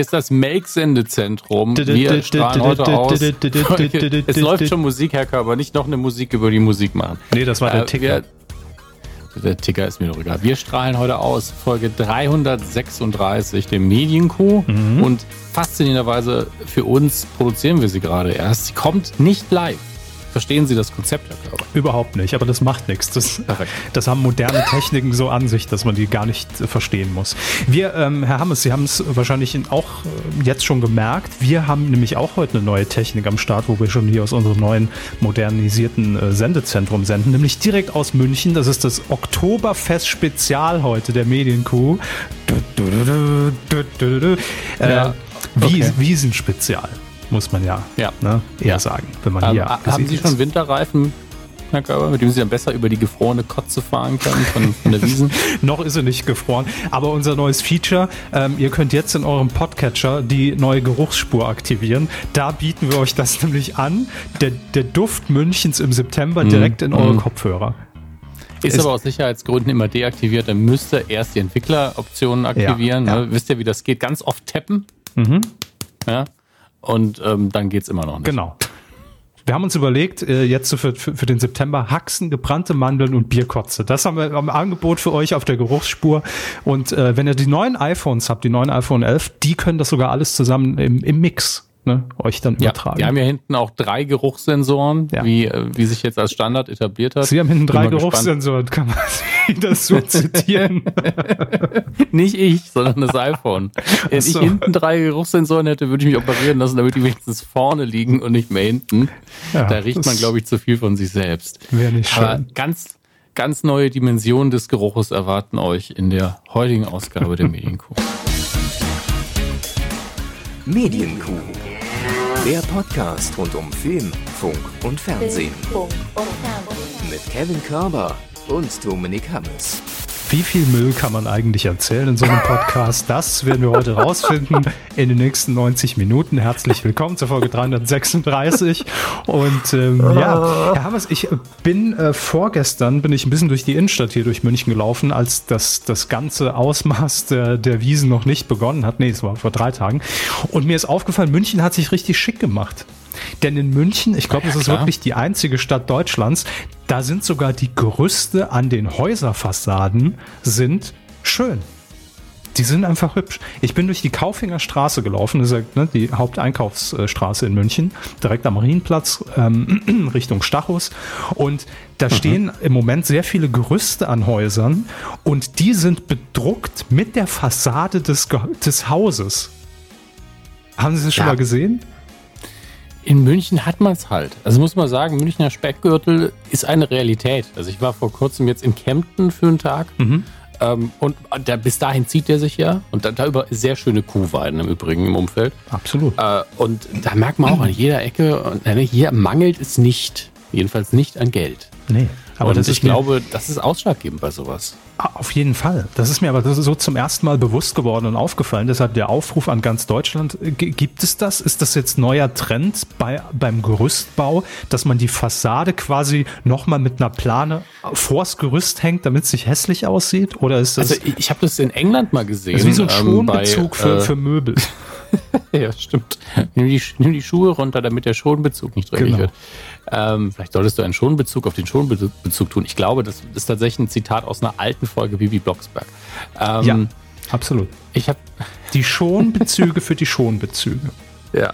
Hier ist das Make-Sendezentrum. Wir strahlen heute aus. Es läuft schon Musik, Herr Körper, nicht noch eine Musik über die Musik machen. Nee, das war der Ticker. Der Ticker ist mir doch egal. Wir strahlen heute aus Folge 336, dem Medienkuh. Mhm. Und faszinierenderweise für uns produzieren wir sie gerade erst. Sie kommt nicht live. Verstehen Sie das Konzept, Herr Körber? Überhaupt nicht, aber das macht nichts. Das, das haben moderne Techniken so an sich, dass man die gar nicht äh, verstehen muss. Wir, ähm, Herr Hammes, Sie haben es wahrscheinlich auch äh, jetzt schon gemerkt. Wir haben nämlich auch heute eine neue Technik am Start, wo wir schon hier aus unserem neuen modernisierten äh, Sendezentrum senden, nämlich direkt aus München. Das ist das Oktoberfest-Spezial heute der Medienkuh. Äh, ja, okay. Wiesenspezial muss man ja, ja. Ne, eher ja. sagen, wenn man ähm, hier Haben Sie schon Winterreifen, Herr Körber, mit dem Sie dann besser über die gefrorene Kotze fahren können von, von der Wiesen? Noch ist sie nicht gefroren, aber unser neues Feature, ähm, ihr könnt jetzt in eurem Podcatcher die neue Geruchsspur aktivieren. Da bieten wir euch das nämlich an. Der, der Duft Münchens im September mm. direkt in eure mm. Kopfhörer. Ist, ist aber aus Sicherheitsgründen immer deaktiviert. Dann müsst ihr erst die Entwickleroptionen aktivieren. Ja, ja. Ne? Wisst ihr, wie das geht? Ganz oft tappen. Mhm. Ja und ähm, dann geht's immer noch nicht. Genau. Wir haben uns überlegt, äh, jetzt für, für, für, den September Haxen, gebrannte Mandeln und Bierkotze. Das haben wir am Angebot für euch auf der Geruchsspur. Und äh, wenn ihr die neuen iPhones habt, die neuen iPhone 11, die können das sogar alles zusammen im, im Mix ne, euch dann übertragen. Ja, wir haben ja hinten auch drei Geruchssensoren, ja. wie, äh, wie sich jetzt als Standard etabliert hat. Sie haben hinten drei Geruchssensoren, kann man das so zitieren? Nicht ich, sondern das iPhone. Wenn so. ich hinten drei Geruchssensoren hätte, würde ich mich operieren lassen, damit die wenigstens vorne liegen und nicht mehr hinten. Ja, da riecht man, glaube ich, zu viel von sich selbst. Wäre nicht schön. Aber ganz, ganz neue Dimensionen des Geruches erwarten euch in der heutigen Ausgabe der Medienkuh. Medienkuh. Der Podcast rund um Film, Funk und Fernsehen. Mit Kevin Körber und Dominik Hammes. Wie viel Müll kann man eigentlich erzählen in so einem Podcast? Das werden wir heute rausfinden in den nächsten 90 Minuten. Herzlich willkommen zur Folge 336. Und ähm, ja, Herr Hammers, ich bin äh, vorgestern bin ich ein bisschen durch die Innenstadt hier durch München gelaufen, als das, das ganze Ausmaß der, der Wiesen noch nicht begonnen hat. Nee, es war vor drei Tagen. Und mir ist aufgefallen, München hat sich richtig schick gemacht. Denn in München, ich glaube, ja, es ist wirklich die einzige Stadt Deutschlands, da sind sogar die Gerüste an den Häuserfassaden sind schön. Die sind einfach hübsch. Ich bin durch die Kaufinger Straße gelaufen, das ist ja ne, die Haupteinkaufsstraße in München, direkt am Marienplatz ähm, Richtung Stachus. Und da mhm. stehen im Moment sehr viele Gerüste an Häusern und die sind bedruckt mit der Fassade des, des Hauses. Haben Sie das schon ja. mal gesehen? In München hat man es halt. Also muss man sagen, Münchner Speckgürtel ist eine Realität. Also ich war vor kurzem jetzt in Kempten für einen Tag. Mhm. Ähm, und der, bis dahin zieht der sich ja. Und da, da über sehr schöne Kuhweiden im Übrigen im Umfeld. Absolut. Äh, und da merkt man auch an jeder Ecke, äh, hier mangelt es nicht. Jedenfalls nicht an Geld. Nee. Aber das ich glaube, das ist ausschlaggebend bei sowas. Ah, auf jeden Fall. Das ist mir aber so zum ersten Mal bewusst geworden und aufgefallen. Deshalb der Aufruf an ganz Deutschland. Gibt es das? Ist das jetzt neuer Trend bei, beim Gerüstbau, dass man die Fassade quasi nochmal mit einer Plane vors Gerüst hängt, damit es sich hässlich aussieht? Oder ist das. Also ich, ich habe das in England mal gesehen. Das ist wie so ein ähm, Schonbezug bei, für, äh, für Möbel. ja, stimmt. Nimm die, nimm die Schuhe runter, damit der Schonbezug nicht dreckig genau. wird. Ähm, vielleicht solltest du einen Schonbezug auf den Schonbezug tun. Ich glaube, das ist tatsächlich ein Zitat aus einer alten Folge Bibi Blocksberg. Ähm, ja, absolut. Ich habe die Schonbezüge für die Schonbezüge. Ja.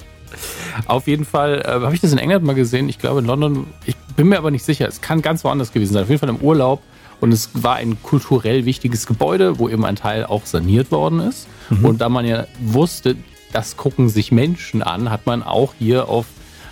Auf jeden Fall äh, habe ich das in England mal gesehen. Ich glaube in London. Ich bin mir aber nicht sicher. Es kann ganz woanders gewesen sein. Auf jeden Fall im Urlaub. Und es war ein kulturell wichtiges Gebäude, wo eben ein Teil auch saniert worden ist. Mhm. Und da man ja wusste, das gucken sich Menschen an, hat man auch hier auf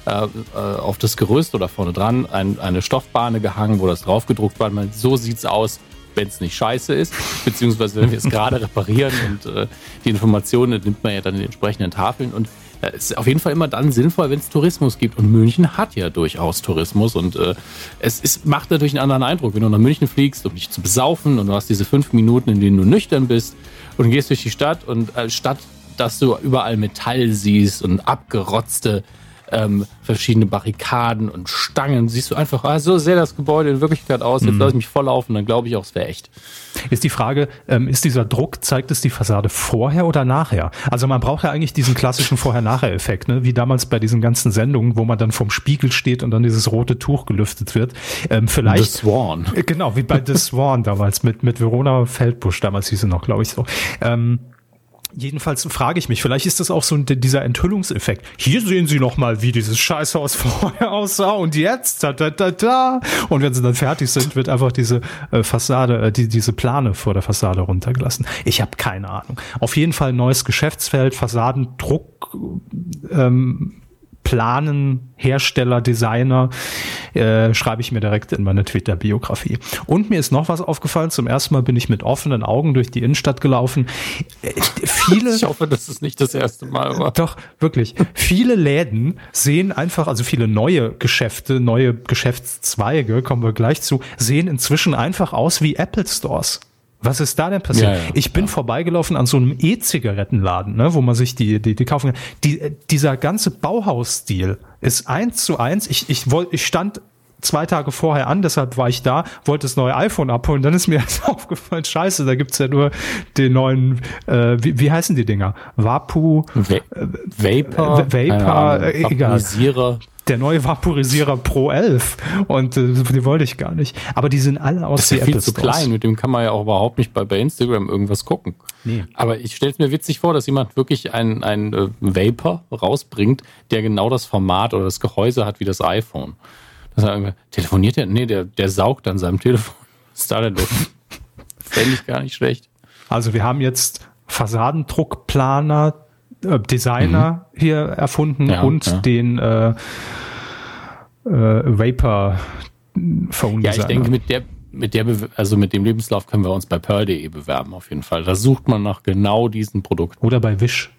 äh, äh, auf das Gerüst oder vorne dran ein, eine Stoffbahne gehangen, wo das draufgedruckt war. Man, so sieht's aus, wenn es nicht scheiße ist, beziehungsweise wenn wir es gerade reparieren und äh, die Informationen nimmt man ja dann in den entsprechenden Tafeln und äh, es ist auf jeden Fall immer dann sinnvoll, wenn es Tourismus gibt. Und München hat ja durchaus Tourismus und äh, es ist, macht natürlich einen anderen Eindruck, wenn du nach München fliegst, um dich zu besaufen und du hast diese fünf Minuten, in denen du nüchtern bist und gehst durch die Stadt und äh, statt dass du überall Metall siehst und abgerotzte ähm, verschiedene Barrikaden und Stangen. Siehst du einfach, ah, so sähe das Gebäude in Wirklichkeit aus. Jetzt mhm. lasse ich mich volllaufen, dann glaube ich auch, es wäre echt. Ist die Frage, ähm, ist dieser Druck, zeigt es die Fassade vorher oder nachher? Also man braucht ja eigentlich diesen klassischen Vorher-Nachher-Effekt, ne? wie damals bei diesen ganzen Sendungen, wo man dann vom Spiegel steht und dann dieses rote Tuch gelüftet wird. Ähm, vielleicht, The Swan. Genau, wie bei The Swan damals mit, mit Verona Feldbusch, damals hieß sie noch, glaube ich so. Ähm, Jedenfalls frage ich mich, vielleicht ist das auch so dieser Enthüllungseffekt. Hier sehen Sie noch mal, wie dieses Scheißhaus vorher aussah und jetzt, da, da, da, da. Und wenn sie dann fertig sind, wird einfach diese äh, Fassade, äh, die, diese Plane vor der Fassade runtergelassen. Ich habe keine Ahnung. Auf jeden Fall neues Geschäftsfeld, Fassadendruck, ähm, Planen, Hersteller, Designer, äh, schreibe ich mir direkt in meine Twitter-Biografie. Und mir ist noch was aufgefallen. Zum ersten Mal bin ich mit offenen Augen durch die Innenstadt gelaufen. Äh, viele. Ich hoffe, das ist nicht das erste Mal war. Doch, wirklich. Viele Läden sehen einfach, also viele neue Geschäfte, neue Geschäftszweige, kommen wir gleich zu, sehen inzwischen einfach aus wie Apple Stores. Was ist da denn passiert? Ja, ja, ich bin ja. vorbeigelaufen an so einem E-Zigarettenladen, ne, wo man sich die, die, die kaufen kann. Die, dieser ganze Bauhausstil ist eins zu eins. Ich, ich, wollte, ich stand zwei Tage vorher an, deshalb war ich da, wollte das neue iPhone abholen. Dann ist mir erst aufgefallen, scheiße, da gibt's ja nur den neuen, äh, wie, wie heißen die Dinger? Vapu, Va Vapor, Vapor, äh, egal der neue Vaporisierer Pro 11 und äh, die wollte ich gar nicht. Aber die sind alle aus Das ist ja viel zu klein, mit dem kann man ja auch überhaupt nicht bei, bei Instagram irgendwas gucken. Nee. Aber ich stelle es mir witzig vor, dass jemand wirklich ein, ein äh, Vapor rausbringt, der genau das Format oder das Gehäuse hat wie das iPhone. Das er telefoniert der? Nee, der, der saugt an seinem Telefon. Was ist da denn los? Fände ich gar nicht schlecht. Also wir haben jetzt Fassadendruckplaner, äh, Designer mhm. hier erfunden ja, und ja. den äh, äh, Vapor Phone Designer. Ja, ich denke, mit der, mit der, also mit dem Lebenslauf können wir uns bei Pearl.de bewerben, auf jeden Fall. Da sucht man nach genau diesen Produkten. Oder bei Wish.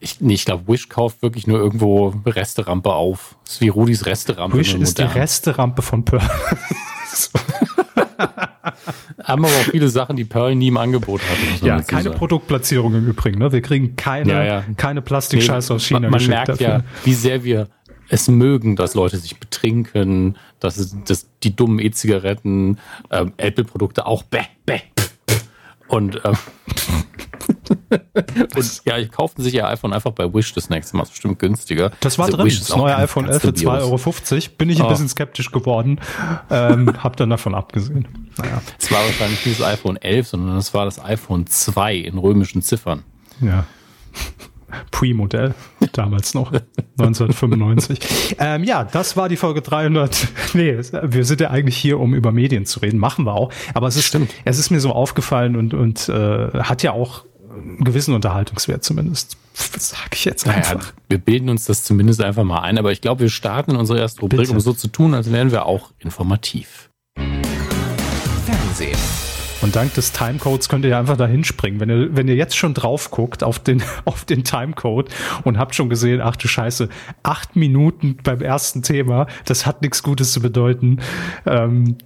Ich, nee, ich glaube, Wish kauft wirklich nur irgendwo Resterampe auf. Das ist wie Rudis Resterampe. Wish ist die Resterampe von Pearl. Haben aber auch viele Sachen, die Pearl nie im Angebot hatte. Ja, keine sagen. Produktplatzierung im Übrigen. Ne? Wir kriegen keine, ja, ja. keine Plastikscheiße nee, aus China. Man, man merkt dafür. ja, wie sehr wir es mögen, dass Leute sich betrinken, dass, dass die dummen E-Zigaretten, ähm, Apple-Produkte auch bäh, bäh. Und ähm, und ja, ich kauften sich ihr iPhone einfach bei Wish das nächste Mal. Das ist bestimmt günstiger. Das war also drin. Das neue iPhone 11 für 2,50 Euro. Bin ich ein oh. bisschen skeptisch geworden. Ähm, hab dann davon abgesehen. Naja. Es war wahrscheinlich nicht das iPhone 11, sondern es war das iPhone 2 in römischen Ziffern. Ja. Pre-Modell, damals noch, 1995. ähm, ja, das war die Folge 300. Nee, wir sind ja eigentlich hier, um über Medien zu reden, machen wir auch. Aber es ist, Stimmt. es ist mir so aufgefallen und, und äh, hat ja auch einen gewissen Unterhaltungswert zumindest. Sag ich jetzt einfach. Naja, wir bilden uns das zumindest einfach mal ein, aber ich glaube, wir starten in unsere erste Rubrik, Bitte. um so zu tun, als wären wir auch informativ. Fernsehen. Und dank des Timecodes könnt ihr ja einfach da hinspringen. Wenn ihr, wenn ihr jetzt schon drauf guckt auf den, auf den Timecode und habt schon gesehen, ach du Scheiße, acht Minuten beim ersten Thema, das hat nichts Gutes zu bedeuten, ähm,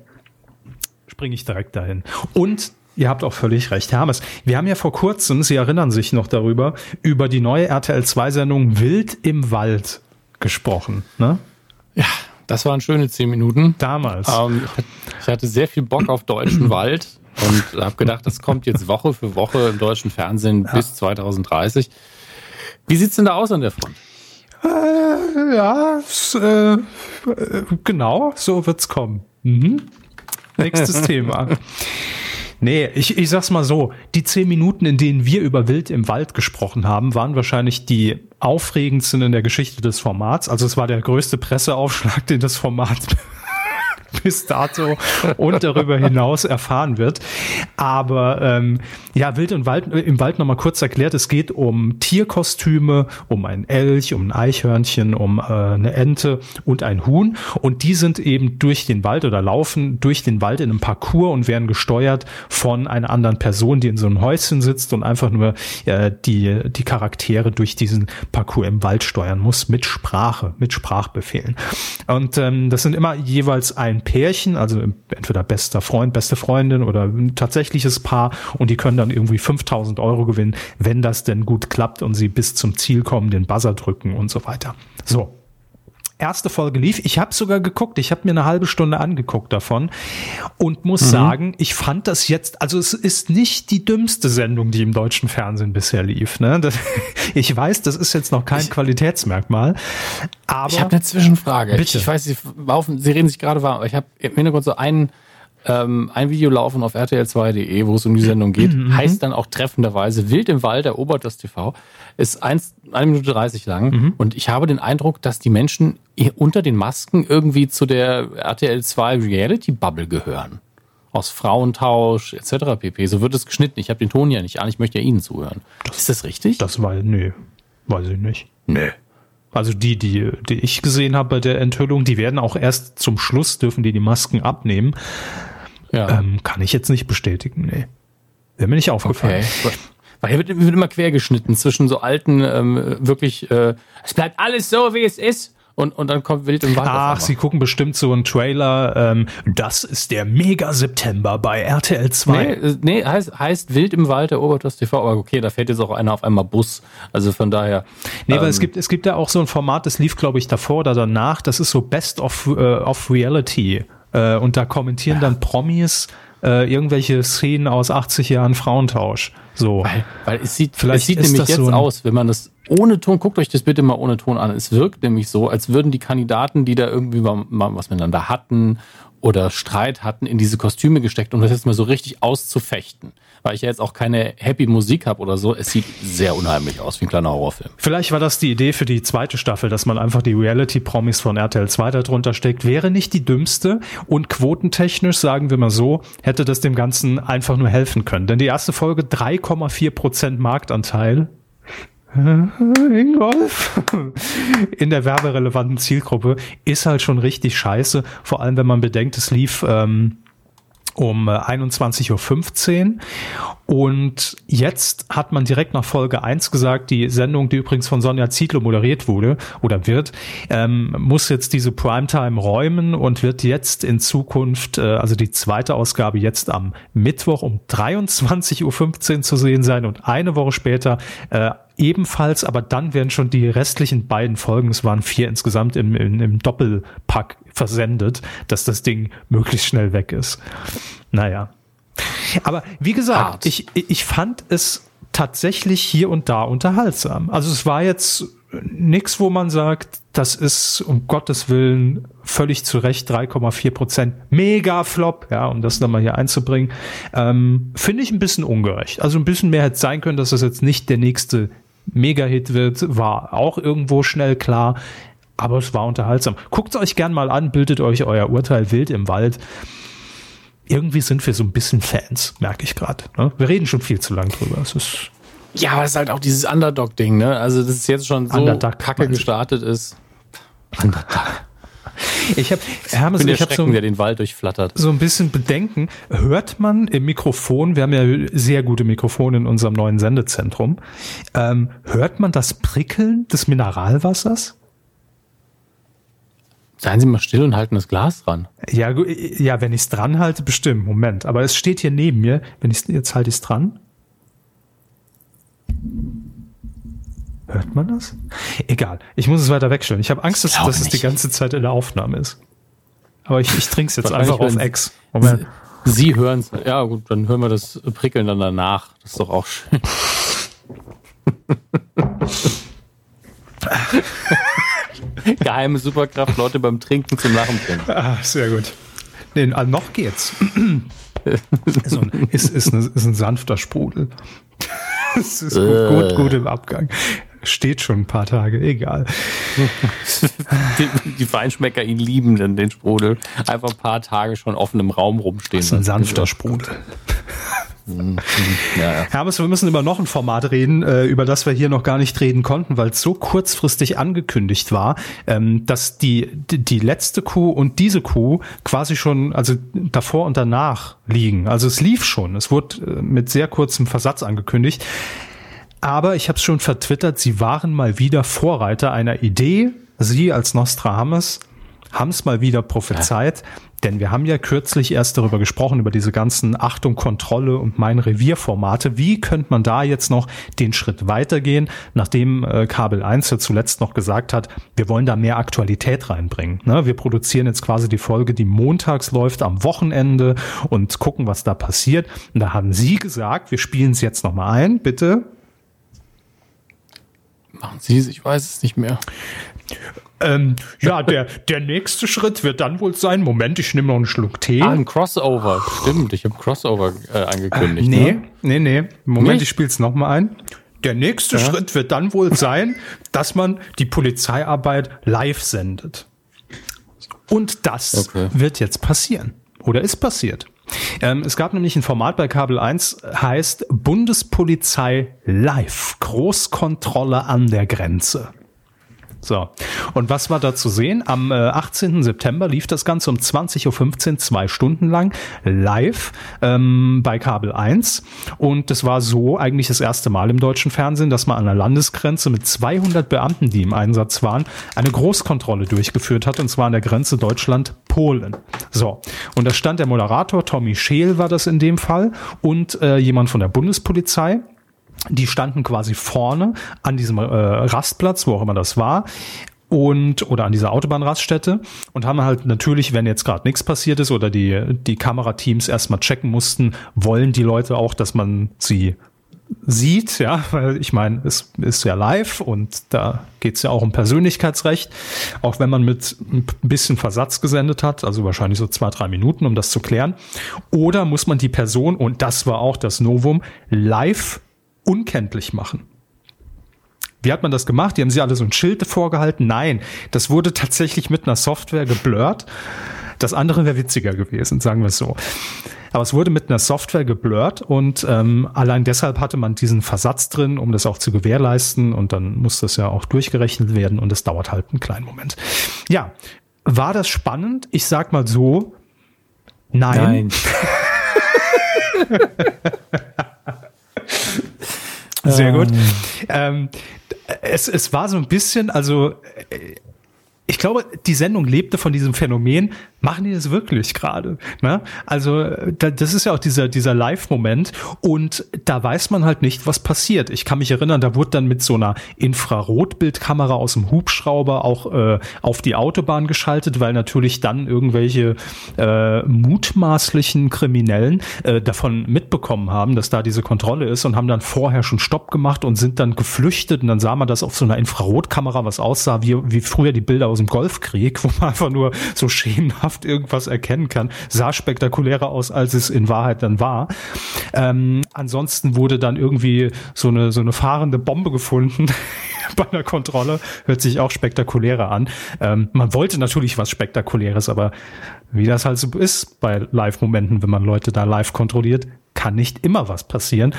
springe ich direkt dahin. Und Ihr habt auch völlig recht, Hermes. Wir haben ja vor kurzem, Sie erinnern sich noch darüber, über die neue RTL 2-Sendung Wild im Wald gesprochen. Ne? Ja, das waren schöne zehn Minuten. Damals. Ähm, ich hatte sehr viel Bock auf deutschen Wald und habe gedacht, das kommt jetzt Woche für Woche im deutschen Fernsehen ja. bis 2030. Wie sieht's denn da aus an der Front? Äh, ja, äh, genau, so wird's kommen. Mhm. Nächstes Thema. Nee, ich, ich sag's mal so, die zehn Minuten, in denen wir über Wild im Wald gesprochen haben, waren wahrscheinlich die aufregendsten in der Geschichte des Formats. Also es war der größte Presseaufschlag, den das Format bis dato und darüber hinaus erfahren wird. Aber ähm, ja, Wild und Wald im Wald nochmal kurz erklärt, es geht um Tierkostüme, um ein Elch, um ein Eichhörnchen, um äh, eine Ente und ein Huhn. Und die sind eben durch den Wald oder laufen durch den Wald in einem Parcours und werden gesteuert von einer anderen Person, die in so einem Häuschen sitzt und einfach nur äh, die, die Charaktere durch diesen Parcours im Wald steuern muss mit Sprache, mit Sprachbefehlen. Und ähm, das sind immer jeweils ein ein Pärchen, also entweder bester Freund, beste Freundin oder ein tatsächliches Paar und die können dann irgendwie 5000 Euro gewinnen, wenn das denn gut klappt und sie bis zum Ziel kommen, den Buzzer drücken und so weiter. So, erste Folge lief. Ich habe sogar geguckt, ich habe mir eine halbe Stunde angeguckt davon und muss mhm. sagen, ich fand das jetzt, also es ist nicht die dümmste Sendung, die im deutschen Fernsehen bisher lief. Ne? Das, ich weiß, das ist jetzt noch kein ich, Qualitätsmerkmal, aber ich habe eine Zwischenfrage. Bitte. Ich, ich weiß, Sie, Sie reden sich gerade warm, aber ich habe im Hintergrund so einen ähm, ein Video laufen auf rtl2.de, wo es um die Sendung geht, mhm. heißt dann auch treffenderweise Wild im Wald, erobert das TV, ist eins, eine Minute 30 lang mhm. und ich habe den Eindruck, dass die Menschen unter den Masken irgendwie zu der RTL2 Reality Bubble gehören. Aus Frauentausch etc. pp. So wird es geschnitten. Ich habe den Ton ja nicht an, ich möchte ja Ihnen zuhören. Das, ist das richtig? Das war, nee, weiß ich nicht. Nee. Also die, die, die ich gesehen habe bei der Enthüllung, die werden auch erst zum Schluss dürfen die die Masken abnehmen. Ja. Ähm, kann ich jetzt nicht bestätigen, nee. Wäre mir nicht aufgefallen. Okay. Weil hier wird, wird immer quergeschnitten zwischen so alten, ähm, wirklich, äh, es bleibt alles so, wie es ist und, und dann kommt Wild im Wald. Ach, Sie gucken bestimmt so einen Trailer. Ähm, das ist der Mega-September bei RTL 2. Nee, äh, nee heißt, heißt Wild im Wald erobert das TV. Aber okay, da fährt jetzt auch einer auf einmal Bus. Also von daher. Nee, ähm, weil es gibt, es gibt ja auch so ein Format, das lief, glaube ich, davor oder danach. Das ist so Best of, äh, of Reality. Äh, und da kommentieren ja. dann Promis äh, irgendwelche Szenen aus 80 Jahren Frauentausch. So. Weil, weil es sieht, Vielleicht es sieht nämlich jetzt so aus, wenn man das ohne Ton, guckt euch das bitte mal ohne Ton an. Es wirkt nämlich so, als würden die Kandidaten, die da irgendwie mal, mal was miteinander hatten oder Streit hatten, in diese Kostüme gesteckt, um das jetzt mal so richtig auszufechten. Weil ich ja jetzt auch keine happy Musik habe oder so. Es sieht sehr unheimlich aus, wie ein kleiner Horrorfilm. Vielleicht war das die Idee für die zweite Staffel, dass man einfach die Reality-Promis von RTL 2 darunter steckt. Wäre nicht die dümmste und quotentechnisch, sagen wir mal so, hätte das dem Ganzen einfach nur helfen können. Denn die erste Folge 3,4 Prozent Marktanteil Ingolf in der werberelevanten Zielgruppe ist halt schon richtig scheiße, vor allem wenn man bedenkt, es lief ähm, um 21.15 äh, Uhr. Und jetzt hat man direkt nach Folge 1 gesagt, die Sendung, die übrigens von Sonja Zietlow moderiert wurde oder wird, ähm, muss jetzt diese Primetime räumen und wird jetzt in Zukunft, äh, also die zweite Ausgabe jetzt am Mittwoch um 23.15 Uhr zu sehen sein und eine Woche später äh, ebenfalls, aber dann werden schon die restlichen beiden Folgen, es waren vier insgesamt im, im, im Doppelpack versendet, dass das Ding möglichst schnell weg ist. Naja. Aber wie gesagt, ich, ich fand es tatsächlich hier und da unterhaltsam. Also es war jetzt nichts, wo man sagt, das ist um Gottes Willen völlig zu Recht 3,4 Prozent. Mega Flop, ja, um das nochmal hier einzubringen. Ähm, Finde ich ein bisschen ungerecht. Also ein bisschen mehr hätte sein können, dass das jetzt nicht der nächste Mega-Hit wird, war auch irgendwo schnell klar. Aber es war unterhaltsam. Guckt es euch gern mal an, bildet euch euer Urteil wild im Wald. Irgendwie sind wir so ein bisschen Fans, merke ich gerade. Ne? Wir reden schon viel zu lang drüber. Es ist ja, aber es ist halt auch dieses Underdog-Ding, ne? Also, das ist jetzt schon so Underdog, kacke gestartet ist. Underdog. Ich habe Hermes, ich habe so, der den Wald durchflattert. So ein bisschen Bedenken. Hört man im Mikrofon, wir haben ja sehr gute Mikrofone in unserem neuen Sendezentrum, ähm, hört man das Prickeln des Mineralwassers? Seien Sie mal still und halten das Glas dran. Ja, ja wenn ich es dran halte, bestimmt. Moment. Aber es steht hier neben mir. Wenn ich jetzt halte ich es dran. Hört man das? Egal. Ich muss es weiter wegstellen. Ich habe Angst, dass, dass es die ganze Zeit in der Aufnahme ist. Aber ich, ich trinke es jetzt einfach auf Ex. Moment. Sie hören es. Ja, gut, dann hören wir das Prickeln dann danach. Das ist doch auch schön. Geheime Superkraft, Leute beim Trinken zum Lachen bringen. Ah, sehr gut. Nee, noch geht's. ist, ein, ist, ist, ein, ist ein sanfter Sprudel. Es ist gut, gut, gut im Abgang. Steht schon ein paar Tage, egal. die, die Feinschmecker ihn lieben denn den Sprudel. Einfach ein paar Tage schon offen im Raum rumstehen. Das ist ein sanfter Sprudel. Ja, ja. Hermes, wir müssen über noch ein Format reden, äh, über das wir hier noch gar nicht reden konnten, weil es so kurzfristig angekündigt war, ähm, dass die, die letzte Kuh und diese Kuh quasi schon, also davor und danach liegen. Also es lief schon. Es wurde äh, mit sehr kurzem Versatz angekündigt. Aber ich habe es schon vertwittert, sie waren mal wieder Vorreiter einer Idee. Sie als Nostradamus haben es mal wieder prophezeit. Ja. Denn wir haben ja kürzlich erst darüber gesprochen, über diese ganzen Achtung, Kontrolle und mein Revierformate. Wie könnte man da jetzt noch den Schritt weitergehen, nachdem äh, Kabel 1 ja zuletzt noch gesagt hat, wir wollen da mehr Aktualität reinbringen. Ne? Wir produzieren jetzt quasi die Folge, die montags läuft am Wochenende und gucken, was da passiert. Und da haben Sie gesagt, wir spielen es jetzt nochmal ein, bitte. Machen Sie es, ich weiß es nicht mehr. Ähm, ja, der, der nächste Schritt wird dann wohl sein, Moment, ich nehme noch einen Schluck Tee. Ah, ein Crossover. Stimmt, ich habe Crossover äh, angekündigt. Äh, nee, ne? nee, nee. Moment, Nicht? ich spiele es nochmal ein. Der nächste ja. Schritt wird dann wohl sein, dass man die Polizeiarbeit live sendet. Und das okay. wird jetzt passieren. Oder ist passiert. Ähm, es gab nämlich ein Format bei Kabel 1, heißt Bundespolizei Live. Großkontrolle an der Grenze. So. Und was war da zu sehen? Am äh, 18. September lief das Ganze um 20.15 Uhr, zwei Stunden lang, live ähm, bei Kabel 1. Und das war so eigentlich das erste Mal im deutschen Fernsehen, dass man an der Landesgrenze mit 200 Beamten, die im Einsatz waren, eine Großkontrolle durchgeführt hat, und zwar an der Grenze Deutschland-Polen. So. Und da stand der Moderator, Tommy Scheel war das in dem Fall, und äh, jemand von der Bundespolizei die standen quasi vorne an diesem äh, Rastplatz, wo auch immer das war, und oder an dieser Autobahnraststätte und haben halt natürlich, wenn jetzt gerade nichts passiert ist oder die die Kamerateams erstmal checken mussten, wollen die Leute auch, dass man sie sieht, ja, weil ich meine, es ist ja live und da geht's ja auch um Persönlichkeitsrecht, auch wenn man mit ein bisschen Versatz gesendet hat, also wahrscheinlich so zwei, drei Minuten, um das zu klären. Oder muss man die Person, und das war auch das Novum, live unkenntlich machen. Wie hat man das gemacht? Die haben sie alle so ein Schild vorgehalten? Nein, das wurde tatsächlich mit einer Software geblurrt. Das andere wäre witziger gewesen, sagen wir es so. Aber es wurde mit einer Software geblurrt und ähm, allein deshalb hatte man diesen Versatz drin, um das auch zu gewährleisten und dann muss das ja auch durchgerechnet werden und es dauert halt einen kleinen Moment. Ja, war das spannend? Ich sag mal so, nein. nein. Sehr gut. Ähm, es, es war so ein bisschen, also äh, ich glaube, die Sendung lebte von diesem Phänomen, machen die das wirklich gerade? Ne? Also das ist ja auch dieser, dieser Live-Moment und da weiß man halt nicht, was passiert. Ich kann mich erinnern, da wurde dann mit so einer Infrarotbildkamera aus dem Hubschrauber auch äh, auf die Autobahn geschaltet, weil natürlich dann irgendwelche äh, mutmaßlichen Kriminellen äh, davon mitbekommen haben, dass da diese Kontrolle ist und haben dann vorher schon Stopp gemacht und sind dann geflüchtet und dann sah man das auf so einer Infrarotkamera, was aussah wie, wie früher die Bilder aus dem Golfkrieg, wo man einfach nur so schemenhaft glaubhaft irgendwas erkennen kann, sah spektakulärer aus, als es in Wahrheit dann war. Ähm, ansonsten wurde dann irgendwie so eine, so eine fahrende Bombe gefunden bei einer Kontrolle. Hört sich auch spektakulärer an. Ähm, man wollte natürlich was Spektakuläres, aber wie das halt so ist bei Live-Momenten, wenn man Leute da live kontrolliert, kann nicht immer was passieren.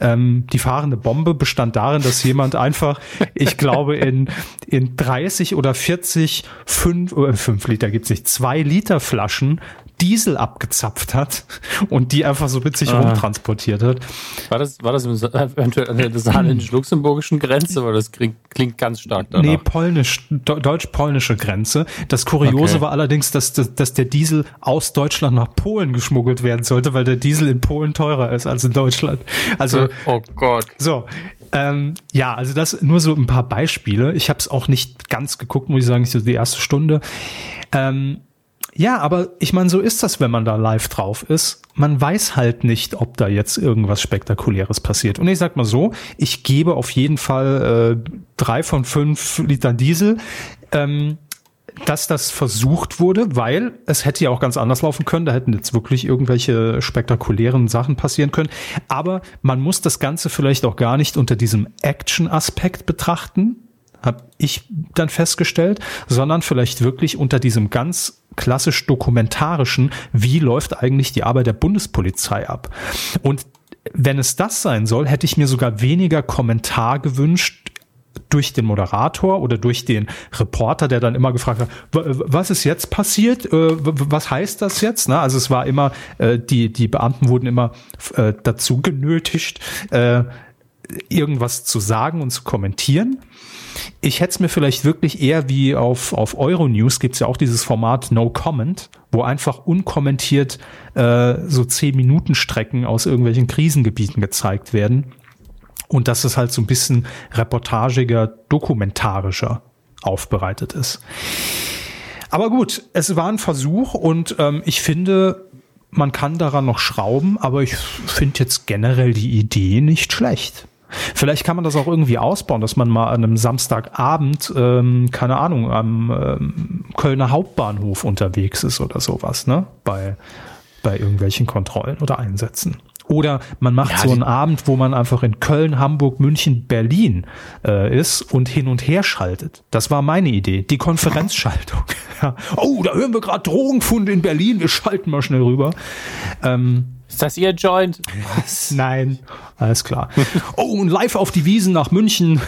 Ähm, die fahrende Bombe bestand darin, dass jemand einfach, ich glaube, in, in 30 oder 40, 5, äh, 5 Liter gibt's nicht, 2 Liter Flaschen Diesel abgezapft hat und die einfach so mit sich ah. rumtransportiert hat. War das, war das eventuell an der saarländisch-luxemburgischen Grenze? Weil das klingt, klingt ganz stark danach. Nee, polnisch, deutsch-polnische Grenze. Das Kuriose okay. war allerdings, dass, dass, dass der Diesel aus Deutschland nach Polen geschmuggelt werden sollte, weil der Diesel in Polen teurer ist als in Deutschland. Also, oh Gott. So, ähm, ja, also das nur so ein paar Beispiele. Ich habe es auch nicht ganz geguckt, muss ich sagen, so die erste Stunde. Ähm, ja, aber ich meine, so ist das, wenn man da live drauf ist. Man weiß halt nicht, ob da jetzt irgendwas Spektakuläres passiert. Und ich sag mal so, ich gebe auf jeden Fall äh, drei von fünf Liter Diesel. Ähm, dass das versucht wurde, weil es hätte ja auch ganz anders laufen können. Da hätten jetzt wirklich irgendwelche spektakulären Sachen passieren können. Aber man muss das Ganze vielleicht auch gar nicht unter diesem Action-Aspekt betrachten, habe ich dann festgestellt, sondern vielleicht wirklich unter diesem ganz klassisch dokumentarischen, wie läuft eigentlich die Arbeit der Bundespolizei ab. Und wenn es das sein soll, hätte ich mir sogar weniger Kommentar gewünscht durch den Moderator oder durch den Reporter, der dann immer gefragt hat, was ist jetzt passiert? Äh, was heißt das jetzt? Also es war immer, äh, die, die Beamten wurden immer äh, dazu genötigt, irgendwas zu sagen und zu kommentieren. Ich hätte es mir vielleicht wirklich eher wie auf, auf Euronews gibt es ja auch dieses Format No Comment, wo einfach unkommentiert äh, so zehn Minuten Strecken aus irgendwelchen Krisengebieten gezeigt werden. Und dass es halt so ein bisschen reportagiger, dokumentarischer aufbereitet ist. Aber gut, es war ein Versuch und ähm, ich finde, man kann daran noch schrauben, aber ich finde jetzt generell die Idee nicht schlecht. Vielleicht kann man das auch irgendwie ausbauen, dass man mal an einem Samstagabend, ähm, keine Ahnung, am ähm, Kölner Hauptbahnhof unterwegs ist oder sowas, ne? Bei, bei irgendwelchen Kontrollen oder Einsätzen. Oder man macht ja, so einen Abend, wo man einfach in Köln, Hamburg, München, Berlin äh, ist und hin und her schaltet. Das war meine Idee, die Konferenzschaltung. ja. Oh, da hören wir gerade Drogenfunde in Berlin, wir schalten mal schnell rüber. Ähm, ist das Ihr Joint? Was? Nein, alles klar. Oh, und live auf die Wiesen nach München.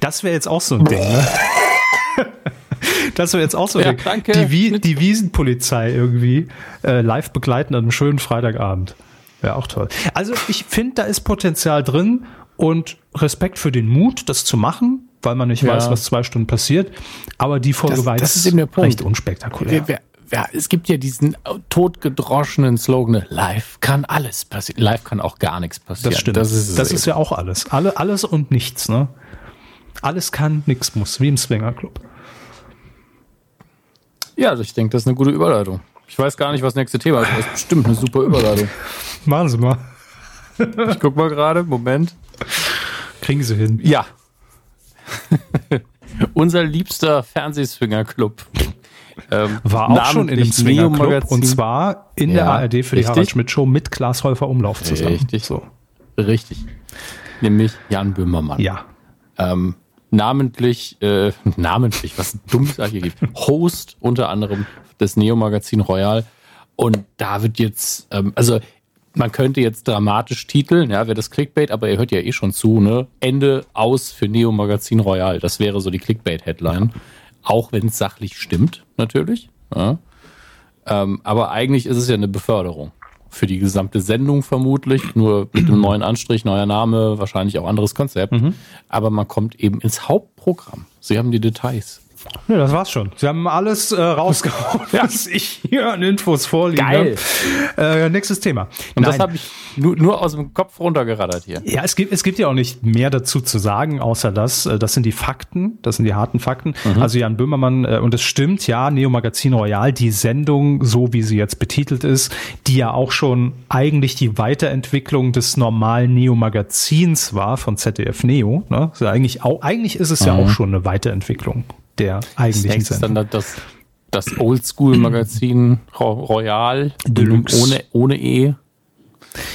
Das wäre jetzt auch so ein Ding, ne? Das wäre jetzt auch so ja, danke. Die, die Wiesenpolizei irgendwie äh, live begleiten an einem schönen Freitagabend. Wäre auch toll. Also ich finde, da ist Potenzial drin und Respekt für den Mut, das zu machen, weil man nicht ja. weiß, was zwei Stunden passiert. Aber die Folge das, war das ist eben der Punkt. recht unspektakulär. Wir, ja, es gibt ja diesen totgedroschenen Slogan, live kann alles passieren. Live kann auch gar nichts passieren. Das stimmt. Das ist, das ist ja auch alles. Alle, alles und nichts, ne? Alles kann, nichts muss, wie im Swingerclub. Ja, also ich denke, das ist eine gute Überleitung. Ich weiß gar nicht, was das nächste Thema ist. Das ist bestimmt eine super Überleitung. Machen Sie mal. ich guck mal gerade. Moment. Kriegen Sie hin. Ja. Unser liebster Fernsehswingerclub. Ähm, War auch schon in dem Swingerclub und zwar in ja, der ARD für die richtig? Harald Schmidt Show mit Klaas Häufer Umlauf zusammen. Richtig. So. Richtig. Nämlich Jan Böhmermann. Ja. Ähm, namentlich, äh, namentlich, was dumm da hier gibt, Host unter anderem des Neo-Magazin Royal. Und da wird jetzt, ähm, also man könnte jetzt dramatisch titeln, ja, wäre das Clickbait, aber ihr hört ja eh schon zu, ne? Ende aus für Neo Magazin Royal. Das wäre so die Clickbait-Headline. Auch wenn es sachlich stimmt, natürlich. Ja. Ähm, aber eigentlich ist es ja eine Beförderung. Für die gesamte Sendung vermutlich, nur mit einem neuen Anstrich, neuer Name, wahrscheinlich auch anderes Konzept. Mhm. Aber man kommt eben ins Hauptprogramm. Sie haben die Details. Ja, das war's schon. Sie haben alles äh, rausgehauen, was ich hier an Infos vorliege. Geil. Äh, nächstes Thema. Und Nein. das habe ich nur, nur aus dem Kopf runtergerattert hier. Ja, es gibt, es gibt ja auch nicht mehr dazu zu sagen, außer das. Äh, das sind die Fakten, das sind die harten Fakten. Mhm. Also Jan Böhmermann, äh, und es stimmt, ja, Neo Magazin Royal, die Sendung, so wie sie jetzt betitelt ist, die ja auch schon eigentlich die Weiterentwicklung des normalen Neo Magazins war von ZDF Neo. Ne? Also eigentlich, auch, eigentlich ist es mhm. ja auch schon eine Weiterentwicklung der eigentlichen das Sendung. Dann das, das Oldschool-Magazin Royal Deluxe. Ohne, ohne E.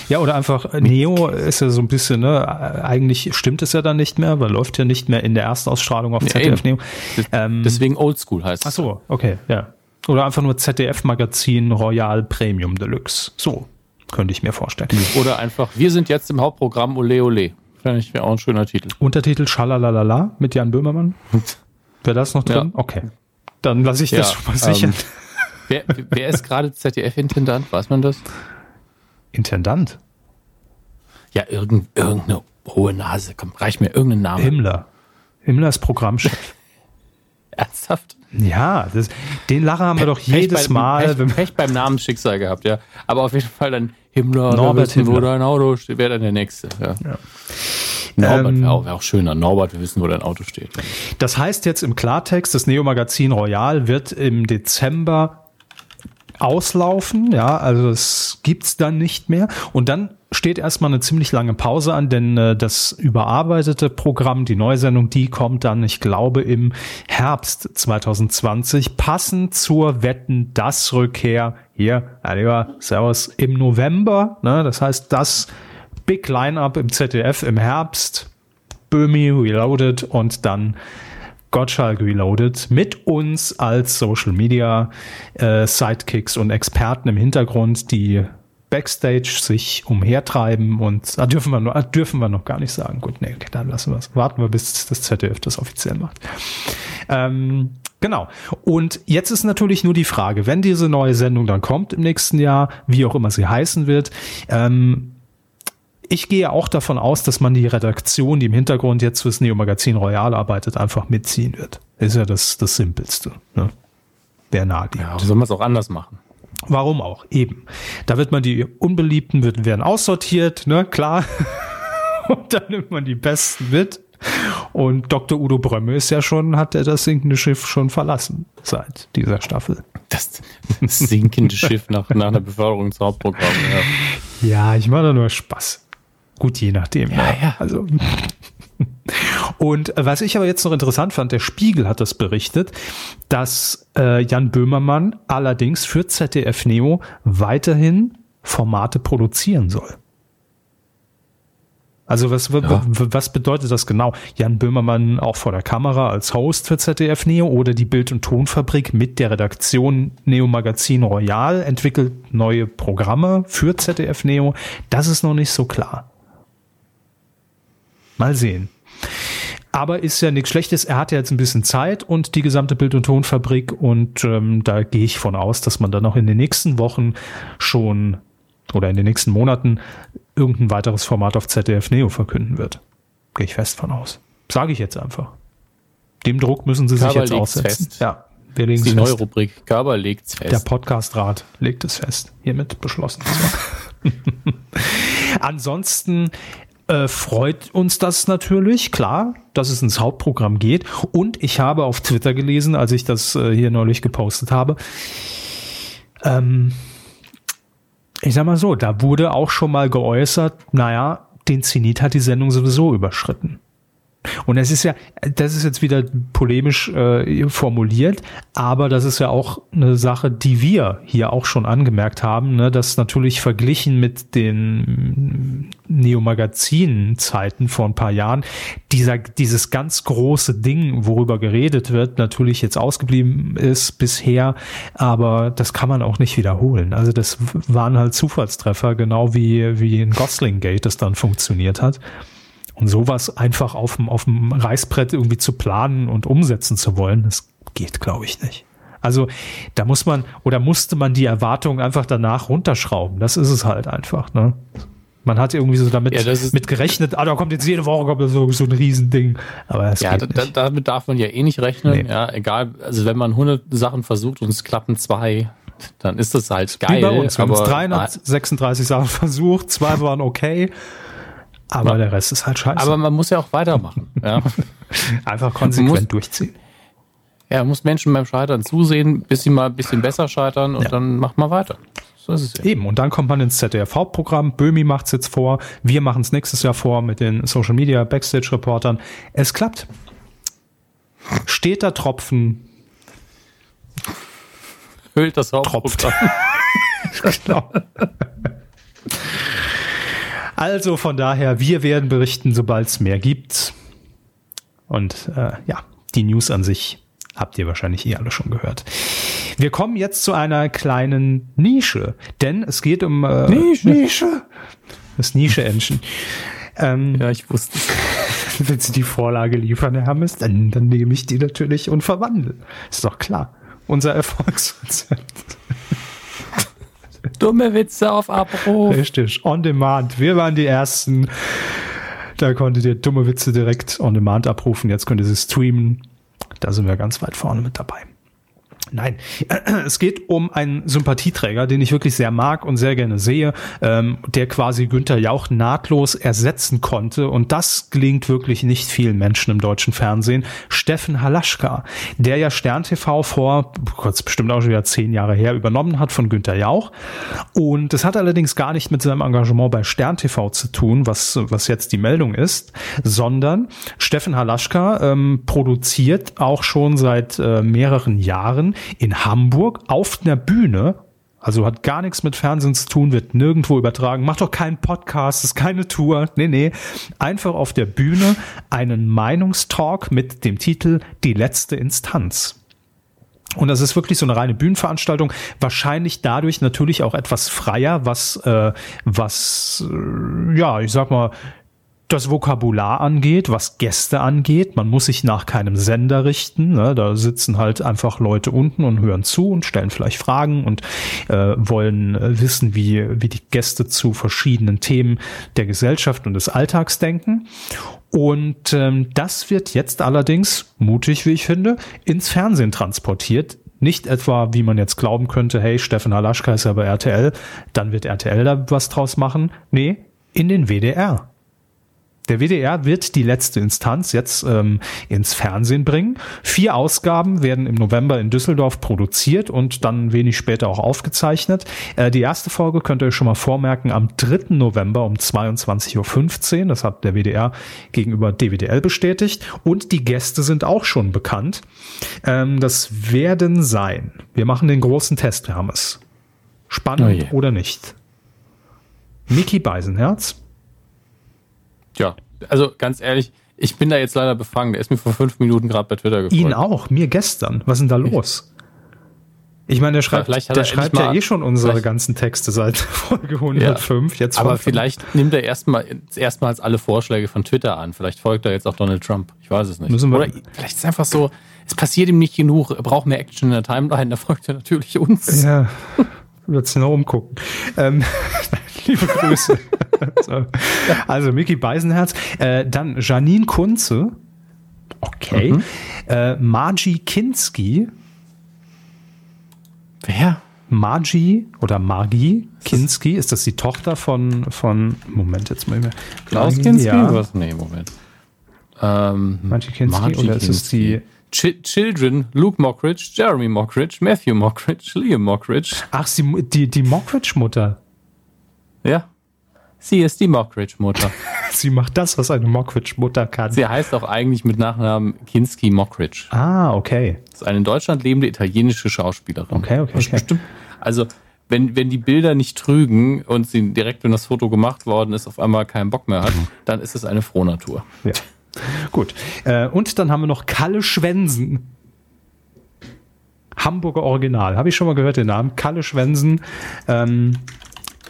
Ja, oder einfach Neo ist ja so ein bisschen, ne, eigentlich stimmt es ja dann nicht mehr, weil läuft ja nicht mehr in der Erstausstrahlung auf ja, ZDF eben. Neo. Ähm, Deswegen Oldschool heißt es. Ach so, okay, ja. Oder einfach nur ZDF Magazin Royal Premium Deluxe. So könnte ich mir vorstellen. Oder einfach, wir sind jetzt im Hauptprogramm Ole Ole. Finde ich wäre auch ein schöner Titel. Untertitel Schalalalala mit Jan Böhmermann. Wäre das noch drin? Ja. Okay. Dann lasse ich das schon mal sicher. Ähm, wer, wer ist gerade ZDF-Intendant? Weiß man das? Intendant? Ja, irgend, irgendeine hohe Nase. Komm, reich mir irgendeinen Namen. Himmler. Himmler ist Programmchef. Ernsthaft? Ja, das, den Lacher haben wir doch jedes bei, Mal. Pech, Pech beim Namensschicksal gehabt, ja. Aber auf jeden Fall dann Himmler, Norbert Himmler. wo dein Auto steht, wäre dann der Nächste. Ja. ja. Norbert ähm, wäre auch, wär auch schöner. Norbert, wir wissen, wo dein Auto steht. Das heißt jetzt im Klartext, das Neo-Magazin Royal wird im Dezember auslaufen, ja, also es gibt's dann nicht mehr und dann steht erstmal eine ziemlich lange Pause an, denn äh, das überarbeitete Programm, die Neusendung, die kommt dann, ich glaube, im Herbst 2020, passend zur Wetten das Rückkehr hier, lieber Servus, im November, ne, das heißt, das Big Line-Up im ZDF im Herbst, Böhmi Reloaded und dann Gottschalk Reloaded mit uns als Social Media äh, Sidekicks und Experten im Hintergrund, die Backstage sich umhertreiben und ah, dürfen wir noch, ah, dürfen wir noch gar nicht sagen. Gut, nee, dann lassen wir es. Warten wir, bis das ZDF das offiziell macht. Ähm, genau. Und jetzt ist natürlich nur die Frage, wenn diese neue Sendung dann kommt im nächsten Jahr, wie auch immer sie heißen wird, ähm, ich gehe auch davon aus, dass man die Redaktion, die im Hintergrund jetzt fürs Neo Magazin Royal arbeitet, einfach mitziehen wird. Ist ja das, das Simpelste. Ne? Wer naheliegend. Ja, soll man es auch anders machen? Warum auch? Eben. Da wird man die Unbeliebten wird, werden aussortiert, ne, klar. Und dann nimmt man die Besten mit. Und Dr. Udo Brömme ist ja schon, hat er das sinkende Schiff schon verlassen seit dieser Staffel. Das, sinkende Schiff nach, nach einer Beförderung ins Hauptprogramm. Ja, ja ich mache da nur Spaß. Gut, je nachdem. Ja, ja. ja. Also. Und was ich aber jetzt noch interessant fand, der Spiegel hat das berichtet, dass äh, Jan Böhmermann allerdings für ZDF Neo weiterhin Formate produzieren soll. Also was, ja. was bedeutet das genau? Jan Böhmermann auch vor der Kamera als Host für ZDF Neo oder die Bild- und Tonfabrik mit der Redaktion Neo Magazin Royal entwickelt neue Programme für ZDF Neo? Das ist noch nicht so klar. Mal sehen. Aber ist ja nichts Schlechtes. Er hat ja jetzt ein bisschen Zeit und die gesamte Bild- und Tonfabrik. Und ähm, da gehe ich von aus, dass man dann auch in den nächsten Wochen schon oder in den nächsten Monaten irgendein weiteres Format auf ZDF Neo verkünden wird. Gehe ich fest von aus. Sage ich jetzt einfach. Dem Druck müssen sie Körper sich jetzt aussetzen. Fest. Ja, wir legen die neue Rubrik. Körper legt's fest. Der Podcastrat legt es fest. Hiermit beschlossen. Ansonsten äh, freut uns das natürlich, klar, dass es ins Hauptprogramm geht. Und ich habe auf Twitter gelesen, als ich das äh, hier neulich gepostet habe, ähm, ich sag mal so, da wurde auch schon mal geäußert, naja, den Zenit hat die Sendung sowieso überschritten. Und es ist ja, das ist jetzt wieder polemisch äh, formuliert, aber das ist ja auch eine Sache, die wir hier auch schon angemerkt haben, ne, dass natürlich verglichen mit den Neo-Magazin-Zeiten vor ein paar Jahren dieser, dieses ganz große Ding, worüber geredet wird, natürlich jetzt ausgeblieben ist bisher, aber das kann man auch nicht wiederholen. Also das waren halt Zufallstreffer, genau wie, wie in Gosling Gate das dann funktioniert hat. Und sowas einfach auf dem, auf dem Reißbrett irgendwie zu planen und umsetzen zu wollen, das geht, glaube ich, nicht. Also da muss man oder musste man die Erwartungen einfach danach runterschrauben. Das ist es halt einfach. Ne? Man hat irgendwie so damit ja, mit gerechnet, ah, da kommt jetzt jede Woche kommt so, so ein Riesending. Aber es ja, da, damit darf man ja eh nicht rechnen. Nee. Ja, egal. Also wenn man 100 Sachen versucht und es klappen zwei, dann ist das halt geil. Wie bei uns. Wir haben 336 Sachen versucht, zwei waren okay. Aber ja. der Rest ist halt scheiße. Aber man muss ja auch weitermachen. ja. Einfach konsequent muss, durchziehen. Ja, man muss Menschen beim Scheitern zusehen, bis sie mal ein bisschen besser scheitern und ja. dann macht man weiter. So ist es ja. Eben, und dann kommt man ins ZDF-Hauptprogramm. Böhmi macht es jetzt vor. Wir machen es nächstes Jahr vor mit den Social Media Backstage-Reportern. Es klappt. Steter Tropfen. Hüllt das Hauptprogramm. genau. Also von daher, wir werden berichten, sobald es mehr gibt. Und äh, ja, die News an sich habt ihr wahrscheinlich eh alle schon gehört. Wir kommen jetzt zu einer kleinen Nische, denn es geht um äh, Nische. Nische. Das Nische-Engine. Ähm, ja, ich wusste es. Wenn Sie die Vorlage liefern, Herr Hammes, dann, dann nehme ich die natürlich und verwandle. Ist doch klar. Unser Erfolgsrezept. Dumme Witze auf Abruf. Richtig, on demand. Wir waren die Ersten. Da konntet ihr dumme Witze direkt on demand abrufen. Jetzt könnt ihr sie streamen. Da sind wir ganz weit vorne mit dabei. Nein, es geht um einen Sympathieträger, den ich wirklich sehr mag und sehr gerne sehe, ähm, der quasi Günther Jauch nahtlos ersetzen konnte. Und das gelingt wirklich nicht vielen Menschen im deutschen Fernsehen. Steffen Halaschka, der ja Stern TV vor, kurz bestimmt auch schon wieder zehn Jahre her, übernommen hat von Günther Jauch. Und das hat allerdings gar nicht mit seinem Engagement bei Stern TV zu tun, was, was jetzt die Meldung ist, sondern Steffen Halaschka ähm, produziert auch schon seit äh, mehreren Jahren in Hamburg auf einer Bühne, also hat gar nichts mit Fernsehen zu tun, wird nirgendwo übertragen, macht doch keinen Podcast, ist keine Tour. Nee, nee. Einfach auf der Bühne einen Meinungstalk mit dem Titel Die letzte Instanz. Und das ist wirklich so eine reine Bühnenveranstaltung, wahrscheinlich dadurch natürlich auch etwas freier, was, äh, was, äh, ja, ich sag mal, das Vokabular angeht, was Gäste angeht. Man muss sich nach keinem Sender richten. Ne? Da sitzen halt einfach Leute unten und hören zu und stellen vielleicht Fragen und äh, wollen äh, wissen, wie, wie die Gäste zu verschiedenen Themen der Gesellschaft und des Alltags denken. Und ähm, das wird jetzt allerdings, mutig wie ich finde, ins Fernsehen transportiert. Nicht etwa, wie man jetzt glauben könnte, hey, Steffen Halaschka ist ja bei RTL, dann wird RTL da was draus machen. Nee, in den WDR. Der WDR wird die letzte Instanz jetzt ähm, ins Fernsehen bringen. Vier Ausgaben werden im November in Düsseldorf produziert und dann wenig später auch aufgezeichnet. Äh, die erste Folge könnt ihr euch schon mal vormerken am 3. November um 22.15 Uhr. Das hat der WDR gegenüber DWDL bestätigt. Und die Gäste sind auch schon bekannt. Ähm, das werden sein. Wir machen den großen Test, Hermes. Spannend oh oder nicht? Mickey Beisenherz. Ja, also ganz ehrlich, ich bin da jetzt leider befangen. Der ist mir vor fünf Minuten gerade bei Twitter gefolgt. Ihn auch, mir gestern. Was ist denn da los? Ich meine, der schreibt, der schreibt ja eh schon unsere ganzen Texte seit Folge 105. Ja, jetzt aber vielleicht nimmt er erstmal erstmals alle Vorschläge von Twitter an. Vielleicht folgt er jetzt auch Donald Trump. Ich weiß es nicht. Müssen wir Oder vielleicht ist es einfach so, es passiert ihm nicht genug, er braucht mehr Action in der Timeline, da folgt er natürlich uns. Ja, wird sich noch umgucken. Ähm, liebe Grüße. so. Also Mickey Beisenherz. Äh, dann Janine Kunze. Okay. Mhm. Äh, Margie Kinski. Wer? Margie oder Margie Kinski, ist das die Tochter von, von Moment, jetzt mal mehr. Klaus Kinski? Ja. Was? Nee, Moment. Ähm, Margie Kinski Margie oder Kinski. ist es die Ch Children, Luke Mockridge, Jeremy Mockridge, Matthew Mockridge, Liam Mockridge. Ach, sie, die, die Mockridge-Mutter. Ja. Sie ist die Mockridge-Mutter. Sie macht das, was eine Mockridge-Mutter kann. Sie heißt auch eigentlich mit Nachnamen Kinski Mockridge. Ah, okay. Das ist eine in Deutschland lebende italienische Schauspielerin. Okay, okay. okay. Bestimmt, also, wenn, wenn die Bilder nicht trügen und sie direkt, wenn das Foto gemacht worden ist, auf einmal keinen Bock mehr hat, dann ist es eine Frohnatur. Ja. Gut. Äh, und dann haben wir noch Kalle Schwensen. Hamburger Original. Habe ich schon mal gehört, den Namen. Kalle Schwensen. Ähm,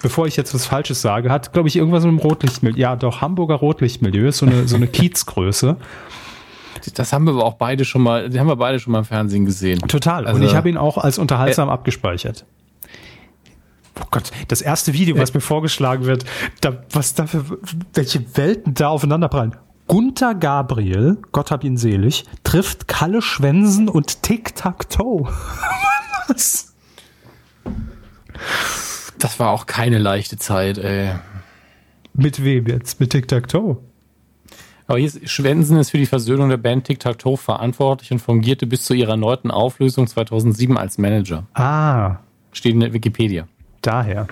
bevor ich jetzt was Falsches sage, hat, glaube ich, irgendwas mit dem Rotlichtmilieu. Ja, doch, Hamburger Rotlichtmilieu ist so eine, so eine Kiezgröße. Das haben wir aber auch beide schon mal, die haben wir beide schon mal im Fernsehen gesehen. Total. Also, und ich habe ihn auch als unterhaltsam äh, abgespeichert. Oh Gott, das erste Video, was mir vorgeschlagen wird, da, was da für, welche Welten da aufeinanderprallen. Gunther Gabriel, Gott hab ihn selig, trifft Kalle Schwensen und Tic-Tac-Toe. was? Das war auch keine leichte Zeit, ey. Mit wem jetzt? Mit Tic-Tac-Toe? Aber hier ist, Schwensen ist für die Versöhnung der Band Tic-Tac-Toe verantwortlich und fungierte bis zu ihrer erneuten Auflösung 2007 als Manager. Ah. Steht in der Wikipedia. Daher.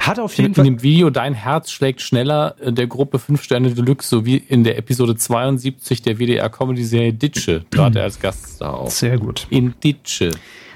Hat auf jeden in, Fall. In dem Video Dein Herz schlägt schneller der Gruppe 5 Sterne Deluxe sowie in der Episode 72 der WDR-Comedy-Serie Ditsche trat er als Gast da auf. Sehr gut. In Ditsche.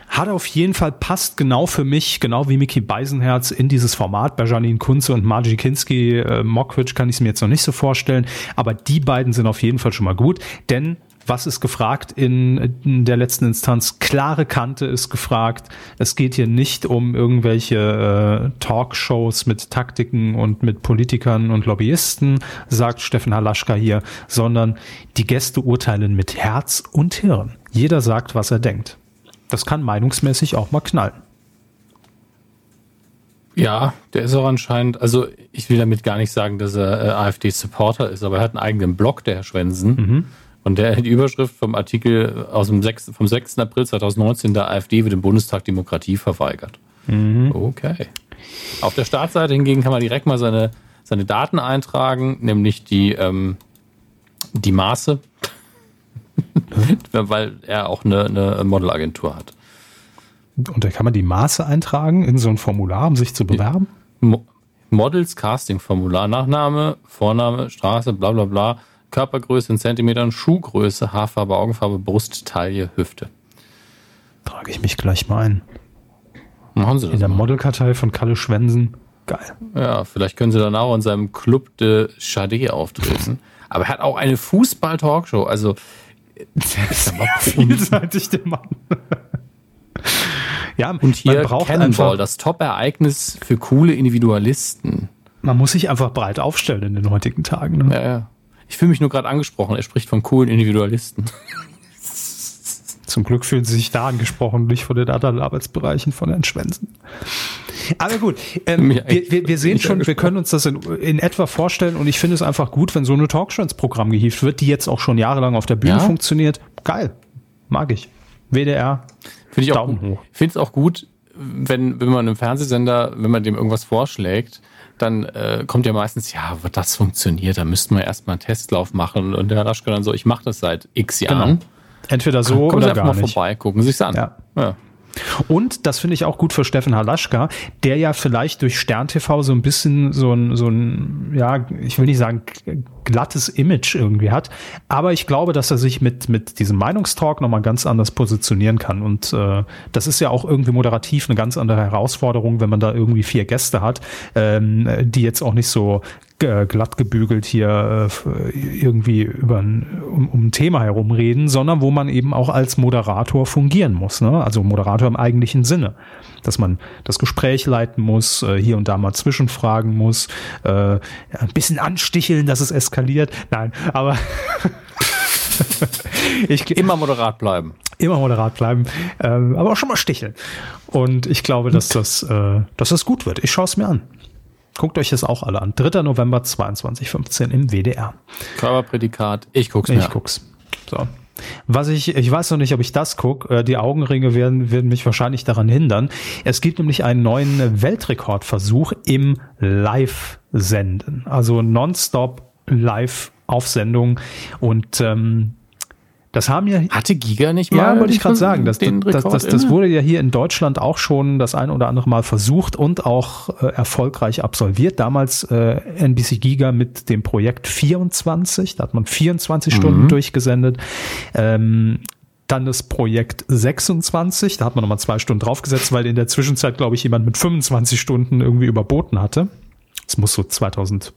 Hat auf jeden Fall passt genau für mich, genau wie Mickey Beisenherz in dieses Format. Bei Janine Kunze und Margie Kinski, äh, Mockridge kann ich es mir jetzt noch nicht so vorstellen. Aber die beiden sind auf jeden Fall schon mal gut, denn was ist gefragt in, in, der letzten Instanz? Klare Kante ist gefragt. Es geht hier nicht um irgendwelche äh, Talkshows mit Taktiken und mit Politikern und Lobbyisten, sagt Steffen Halaschka hier, sondern die Gäste urteilen mit Herz und Hirn. Jeder sagt, was er denkt. Das kann meinungsmäßig auch mal knallen. Ja, der ist auch anscheinend, also ich will damit gar nicht sagen, dass er äh, AfD-Supporter ist, aber er hat einen eigenen Blog, der Herr Schwensen. Mhm. Und der, die Überschrift vom Artikel aus dem 6, vom 6. April 2019, der AfD wird im Bundestag Demokratie verweigert. Mhm. Okay. Auf der Startseite hingegen kann man direkt mal seine, seine Daten eintragen, nämlich die, ähm, die Maße, weil er auch eine, eine Modelagentur hat. Und da kann man die Maße eintragen in so ein Formular, um sich zu bewerben? Mo Models Casting Formular, Nachname, Vorname, Straße, bla bla bla Körpergröße in Zentimetern, Schuhgröße, Haarfarbe, Augenfarbe, Brust, Taille, Hüfte. Trage ich mich gleich mal ein. Machen Sie das. In der Modelkartei von Kalle Schwensen. Geil. Ja, vielleicht können Sie dann auch in seinem Club de Chade auftreten. Aber er hat auch eine Fußball-Talkshow. Also, der ist aber vielseitig, der Mann. ja, und hier Cannonball, das Top-Ereignis für coole Individualisten. man muss sich einfach breit aufstellen in den heutigen Tagen. Ne? Ja, ja. Ich fühle mich nur gerade angesprochen. Er spricht von coolen Individualisten. Zum Glück fühlen sie sich da angesprochen, nicht von den anderen Arbeitsbereichen von Herrn Schwensen. Aber gut, ähm, wir, wir, wir sehen schon, wir können uns das in, in, etwa vorstellen und ich finde es einfach gut, wenn so eine Talkshow ins Programm gehievt wird, die jetzt auch schon jahrelang auf der Bühne ja. funktioniert. Geil, mag ich. WDR, finde ich Daumen auch hoch. Ich finde es auch gut, wenn, wenn man einem Fernsehsender, wenn man dem irgendwas vorschlägt, dann äh, kommt ja meistens, ja, wird das funktioniert, da müssten wir erstmal einen Testlauf machen. Und der Herr Raschke dann so, ich mache das seit x Jahren. Genau. Entweder so Kommen oder Sie gar mal nicht. vorbei, gucken Sie sich an. Ja. ja. Und das finde ich auch gut für Steffen Halaschka, der ja vielleicht durch Stern TV so ein bisschen so ein, so ein, ja, ich will nicht sagen glattes Image irgendwie hat, aber ich glaube, dass er sich mit, mit diesem Meinungstalk nochmal ganz anders positionieren kann. Und äh, das ist ja auch irgendwie moderativ eine ganz andere Herausforderung, wenn man da irgendwie vier Gäste hat, ähm, die jetzt auch nicht so glatt gebügelt hier äh, irgendwie über ein, um, um ein Thema herumreden, sondern wo man eben auch als Moderator fungieren muss. Ne? Also Moderator im eigentlichen Sinne. Dass man das Gespräch leiten muss, äh, hier und da mal zwischenfragen muss, äh, ein bisschen ansticheln, dass es eskaliert. Nein, aber ich, immer moderat bleiben. Immer moderat bleiben, ähm, aber auch schon mal sticheln. Und ich glaube, dass das, äh, dass das gut wird. Ich schaue es mir an. Guckt euch das auch alle an. 3. November 2215 im WDR. Körperprädikat. Ich guck's mir. Ich guck's. So. Was ich, ich weiß noch nicht, ob ich das gucke. Äh, die Augenringe werden, werden mich wahrscheinlich daran hindern. Es gibt nämlich einen neuen Weltrekordversuch im Live-Senden. Also nonstop Live-Aufsendung. Und ähm, das haben ja. Hatte Giga nicht mal? Ja, wollte ich gerade sagen. Das, das, das, das, wurde ja hier in Deutschland auch schon das ein oder andere Mal versucht und auch äh, erfolgreich absolviert. Damals äh, NBC Giga mit dem Projekt 24. Da hat man 24 mhm. Stunden durchgesendet. Ähm, dann das Projekt 26. Da hat man nochmal zwei Stunden draufgesetzt, weil in der Zwischenzeit, glaube ich, jemand mit 25 Stunden irgendwie überboten hatte. Es muss so 2003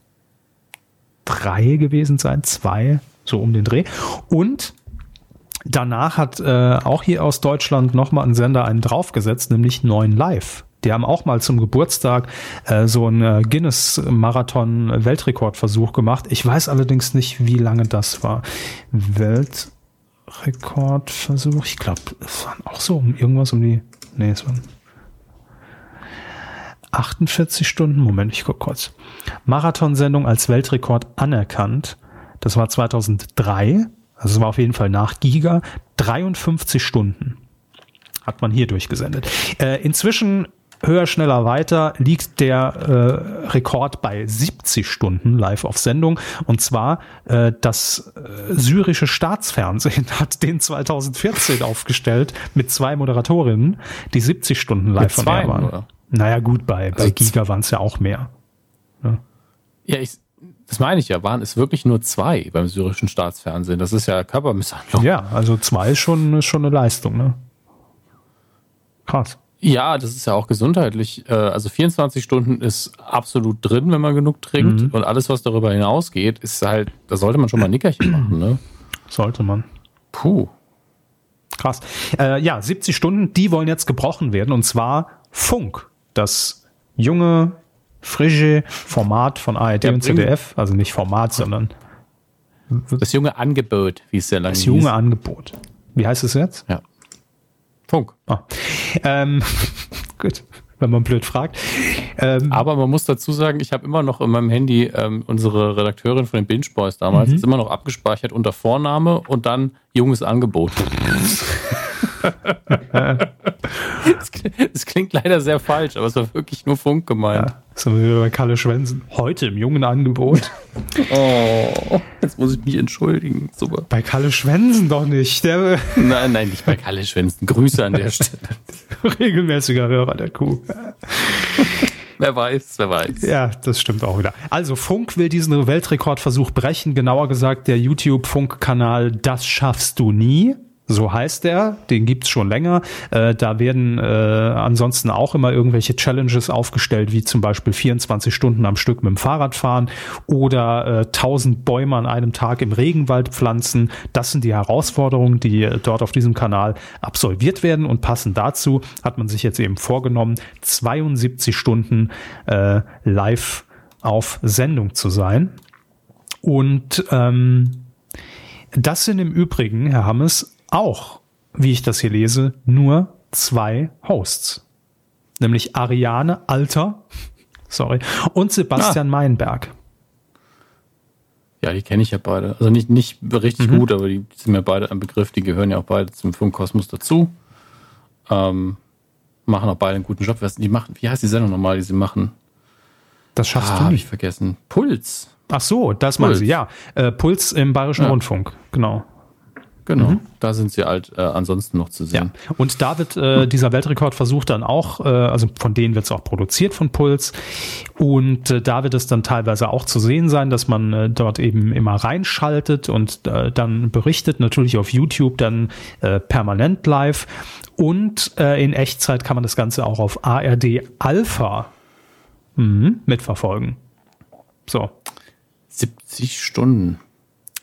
gewesen sein, zwei, so um den Dreh. Und Danach hat äh, auch hier aus Deutschland nochmal ein Sender einen draufgesetzt, nämlich 9 Live. Die haben auch mal zum Geburtstag äh, so einen äh, Guinness-Marathon-Weltrekordversuch gemacht. Ich weiß allerdings nicht, wie lange das war. Weltrekordversuch, ich glaube, es waren auch so um irgendwas um die. Nee, es waren 48 Stunden. Moment, ich guck kurz. Marathonsendung als Weltrekord anerkannt. Das war 2003. Also es war auf jeden Fall nach Giga. 53 Stunden hat man hier durchgesendet. Äh, inzwischen höher, schneller, weiter liegt der äh, Rekord bei 70 Stunden live auf Sendung. Und zwar äh, das äh, syrische Staatsfernsehen hat den 2014 aufgestellt mit zwei Moderatorinnen, die 70 Stunden live von der waren. Oder? Naja gut, bei, bei also Giga waren es ja auch mehr. Ja, ja ich, das meine ich ja, waren es wirklich nur zwei beim syrischen Staatsfernsehen. Das ist ja Körpermisshandlung. Ja, also zwei ist schon, ist schon eine Leistung, ne? Krass. Ja, das ist ja auch gesundheitlich. Äh, also 24 Stunden ist absolut drin, wenn man genug trinkt. Mhm. Und alles, was darüber hinausgeht, ist halt, da sollte man schon mal ein Nickerchen machen, ne? Sollte man. Puh. Krass. Äh, ja, 70 Stunden, die wollen jetzt gebrochen werden. Und zwar Funk. Das junge, frische Format von ARD ja, und ZDF, also nicht Format, sondern das junge Angebot, wie es sehr lange Das junge hieß. Angebot. Wie heißt es jetzt? Ja. Funk. Ah. Ähm, gut, wenn man blöd fragt. Ähm, Aber man muss dazu sagen, ich habe immer noch in meinem Handy ähm, unsere Redakteurin von den Binge Boys damals, mhm. ist immer noch abgespeichert unter Vorname und dann junges Angebot. Es klingt leider sehr falsch, aber es war wirklich nur Funk gemeint. Ja, sind wir wieder bei Kalle Schwensen. Heute im jungen Angebot. oh, jetzt muss ich mich entschuldigen. Super. Bei Kalle Schwensen doch nicht. Der nein, nein, nicht bei Kalle Schwensen. Grüße an der Stelle. Regelmäßiger Hörer der Kuh. Wer weiß, wer weiß. Ja, das stimmt auch wieder. Also Funk will diesen Weltrekordversuch brechen. Genauer gesagt, der YouTube-Funk-Kanal Das schaffst du nie. So heißt der, den gibt's schon länger. Äh, da werden äh, ansonsten auch immer irgendwelche Challenges aufgestellt, wie zum Beispiel 24 Stunden am Stück mit dem Fahrrad fahren oder äh, 1000 Bäume an einem Tag im Regenwald pflanzen. Das sind die Herausforderungen, die äh, dort auf diesem Kanal absolviert werden und passend dazu hat man sich jetzt eben vorgenommen, 72 Stunden äh, live auf Sendung zu sein. Und ähm, das sind im Übrigen, Herr Hammes, auch, wie ich das hier lese, nur zwei Hosts. Nämlich Ariane Alter, sorry, und Sebastian ah. Meinberg. Ja, die kenne ich ja beide. Also nicht, nicht richtig mhm. gut, aber die sind mir beide ein Begriff. Die gehören ja auch beide zum Funkkosmos dazu. Ähm, machen auch beide einen guten Job. Die machen, wie heißt die Sendung nochmal, die sie machen? Das schaffst ah, du nicht. ich vergessen. Puls. Ach so, das meinen Sie, ja. Äh, Puls im Bayerischen ja. Rundfunk, genau. Genau, mhm. da sind sie halt äh, ansonsten noch zu sehen. Ja. Und da wird äh, dieser Weltrekordversuch dann auch, äh, also von denen wird es auch produziert von Puls. Und äh, da wird es dann teilweise auch zu sehen sein, dass man äh, dort eben immer reinschaltet und äh, dann berichtet, natürlich auf YouTube dann äh, permanent live. Und äh, in Echtzeit kann man das Ganze auch auf ARD Alpha mhm, mitverfolgen. So. 70 Stunden.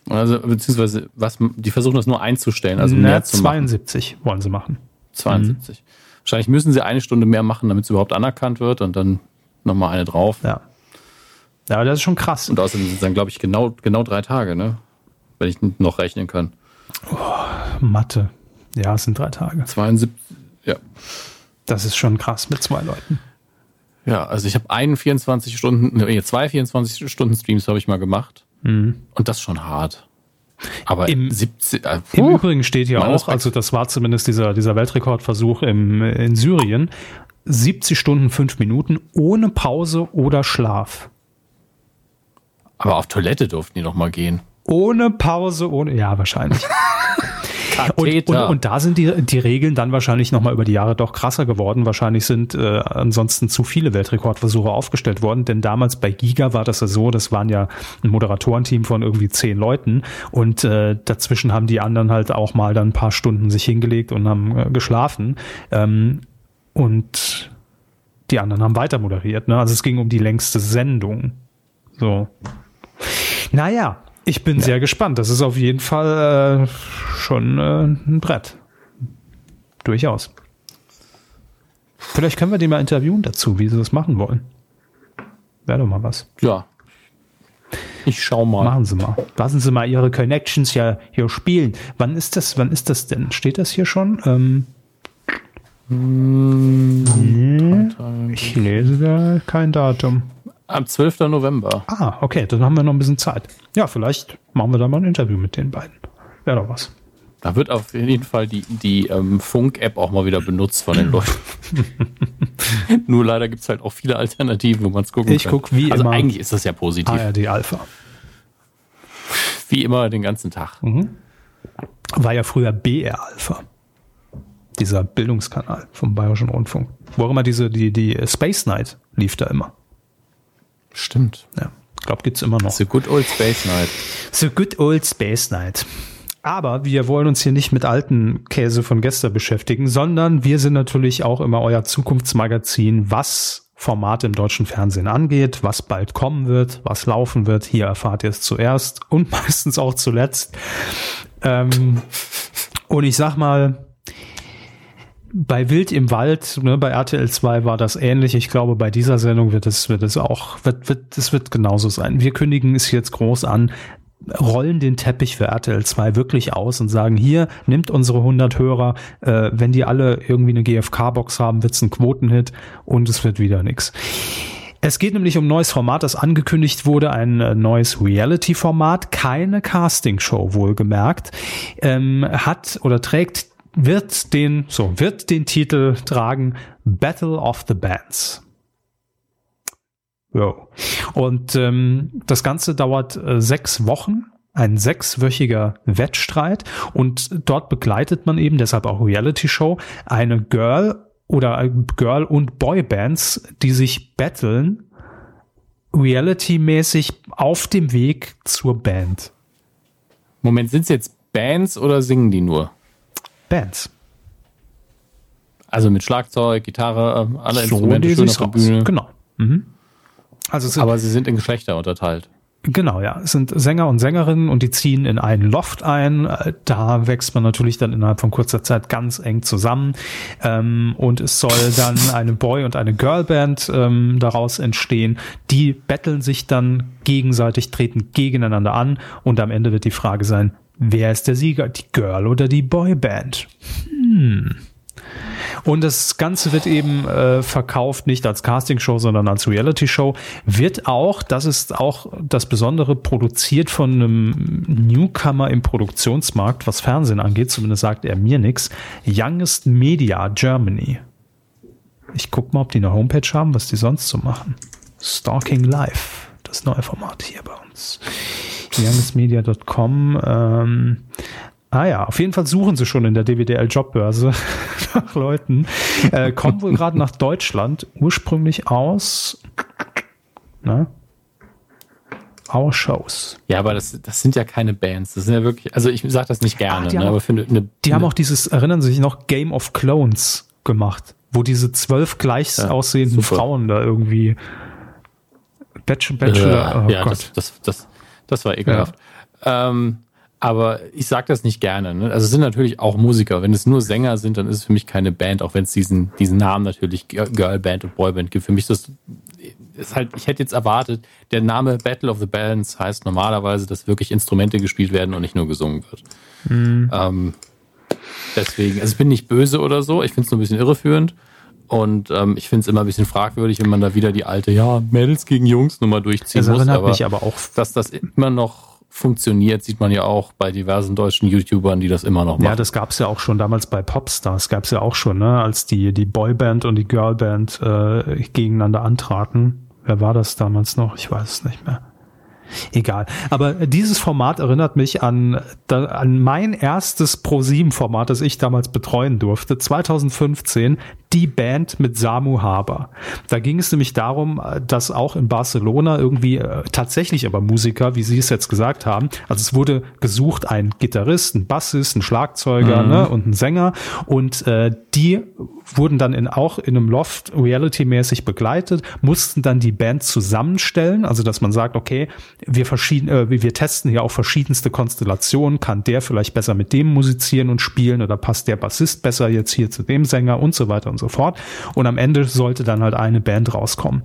Also, beziehungsweise, was, die versuchen das nur einzustellen, also Na, mehr zu 72 machen. wollen sie machen. 72. Mhm. Wahrscheinlich müssen sie eine Stunde mehr machen, damit es überhaupt anerkannt wird und dann nochmal eine drauf. Ja. Ja, aber das ist schon krass. Und außerdem sind es dann, glaube ich, genau, genau drei Tage, ne? Wenn ich noch rechnen kann. Oh, Mathe. Ja, es sind drei Tage. 72, ja. Das ist schon krass mit zwei Leuten. Ja, also ich habe einen 24 Stunden, nee, zwei 24 Stunden Streams habe ich mal gemacht. Mhm. Und das schon hart. Aber Im, 70, äh, Im Übrigen steht ja auch, also das war zumindest dieser, dieser Weltrekordversuch im, in Syrien, 70 Stunden, 5 Minuten ohne Pause oder Schlaf. Aber auf Toilette durften die noch mal gehen. Ohne Pause, ohne, ja, wahrscheinlich. Und, und, und, da sind die, die Regeln dann wahrscheinlich nochmal über die Jahre doch krasser geworden. Wahrscheinlich sind äh, ansonsten zu viele Weltrekordversuche aufgestellt worden, denn damals bei Giga war das ja so, das waren ja ein Moderatorenteam von irgendwie zehn Leuten und äh, dazwischen haben die anderen halt auch mal dann ein paar Stunden sich hingelegt und haben äh, geschlafen. Ähm, und die anderen haben weiter moderiert. Ne? Also es ging um die längste Sendung. So. Naja, ich bin ja. sehr gespannt. Das ist auf jeden Fall äh, schon äh, ein Brett. Durchaus. Vielleicht können wir den mal interviewen dazu, wie sie das machen wollen. Wäre doch mal was. Ja. Ich schau mal. Machen Sie mal. Lassen Sie mal Ihre Connections ja hier spielen. Wann ist das, wann ist das denn? Steht das hier schon? Ähm, hm, ich lese da kein Datum. Am 12. November. Ah, okay, dann haben wir noch ein bisschen Zeit. Ja, vielleicht machen wir da mal ein Interview mit den beiden. Wäre doch was. Da wird auf jeden Fall die, die ähm, Funk-App auch mal wieder benutzt von den Leuten. Nur leider gibt es halt auch viele Alternativen, wo man es gucken ich kann. Ich gucke wie also immer. Also eigentlich ist das ja positiv. ARD Alpha. Wie immer den ganzen Tag. Mhm. War ja früher BR Alpha. Dieser Bildungskanal vom Bayerischen Rundfunk. Wo auch immer diese, die, die Space Night lief da immer. Stimmt. Ja. Ich glaube, gibt es immer noch. The Good Old Space Night. The Good Old Space Night. Aber wir wollen uns hier nicht mit alten Käse von gestern beschäftigen, sondern wir sind natürlich auch immer euer Zukunftsmagazin, was Formate im deutschen Fernsehen angeht, was bald kommen wird, was laufen wird. Hier erfahrt ihr es zuerst und meistens auch zuletzt. Ähm, und ich sag mal, bei Wild im Wald, ne, bei RTL 2 war das ähnlich. Ich glaube, bei dieser Sendung wird es, wird es auch, wird, wird, es wird genauso sein. Wir kündigen es jetzt groß an, rollen den Teppich für RTL 2 wirklich aus und sagen, hier, nimmt unsere 100 Hörer, äh, wenn die alle irgendwie eine GFK-Box haben, wird's ein Quotenhit und es wird wieder nix. Es geht nämlich um ein neues Format, das angekündigt wurde, ein äh, neues Reality-Format, keine Casting-Show wohlgemerkt, ähm, hat oder trägt wird den, so, wird den Titel tragen Battle of the Bands. Jo. Und ähm, das Ganze dauert äh, sechs Wochen, ein sechswöchiger Wettstreit und dort begleitet man eben, deshalb auch Reality Show, eine Girl oder Girl- und Boybands, die sich battlen, reality-mäßig auf dem Weg zur Band. Moment, sind es jetzt Bands oder singen die nur? Bands. Also mit Schlagzeug, Gitarre, alle so Instrumente schön auf der Bühne. Genau. Mhm. Also Aber sie sind in Geschlechter unterteilt. Genau, ja. Es sind Sänger und Sängerinnen und die ziehen in einen Loft ein. Da wächst man natürlich dann innerhalb von kurzer Zeit ganz eng zusammen. Ähm, und es soll dann eine Boy- und eine Girlband ähm, daraus entstehen. Die betteln sich dann gegenseitig, treten gegeneinander an und am Ende wird die Frage sein, wer ist der Sieger? Die Girl oder die Boyband? Hm. Und das Ganze wird eben äh, verkauft nicht als Castingshow, sondern als Reality-Show. Wird auch, das ist auch das Besondere, produziert von einem Newcomer im Produktionsmarkt, was Fernsehen angeht, zumindest sagt er mir nichts. Youngest Media Germany. Ich guck mal, ob die eine Homepage haben, was die sonst so machen. Stalking Live, das neue Format hier bei uns. Youngestmedia.com. Ähm, Ah ja, auf jeden Fall suchen sie schon in der DWDL-Jobbörse nach Leuten. Äh, kommen wohl gerade nach Deutschland, ursprünglich aus na, Our Shows. Ja, aber das, das sind ja keine Bands. Das sind ja wirklich, also ich sage das nicht gerne, ah, ne, aber finde eine, Die eine, haben auch dieses, erinnern Sie sich noch, Game of Clones gemacht, wo diese zwölf gleich ja, aussehenden super. Frauen da irgendwie Bachelor, Bachelor, oh ja, Gott. Das, das, das, das war ekelhaft. Ja. Ähm, aber ich sage das nicht gerne. Ne? Also es sind natürlich auch Musiker. Wenn es nur Sänger sind, dann ist es für mich keine Band, auch wenn es diesen, diesen Namen natürlich Girlband und Boyband gibt. Für mich ist das ist halt, ich hätte jetzt erwartet, der Name Battle of the Bands heißt normalerweise, dass wirklich Instrumente gespielt werden und nicht nur gesungen wird. Mhm. Ähm, deswegen, also ich bin nicht böse oder so, ich finde es nur ein bisschen irreführend. Und ähm, ich finde es immer ein bisschen fragwürdig, wenn man da wieder die alte, ja, Mädels gegen Jungs Nummer durchziehen das muss. Aber, mich aber auch, dass das immer noch funktioniert, sieht man ja auch bei diversen deutschen YouTubern, die das immer noch machen. Ja, das gab es ja auch schon damals bei Popstars, gab es ja auch schon, ne, als die, die Boyband und die Girlband äh, gegeneinander antraten. Wer war das damals noch? Ich weiß es nicht mehr. Egal. Aber dieses Format erinnert mich an, an mein erstes Pro-7-Format, das ich damals betreuen durfte. 2015 die Band mit Samu Haber. Da ging es nämlich darum, dass auch in Barcelona irgendwie äh, tatsächlich aber Musiker, wie Sie es jetzt gesagt haben, also es wurde gesucht ein Gitarrist, ein Bassist, ein Schlagzeuger mhm. ne, und ein Sänger und äh, die wurden dann in, auch in einem Loft reality-mäßig begleitet, mussten dann die Band zusammenstellen, also dass man sagt, okay, wir verschieden, äh, wir testen hier auch verschiedenste Konstellationen, kann der vielleicht besser mit dem musizieren und spielen oder passt der Bassist besser jetzt hier zu dem Sänger und so weiter und so fort. Und am Ende sollte dann halt eine Band rauskommen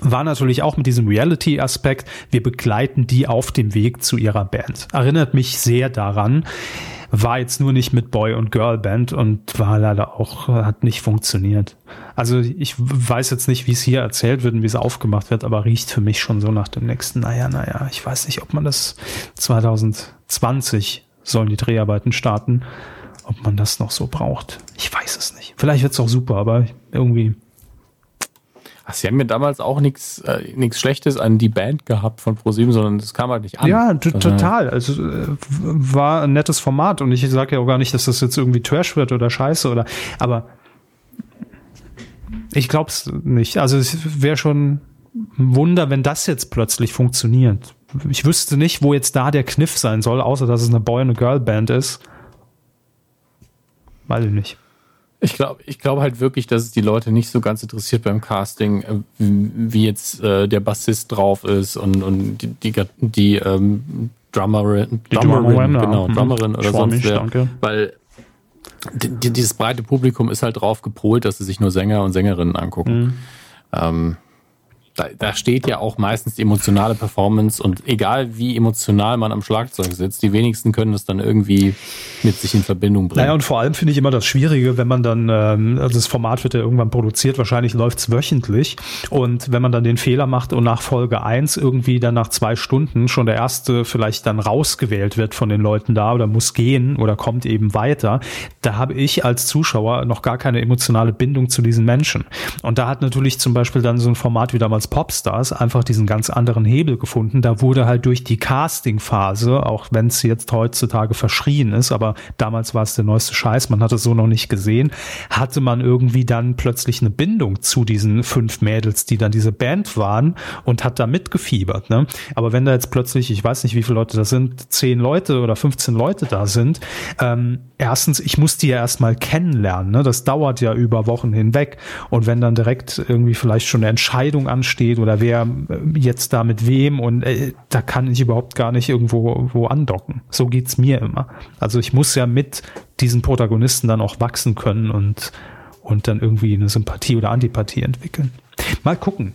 war natürlich auch mit diesem Reality-Aspekt, wir begleiten die auf dem Weg zu ihrer Band. Erinnert mich sehr daran. War jetzt nur nicht mit Boy und Girl Band und war leider auch, hat nicht funktioniert. Also ich weiß jetzt nicht, wie es hier erzählt wird und wie es aufgemacht wird, aber riecht für mich schon so nach dem nächsten, naja, naja, ich weiß nicht, ob man das 2020 sollen die Dreharbeiten starten, ob man das noch so braucht. Ich weiß es nicht. Vielleicht wird es auch super, aber irgendwie Ach, sie haben mir damals auch nichts äh, nichts Schlechtes an die Band gehabt von ProSieben, sondern das kam halt nicht an. Ja, total. Also äh, war ein nettes Format und ich sage ja auch gar nicht, dass das jetzt irgendwie Trash wird oder Scheiße oder, aber ich glaub's nicht. Also es wäre schon ein Wunder, wenn das jetzt plötzlich funktioniert. Ich wüsste nicht, wo jetzt da der Kniff sein soll, außer dass es eine Boy- und Girl-Band ist. Weiß ich nicht. Ich glaube ich glaube halt wirklich, dass es die Leute nicht so ganz interessiert beim Casting, äh, wie jetzt äh, der Bassist drauf ist und, und die, die, die ähm, Drummerin, die Drummerin, Drummerin genau, ja. Drummerin mhm. oder sonst wer. Danke. Weil die, dieses breite Publikum ist halt drauf gepolt, dass sie sich nur Sänger und Sängerinnen angucken. Mhm. Ähm, da, da steht ja auch meistens die emotionale Performance und egal wie emotional man am Schlagzeug sitzt, die wenigsten können das dann irgendwie mit sich in Verbindung bringen. Naja, und vor allem finde ich immer das Schwierige, wenn man dann, ähm, also das Format wird ja irgendwann produziert, wahrscheinlich läuft es wöchentlich und wenn man dann den Fehler macht und nach Folge eins irgendwie dann nach zwei Stunden schon der erste vielleicht dann rausgewählt wird von den Leuten da oder muss gehen oder kommt eben weiter, da habe ich als Zuschauer noch gar keine emotionale Bindung zu diesen Menschen. Und da hat natürlich zum Beispiel dann so ein Format wie damals als Popstars einfach diesen ganz anderen Hebel gefunden. Da wurde halt durch die Casting-Phase, auch wenn es jetzt heutzutage verschrien ist, aber damals war es der neueste Scheiß, man hat es so noch nicht gesehen, hatte man irgendwie dann plötzlich eine Bindung zu diesen fünf Mädels, die dann diese Band waren und hat da mitgefiebert. Ne? Aber wenn da jetzt plötzlich, ich weiß nicht, wie viele Leute das sind, zehn Leute oder 15 Leute da sind, ähm, erstens, ich muss die ja erstmal kennenlernen. Ne? Das dauert ja über Wochen hinweg. Und wenn dann direkt irgendwie vielleicht schon eine Entscheidung ansteht, steht oder wer äh, jetzt da mit wem und äh, da kann ich überhaupt gar nicht irgendwo wo andocken. So geht's mir immer. Also ich muss ja mit diesen Protagonisten dann auch wachsen können und, und dann irgendwie eine Sympathie oder Antipathie entwickeln. Mal gucken.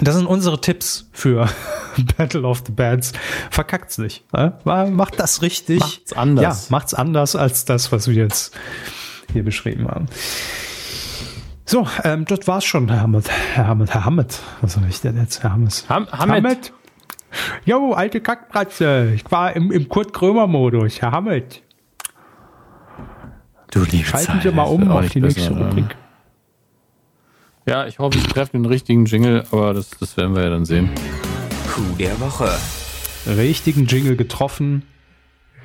Das sind unsere Tipps für Battle of the Bands. Verkackt's nicht. Ne? Macht das richtig. Macht's anders. Ja, macht's anders als das, was wir jetzt hier beschrieben haben. So, ähm, das war's schon, Herr Hammett. Herr Hammett, Herr Hammett. Was soll ich denn jetzt, Herr Hammes? Ham Hammett. Jo, alte Kackpratze. Ich war im, im Kurt Krömer-Modus, Herr Hammett. Du liebe Schalten Zeit, Sie mal um auf die besser, nächste ne? Rubrik. Ja, ich hoffe, ich treffe den richtigen Jingle, aber das, das werden wir ja dann sehen. Coup der Woche. Richtigen Jingle getroffen,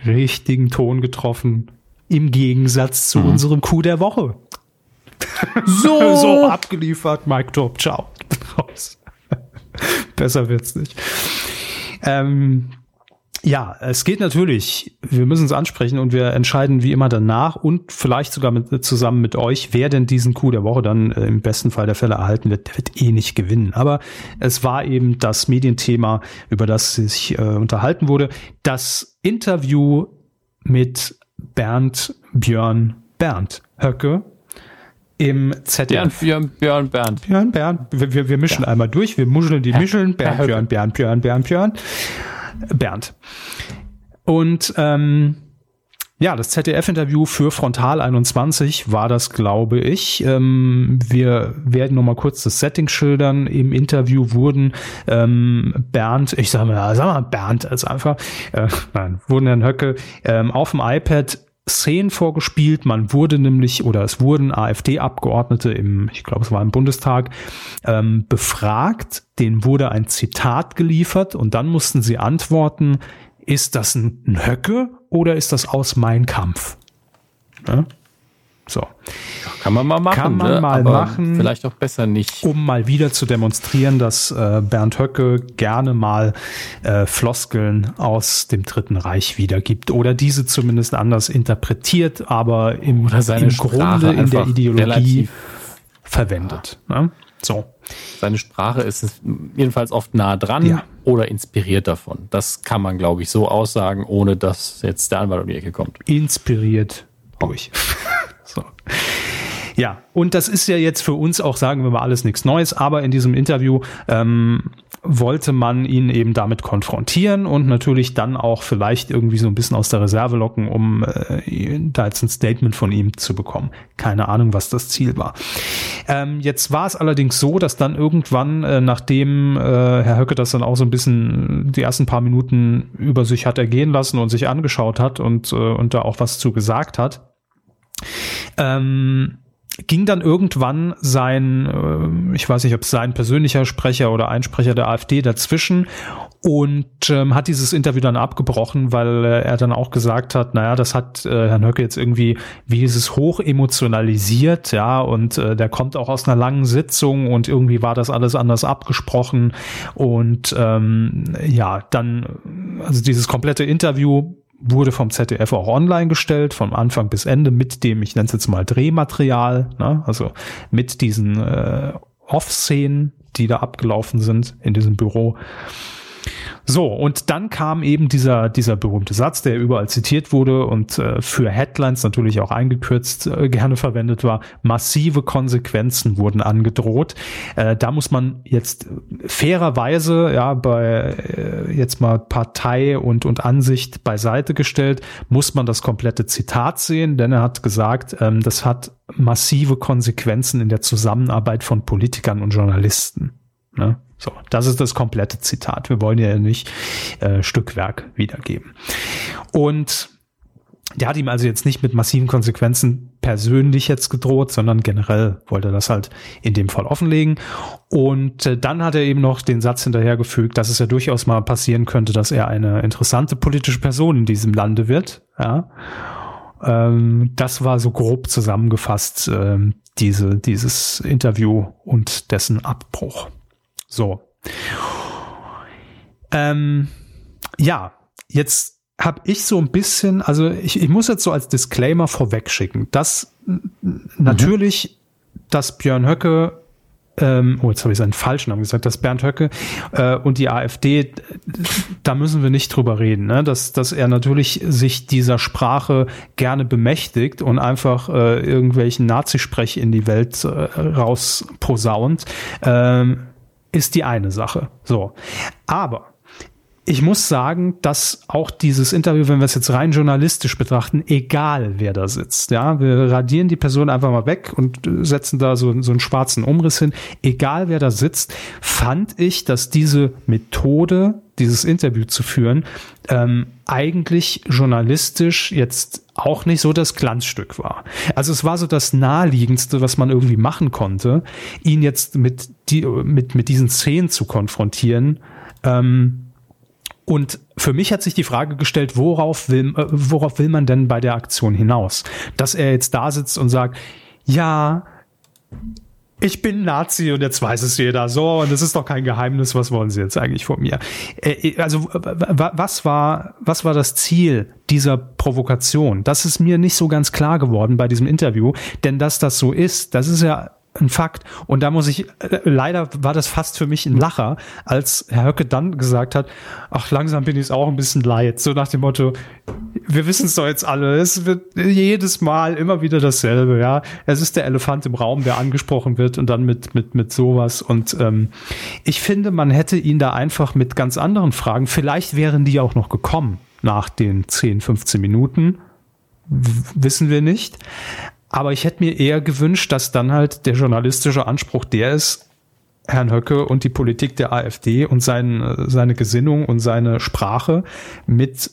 richtigen Ton getroffen, im Gegensatz zu unserem Coup der Woche. So, so abgeliefert, Mike Top, ciao. Raus. Besser wird's nicht. Ähm, ja, es geht natürlich. Wir müssen es ansprechen und wir entscheiden wie immer danach und vielleicht sogar mit, zusammen mit euch, wer denn diesen Coup der Woche dann äh, im besten Fall der Fälle erhalten wird. Der wird eh nicht gewinnen. Aber es war eben das Medienthema, über das sich äh, unterhalten wurde. Das Interview mit Bernd Björn Bernd Höcke im Björn, ZDF. Björn, Björn, Bernd. Björn, Bernd. Wir, wir, wir mischen einmal durch. Wir muscheln die Mischeln. Bernd. Björn, Bernd, Björn, Bernd, Björn. Bernd. Und ähm, ja, das ZDF-Interview für Frontal 21 war das, glaube ich. Ähm, wir werden noch mal kurz das Setting schildern. Im Interview wurden ähm, Bernd, ich sag mal, sag mal Bernd als einfach, äh, nein, wurden Herrn Höcke ähm, auf dem iPad Szenen vorgespielt. Man wurde nämlich, oder es wurden AfD-Abgeordnete im, ich glaube, es war im Bundestag, ähm, befragt. Denen wurde ein Zitat geliefert und dann mussten sie antworten, ist das ein, Höcke oder ist das aus Mein Kampf? Ne? So. Kann man mal machen. Kann man ne? mal aber machen. Vielleicht auch besser nicht. um mal wieder zu demonstrieren, dass äh, Bernd Höcke gerne mal äh, Floskeln aus dem Dritten Reich wiedergibt oder diese zumindest anders interpretiert, aber im, Oder seine im Grunde in der Ideologie verwendet. Ne? So. Seine Sprache ist jedenfalls oft nah dran Ja. oder inspiriert davon. Das kann man, glaube ich, so aussagen, ohne dass jetzt der Anwalt um die Ecke kommt. inspiriert durch. so. Ja, und das ist ja jetzt für uns auch, sagen wir mal, alles nichts Neues, aber in diesem Interview ähm, wollte man ihn eben damit konfrontieren und natürlich dann auch vielleicht irgendwie so ein bisschen aus der Reserve locken, um äh, da jetzt ein Statement von ihm zu bekommen. Keine Ahnung, was das Ziel war. Ähm, jetzt war es allerdings so, dass dann irgendwann, äh, nachdem äh, Herr Höcke das dann auch so ein bisschen die ersten paar Minuten über sich hat ergehen lassen und sich angeschaut hat und, äh, und da auch was zu gesagt hat, ähm, ging dann irgendwann sein, äh, ich weiß nicht, ob es sein persönlicher Sprecher oder Einsprecher der AfD dazwischen und ähm, hat dieses Interview dann abgebrochen, weil äh, er dann auch gesagt hat, naja, das hat äh, Herrn Höcke jetzt irgendwie, wie ist es, hoch emotionalisiert, ja, und äh, der kommt auch aus einer langen Sitzung und irgendwie war das alles anders abgesprochen und ähm, ja, dann, also dieses komplette Interview wurde vom ZDF auch online gestellt, von Anfang bis Ende mit dem, ich nenne es jetzt mal Drehmaterial, ne? also mit diesen äh, Off-Szenen, die da abgelaufen sind in diesem Büro. So, und dann kam eben dieser, dieser berühmte Satz, der überall zitiert wurde und äh, für Headlines natürlich auch eingekürzt äh, gerne verwendet war. Massive Konsequenzen wurden angedroht. Äh, da muss man jetzt fairerweise, ja, bei äh, jetzt mal Partei und, und Ansicht beiseite gestellt, muss man das komplette Zitat sehen, denn er hat gesagt, ähm, das hat massive Konsequenzen in der Zusammenarbeit von Politikern und Journalisten. Ne? So, das ist das komplette Zitat. Wir wollen ja nicht äh, Stückwerk wiedergeben. Und der hat ihm also jetzt nicht mit massiven Konsequenzen persönlich jetzt gedroht, sondern generell wollte er das halt in dem Fall offenlegen. Und äh, dann hat er eben noch den Satz hinterhergefügt, dass es ja durchaus mal passieren könnte, dass er eine interessante politische Person in diesem Lande wird. Ja. Ähm, das war so grob zusammengefasst ähm, diese, dieses Interview und dessen Abbruch. So. Ähm, ja, jetzt habe ich so ein bisschen, also ich, ich muss jetzt so als Disclaimer vorwegschicken, dass n- natürlich, dass Björn Höcke ähm, oh, jetzt habe ich seinen falschen Namen gesagt, dass Bernd Höcke äh, und die AfD, da müssen wir nicht drüber reden, ne? dass, dass er natürlich sich dieser Sprache gerne bemächtigt und einfach äh, irgendwelchen Nazisprech in die Welt äh, rausposaunt, ähm, ist die eine Sache. So. Aber ich muss sagen, dass auch dieses Interview, wenn wir es jetzt rein journalistisch betrachten, egal wer da sitzt, ja, wir radieren die Person einfach mal weg und setzen da so, so einen schwarzen Umriss hin, egal wer da sitzt, fand ich, dass diese Methode, dieses Interview zu führen, ähm, eigentlich journalistisch jetzt auch nicht so das Glanzstück war. Also es war so das naheliegendste, was man irgendwie machen konnte, ihn jetzt mit, die, mit, mit diesen Szenen zu konfrontieren. Ähm, und für mich hat sich die Frage gestellt, worauf will, äh, worauf will man denn bei der Aktion hinaus? Dass er jetzt da sitzt und sagt, ja, ich bin Nazi und jetzt weiß es jeder so und es ist doch kein Geheimnis, was wollen Sie jetzt eigentlich von mir? Äh, also was war, was war das Ziel dieser Provokation? Das ist mir nicht so ganz klar geworden bei diesem Interview, denn dass das so ist, das ist ja ein Fakt. Und da muss ich, äh, leider war das fast für mich ein Lacher, als Herr Höcke dann gesagt hat, ach, langsam bin ich es auch ein bisschen leid. So nach dem Motto, wir wissen es doch jetzt alle, es wird jedes Mal immer wieder dasselbe, ja. Es ist der Elefant im Raum, der angesprochen wird und dann mit, mit, mit sowas. Und ähm, ich finde, man hätte ihn da einfach mit ganz anderen Fragen, vielleicht wären die auch noch gekommen nach den 10, 15 Minuten. wissen wir nicht. Aber ich hätte mir eher gewünscht, dass dann halt der journalistische Anspruch der ist, Herrn Höcke und die Politik der AfD und sein, seine Gesinnung und seine Sprache mit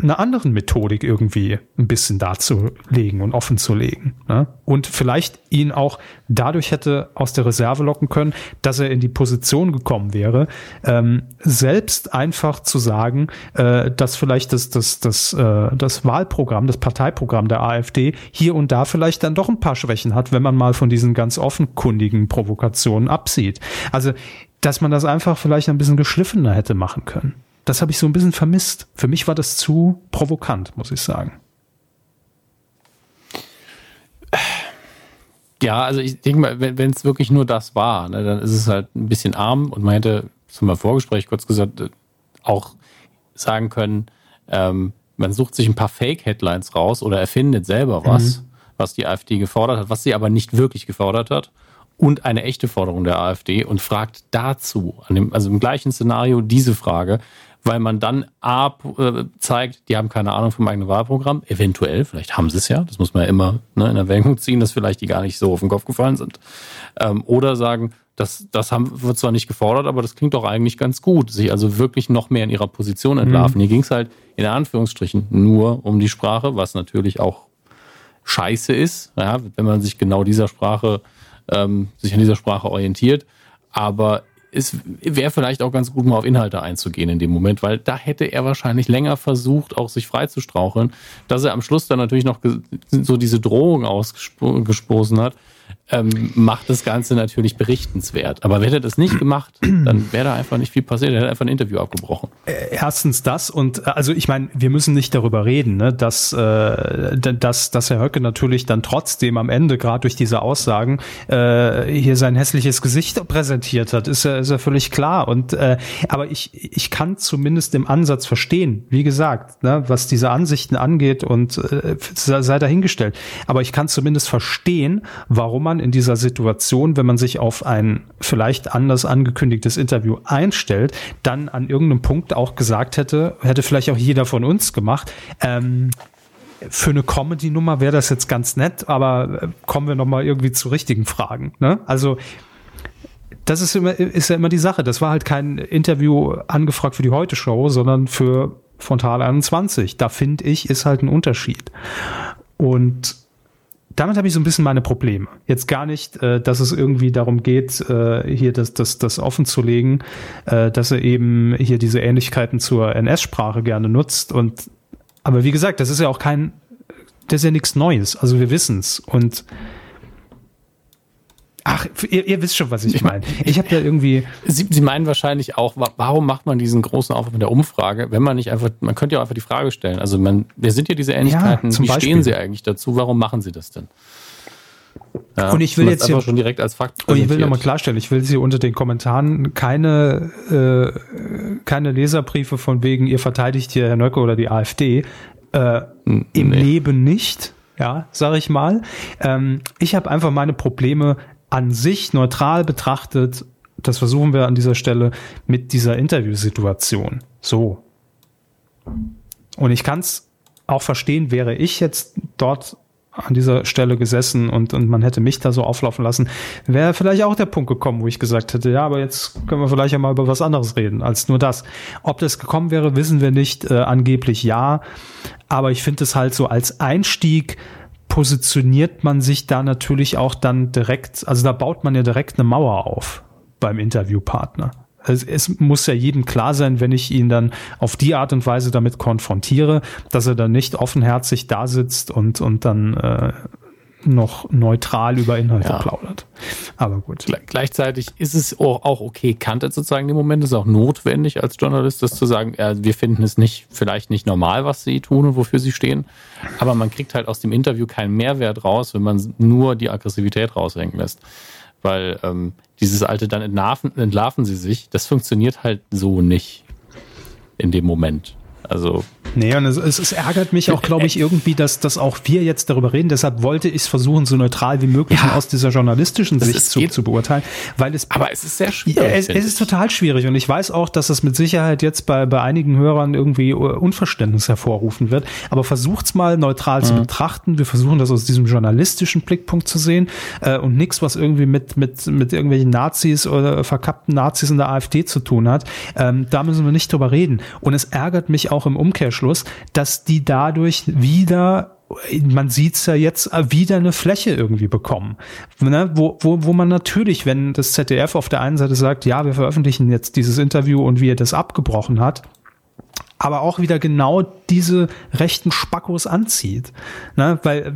einer anderen Methodik irgendwie ein bisschen darzulegen und offen zu legen. Ne? Und vielleicht ihn auch dadurch hätte aus der Reserve locken können, dass er in die Position gekommen wäre, ähm, selbst einfach zu sagen, äh, dass vielleicht das, das, das, äh, das Wahlprogramm, das Parteiprogramm der AfD hier und da vielleicht dann doch ein paar Schwächen hat, wenn man mal von diesen ganz offenkundigen Provokationen absieht. Also, dass man das einfach vielleicht ein bisschen geschliffener hätte machen können das habe ich so ein bisschen vermisst. Für mich war das zu provokant, muss ich sagen. Ja, also ich denke mal, wenn es wirklich nur das war, ne, dann ist es halt ein bisschen arm und man hätte, im Vorgespräch kurz gesagt, äh, auch sagen können, ähm, man sucht sich ein paar Fake-Headlines raus oder erfindet selber was, mhm. was die AfD gefordert hat, was sie aber nicht wirklich gefordert hat und eine echte Forderung der AfD und fragt dazu, dem, also im gleichen Szenario diese Frage, weil man dann A äh, zeigt, die haben keine Ahnung vom eigenen Wahlprogramm, eventuell, vielleicht haben sie es ja, das muss man ja immer ne, in Erwägung ziehen, dass vielleicht die gar nicht so auf den Kopf gefallen sind. Ähm, oder sagen, das, das haben, wird zwar nicht gefordert, aber das klingt doch eigentlich ganz gut, sich also wirklich noch mehr in ihrer Position entlarven. Mhm. Hier ging es halt in Anführungsstrichen nur um die Sprache, was natürlich auch scheiße ist, ja, wenn man sich genau dieser Sprache, ähm, sich an dieser Sprache orientiert. Aber es wäre vielleicht auch ganz gut, mal auf Inhalte einzugehen in dem Moment, weil da hätte er wahrscheinlich länger versucht, auch sich freizustraucheln, dass er am Schluss dann natürlich noch so diese Drohung ausgesprochen hat ähm, macht das Ganze natürlich berichtenswert. Aber hätte er das nicht gemacht, dann wäre da einfach nicht viel passiert. Er hätte einfach ein Interview abgebrochen. Äh, erstens das und äh, also ich meine, wir müssen nicht darüber reden, ne, dass, äh, dass, dass Herr Höcke natürlich dann trotzdem am Ende, gerade durch diese Aussagen, äh, hier sein hässliches Gesicht präsentiert hat. Ist ja, ist ja völlig klar. Und äh, aber ich, ich kann zumindest im Ansatz verstehen, wie gesagt, ne, was diese Ansichten angeht und äh, sei dahingestellt. Aber ich kann zumindest verstehen, warum man in dieser Situation, wenn man sich auf ein vielleicht anders angekündigtes Interview einstellt, dann an irgendeinem Punkt auch gesagt hätte, hätte vielleicht auch jeder von uns gemacht, ähm, für eine Comedy-Nummer wäre das jetzt ganz nett, aber äh, kommen wir nochmal irgendwie zu richtigen Fragen. Ne? Also das ist immer ist ja immer die Sache. Das war halt kein Interview angefragt für die Heute Show, sondern für Frontal 21. Da finde ich ist halt ein Unterschied. Und damit habe ich so ein bisschen meine Probleme. Jetzt gar nicht, äh, dass es irgendwie darum geht, äh, hier das, das, das offen zu legen, äh, dass er eben hier diese Ähnlichkeiten zur NS-Sprache gerne nutzt. Und aber wie gesagt, das ist ja auch kein, das ist ja nichts Neues. Also wir wissen's. Und Ach, ihr, ihr, wisst schon, was ich, meine. Ich habe ja irgendwie. Sie, Sie, meinen wahrscheinlich auch, warum macht man diesen großen Aufwand mit der Umfrage, wenn man nicht einfach, man könnte ja auch einfach die Frage stellen. Also man, wer sind ja diese Ähnlichkeiten? Ja, Wie Beispiel. stehen Sie eigentlich dazu? Warum machen Sie das denn? Ja, und ich will jetzt hier schon direkt als Fakt Und ich will nochmal klarstellen, ich will Sie unter den Kommentaren keine, äh, keine Leserbriefe von wegen, ihr verteidigt hier Herr Nöcke oder die AfD. Äh, Im nee. Leben nicht, ja, sag ich mal. Ähm, ich habe einfach meine Probleme an sich neutral betrachtet. Das versuchen wir an dieser Stelle mit dieser Interviewsituation. So. Und ich kann es auch verstehen, wäre ich jetzt dort an dieser Stelle gesessen und, und man hätte mich da so auflaufen lassen, wäre vielleicht auch der Punkt gekommen, wo ich gesagt hätte, ja, aber jetzt können wir vielleicht ja mal über was anderes reden als nur das. Ob das gekommen wäre, wissen wir nicht. Äh, angeblich ja. Aber ich finde es halt so als Einstieg positioniert man sich da natürlich auch dann direkt, also da baut man ja direkt eine Mauer auf beim Interviewpartner. Es, es muss ja jedem klar sein, wenn ich ihn dann auf die Art und Weise damit konfrontiere, dass er dann nicht offenherzig da sitzt und, und dann äh, noch neutral über Inhalte ja. plaudert. Aber gut. Gleichzeitig ist es auch okay, Kante zu zeigen im Moment. ist auch notwendig als Journalist, das zu sagen, wir finden es nicht, vielleicht nicht normal, was sie tun und wofür sie stehen. Aber man kriegt halt aus dem Interview keinen Mehrwert raus, wenn man nur die Aggressivität raushängen lässt. Weil ähm, dieses alte, dann entlarven, entlarven sie sich, das funktioniert halt so nicht in dem Moment. Also. Nee, und es, es, es ärgert mich auch, glaube ich, irgendwie, dass, dass auch wir jetzt darüber reden. Deshalb wollte ich es versuchen, so neutral wie möglich ja, aus dieser journalistischen Sicht zu, zu, beurteilen. Weil es, aber es ist sehr schwierig. Es, es ist total schwierig. Und ich weiß auch, dass es mit Sicherheit jetzt bei, bei einigen Hörern irgendwie Unverständnis hervorrufen wird. Aber versucht's mal neutral mhm. zu betrachten. Wir versuchen das aus diesem journalistischen Blickpunkt zu sehen äh, und nichts, was irgendwie mit, mit, mit irgendwelchen Nazis oder verkappten Nazis in der AfD zu tun hat. Ähm, da müssen wir nicht drüber reden. Und es ärgert mich auch im Umkehrschluss, dass die dadurch wieder man sieht's ja jetzt wieder eine Fläche irgendwie bekommen, ne? wo, wo, wo man natürlich, wenn das ZDF auf der einen Seite sagt, ja, wir veröffentlichen jetzt dieses Interview und wie er das abgebrochen hat, aber auch wieder genau diese rechten Spackos anzieht. Ne? Weil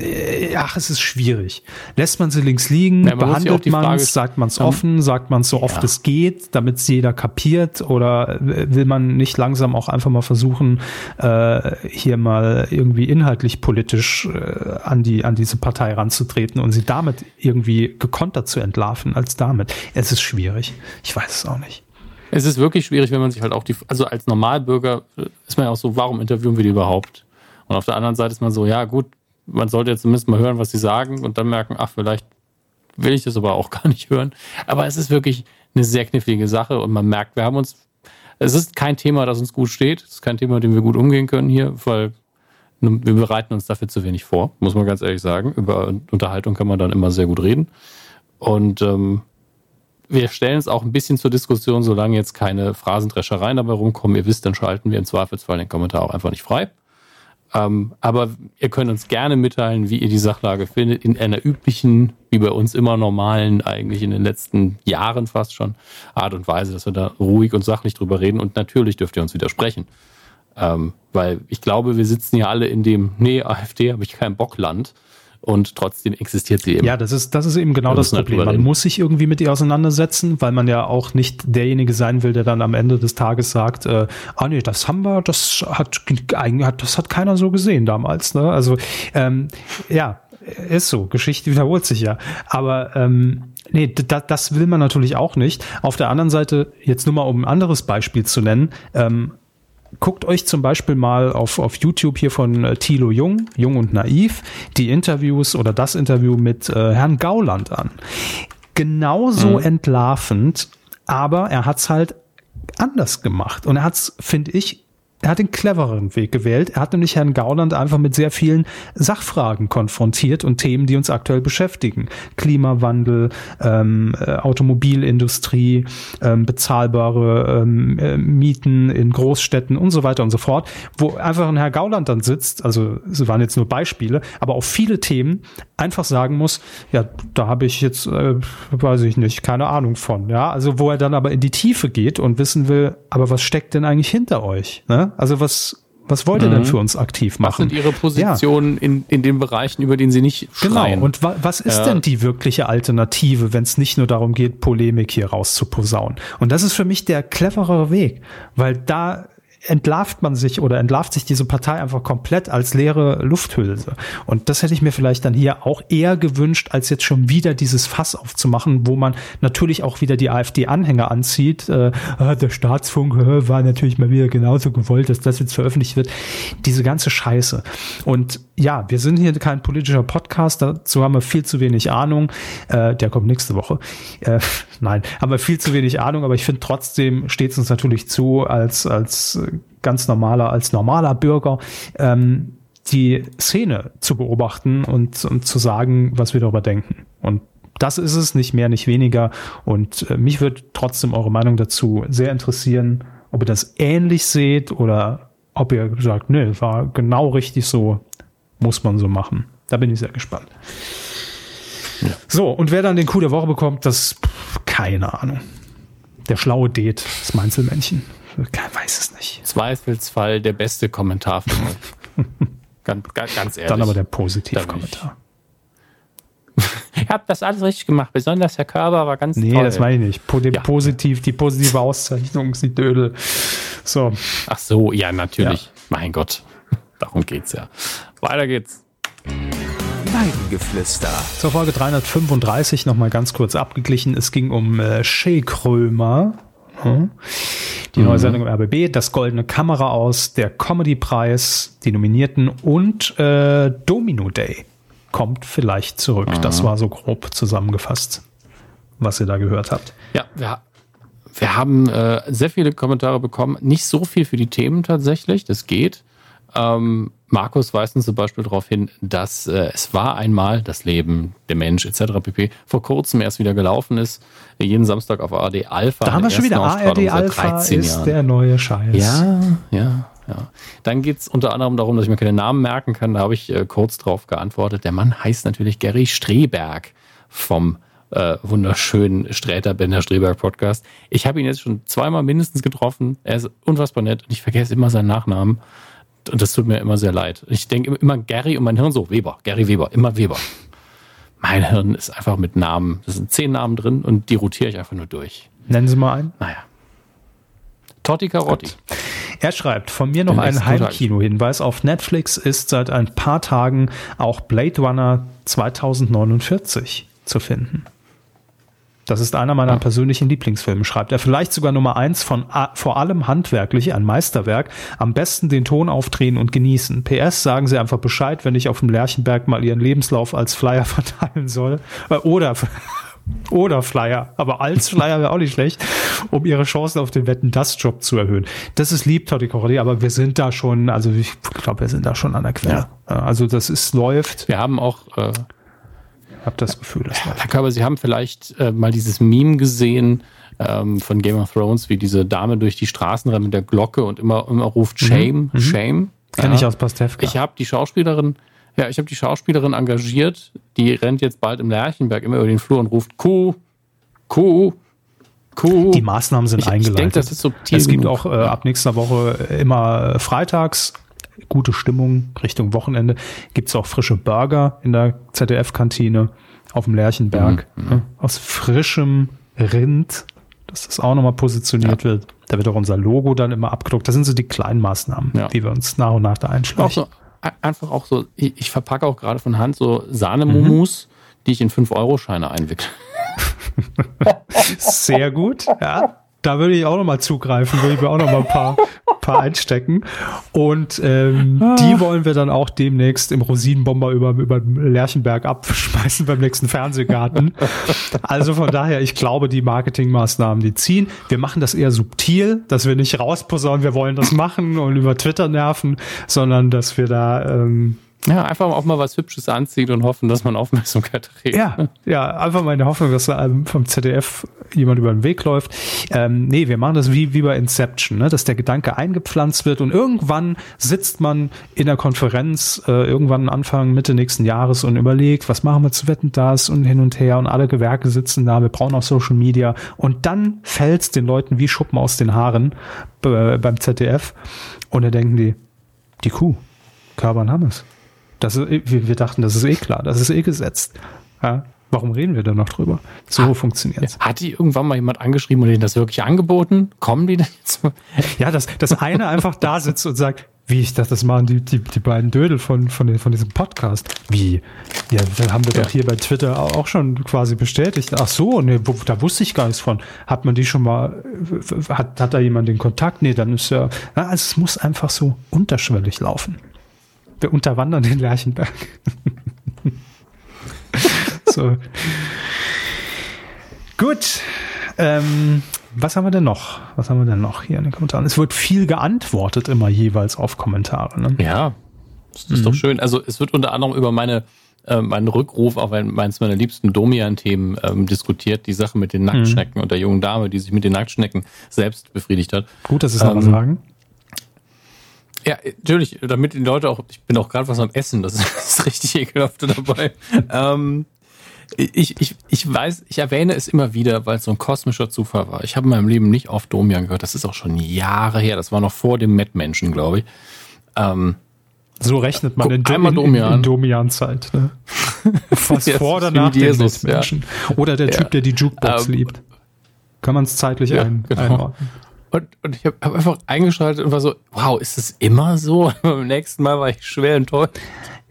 äh, ach, es ist schwierig. Lässt man sie links liegen, ja, man behandelt man es, sagt man es offen, sagt man es so ja. oft es geht, damit es jeder kapiert oder will man nicht langsam auch einfach mal versuchen, äh, hier mal irgendwie inhaltlich politisch äh, an die an diese Partei ranzutreten und sie damit irgendwie gekontert zu entlarven als damit. Es ist schwierig. Ich weiß es auch nicht. Es ist wirklich schwierig, wenn man sich halt auch die, also als Normalbürger ist man ja auch so, warum interviewen wir die überhaupt? Und auf der anderen Seite ist man so, ja gut, man sollte jetzt zumindest mal hören, was sie sagen und dann merken, ach, vielleicht will ich das aber auch gar nicht hören. Aber es ist wirklich eine sehr knifflige Sache und man merkt, wir haben uns, es ist kein Thema, das uns gut steht. Es ist kein Thema, mit dem wir gut umgehen können hier, weil wir bereiten uns dafür zu wenig vor, muss man ganz ehrlich sagen. Über Unterhaltung kann man dann immer sehr gut reden. Und ähm, wir stellen es auch ein bisschen zur Diskussion, solange jetzt keine Phrasendreschereien dabei rumkommen. Ihr wisst, dann schalten wir im Zweifelsfall den Kommentar auch einfach nicht frei. Ähm, aber ihr könnt uns gerne mitteilen, wie ihr die Sachlage findet, in einer üblichen, wie bei uns immer normalen, eigentlich in den letzten Jahren fast schon, Art und Weise, dass wir da ruhig und sachlich drüber reden. Und natürlich dürft ihr uns widersprechen. Ähm, weil ich glaube, wir sitzen ja alle in dem, nee, AfD habe ich keinen Bock Land und trotzdem existiert sie eben. Ja, das ist, das ist eben genau das Problem. Man muss sich irgendwie mit ihr auseinandersetzen, weil man ja auch nicht derjenige sein will, der dann am Ende des Tages sagt, äh, ah nee, das haben wir, das hat, das hat keiner so gesehen damals. Ne? Also ähm, ja, ist so, Geschichte wiederholt sich ja. Aber ähm, nee, da, das will man natürlich auch nicht. Auf der anderen Seite, jetzt nur mal um ein anderes Beispiel zu nennen, ähm, guckt euch zum Beispiel mal auf, auf YouTube hier von äh, Thilo Jung, Jung und Naiv, die Interviews oder das Interview mit äh, Herrn Gauland an. Genauso mhm. entlarvend, aber er hat's halt anders gemacht. Und er hat's, finde ich, er hat den clevereren Weg gewählt. Er hat nämlich Herrn Gauland einfach mit sehr vielen Sachfragen konfrontiert und Themen, die uns aktuell beschäftigen. Klimawandel, ähm, äh, Automobilindustrie, ähm, bezahlbare ähm, äh, Mieten in Großstädten und so weiter und so fort, wo einfach ein Herr Gauland dann sitzt, also es waren jetzt nur Beispiele, aber auf viele Themen einfach sagen muss, ja, da habe ich jetzt, äh, weiß ich nicht, keine Ahnung von. Ja, also wo er dann aber in die Tiefe geht und wissen will, aber was steckt denn eigentlich hinter euch? Ne? Also was, was wollt ihr mhm. denn für uns aktiv machen? Was sind Ihre Positionen ja. in, in den Bereichen, über den Sie nicht genau. schreien? Genau. Und wa was ist ja. denn die wirkliche Alternative, wenn es nicht nur darum geht, Polemik hier rauszuposaunen? Und das ist für mich der cleverere Weg, weil da entlarvt man sich oder entlarvt sich diese Partei einfach komplett als leere Lufthülse. Und das hätte ich mir vielleicht dann hier auch eher gewünscht, als jetzt schon wieder dieses Fass aufzumachen, wo man natürlich auch wieder die AfD-Anhänger anzieht. Äh, ah, der Staatsfunk war natürlich mal wieder genauso gewollt, dass das jetzt veröffentlicht wird. Diese ganze Scheiße. Und ja, wir sind hier kein politischer Podcast, dazu haben wir viel zu wenig Ahnung. Äh, der kommt nächste Woche. Äh, nein, haben wir viel zu wenig Ahnung, aber ich finde trotzdem steht es uns natürlich zu, als, als ganz normaler, als normaler Bürger, ähm, die Szene zu beobachten und, und zu sagen, was wir darüber denken. Und das ist es, nicht mehr, nicht weniger. Und äh, mich würde trotzdem eure Meinung dazu sehr interessieren, ob ihr das ähnlich seht oder ob ihr sagt, nee, war genau richtig so, muss man so machen. Da bin ich sehr gespannt. Ja. So, und wer dann den Coup der Woche bekommt, das keine Ahnung. Der schlaue Det, das Meinzelmännchen. Ich weiß es nicht. Zweifelsfall der beste Kommentar für euch. ganz, ganz ehrlich. Dann aber der Positivkommentar. Ihr habt das alles richtig gemacht. Besonders Herr Körber war ganz nee, toll. Nee, das meine ich nicht. Po ja. Positiv, die positive Auszeichnung ist die Dödel. So. Ach so, ja, natürlich. Ja. Mein Gott. Darum geht's ja. Weiter geht's. Weidengeflüster. Zur Folge 335 nochmal ganz kurz abgeglichen. Es ging um äh, Shea Krömer. Hm? Die neue mhm. Sendung im RBB, das Goldene Kamera aus, der Comedy-Preis, die Nominierten und äh, Domino Day kommt vielleicht zurück. Mhm. Das war so grob zusammengefasst, was ihr da gehört habt. Ja, wir, wir haben äh, sehr viele Kommentare bekommen. Nicht so viel für die Themen tatsächlich, das geht. Ähm, Markus weist uns zum Beispiel darauf hin, dass äh, es war einmal das Leben, der Mensch etc. pp. vor kurzem erst wieder gelaufen ist. Jeden Samstag auf ARD Alpha. Da haben wir schon wieder ARD Alpha ist Jahren. der neue Scheiß. Ja, ja, ja. Dann geht's unter anderem darum, dass ich mir keine Namen merken kann. Da habe ich äh, kurz drauf geantwortet. Der Mann heißt natürlich Gary Streberg vom äh, wunderschönen Sträter Bender Streberg Podcast. Ich habe ihn jetzt schon zweimal mindestens getroffen. Er ist unfassbar nett und ich vergesse immer seinen Nachnamen. Und das tut mir immer sehr leid. Ich denke immer Gary und mein Hirn so, Weber, Gary Weber, immer Weber. Mein Hirn ist einfach mit Namen, das sind zehn Namen drin und die rotiere ich einfach nur durch. Nennen Sie mal einen. Naja. Totti Carotti. Er schreibt, von mir noch ein Heimkino-Hinweis. Auf Netflix ist seit ein paar Tagen auch Blade Runner 2049 zu finden. Das ist einer meiner ja. persönlichen Lieblingsfilme, schreibt er. Vielleicht sogar Nummer eins von vor allem handwerklich, ein Meisterwerk. Am besten den Ton aufdrehen und genießen. PS, sagen Sie einfach Bescheid, wenn ich auf dem Lerchenberg mal Ihren Lebenslauf als Flyer verteilen soll. Äh, oder, oder Flyer. Aber als Flyer wäre auch nicht schlecht, um Ihre Chancen auf den Wetten das Job zu erhöhen. Das ist lieb, Totti Corradi, aber wir sind da schon, also ich glaube, wir sind da schon an der Quelle. Ja. Also das ist, läuft. Wir haben auch, äh habe das Gefühl, das Herr Körber, Sie haben vielleicht äh, mal dieses Meme gesehen ähm, von Game of Thrones, wie diese Dame durch die Straßen rennt mit der Glocke und immer, immer ruft mhm. Shame, mhm. Shame. Kenne ja. ich aus Pastewka. Ich habe die Schauspielerin, ja, ich habe die Schauspielerin engagiert, die rennt jetzt bald im Lerchenberg immer über den Flur und ruft Kuh, Kuh, Kuh. Die Maßnahmen sind ich, eingeleitet. Ich denke, das ist subtil. Es gibt auch äh, ab nächster Woche immer freitags gute Stimmung Richtung Wochenende. Gibt es auch frische Burger in der ZDF-Kantine auf dem Lerchenberg. Mhm, ne? Aus frischem Rind, dass das auch nochmal positioniert ja. wird. Da wird auch unser Logo dann immer abgedruckt. Das sind so die kleinen Maßnahmen, ja. die wir uns nach und nach da einschleichen. Auch so, einfach auch so, ich, ich verpacke auch gerade von Hand so Sahnemumus, mhm. die ich in 5-Euro-Scheine einwickle. Sehr gut, ja da würde ich auch noch mal zugreifen, würde ich mir auch noch mal ein paar, paar einstecken. Und ähm, ah. die wollen wir dann auch demnächst im Rosinenbomber über, über Lerchenberg abschmeißen beim nächsten Fernsehgarten. Also von daher, ich glaube, die Marketingmaßnahmen, die ziehen. Wir machen das eher subtil, dass wir nicht rausposaunen, wir wollen das machen und über Twitter nerven, sondern dass wir da ähm, ja, einfach auch mal was Hübsches anziehen und hoffen, dass man Aufmerksamkeit kriegt. Ja, ja, einfach mal in der Hoffnung, dass da vom ZDF jemand über den Weg läuft. Ähm, nee, wir machen das wie, wie bei Inception, ne? dass der Gedanke eingepflanzt wird und irgendwann sitzt man in der Konferenz, äh, irgendwann Anfang, Mitte nächsten Jahres und überlegt, was machen wir zu Wetten das und hin und her und alle Gewerke sitzen da, wir brauchen auch Social Media und dann fällt's den Leuten wie Schuppen aus den Haaren beim ZDF und dann denken die, die Kuh, Körber Hammes. Das ist, wir dachten, das ist eh klar, das ist eh gesetzt. Ja? Warum reden wir da noch drüber? So Ah, funktioniert es. Hat die irgendwann mal jemand angeschrieben und denen das wirklich angeboten? Kommen die denn jetzt? Ja, dass, dass einer einfach da sitzt und sagt, wie ich dachte, das machen die, die, die beiden Dödel von, von, den, von diesem Podcast. Wie? Ja, dann haben wir Ja. doch hier bei Twitter auch schon quasi bestätigt. Ach so, nee, da wusste ich gar nichts von. Hat man die schon mal, hat, hat da jemand den Kontakt? Nee, dann ist ja, na, also es muss einfach so unterschwellig laufen. Wir unterwandern den Lerchenberg. so. Gut. Ähm, was haben wir denn noch? Was haben wir denn noch hier in den Kommentaren? Es wird viel geantwortet immer jeweils auf Kommentare. Ne? Ja, das ist doch schön. Also es wird unter anderem über meine äh, meinen Rückruf auf ein, meines meiner liebsten Domian-Themen ähm, diskutiert, die Sache mit den Nacktschnecken und der jungen Dame, die sich mit den Nacktschnecken selbst befriedigt hat. Gut, dass Sie es Ähm, nochmal sagen. Ja, natürlich, damit die Leute auch, ich bin auch gerade was am Essen, das ist, das richtig ekelhaft dabei. ähm, ich, ich, ich weiß, ich erwähne es immer wieder, weil es so ein kosmischer Zufall war. Ich habe in meinem Leben nicht oft Domian gehört, das ist auch schon Jahre her, das war noch vor dem Mettmenschen, glaube ich. Ähm, So rechnet man guck, in, einmal in, in, Domian. in Domian-Zeit. Ne? Fast Ja, vor oder nach dem Jesus, Menschen. Oder der Ja. Typ, der die Jukebox Ähm, liebt. Kann man es zeitlich Ja, ein, genau. einordnen. Und, und ich habe hab einfach eingeschaltet und war so, wow, ist das immer so? Beim nächsten Mal war ich schwer enttäuscht.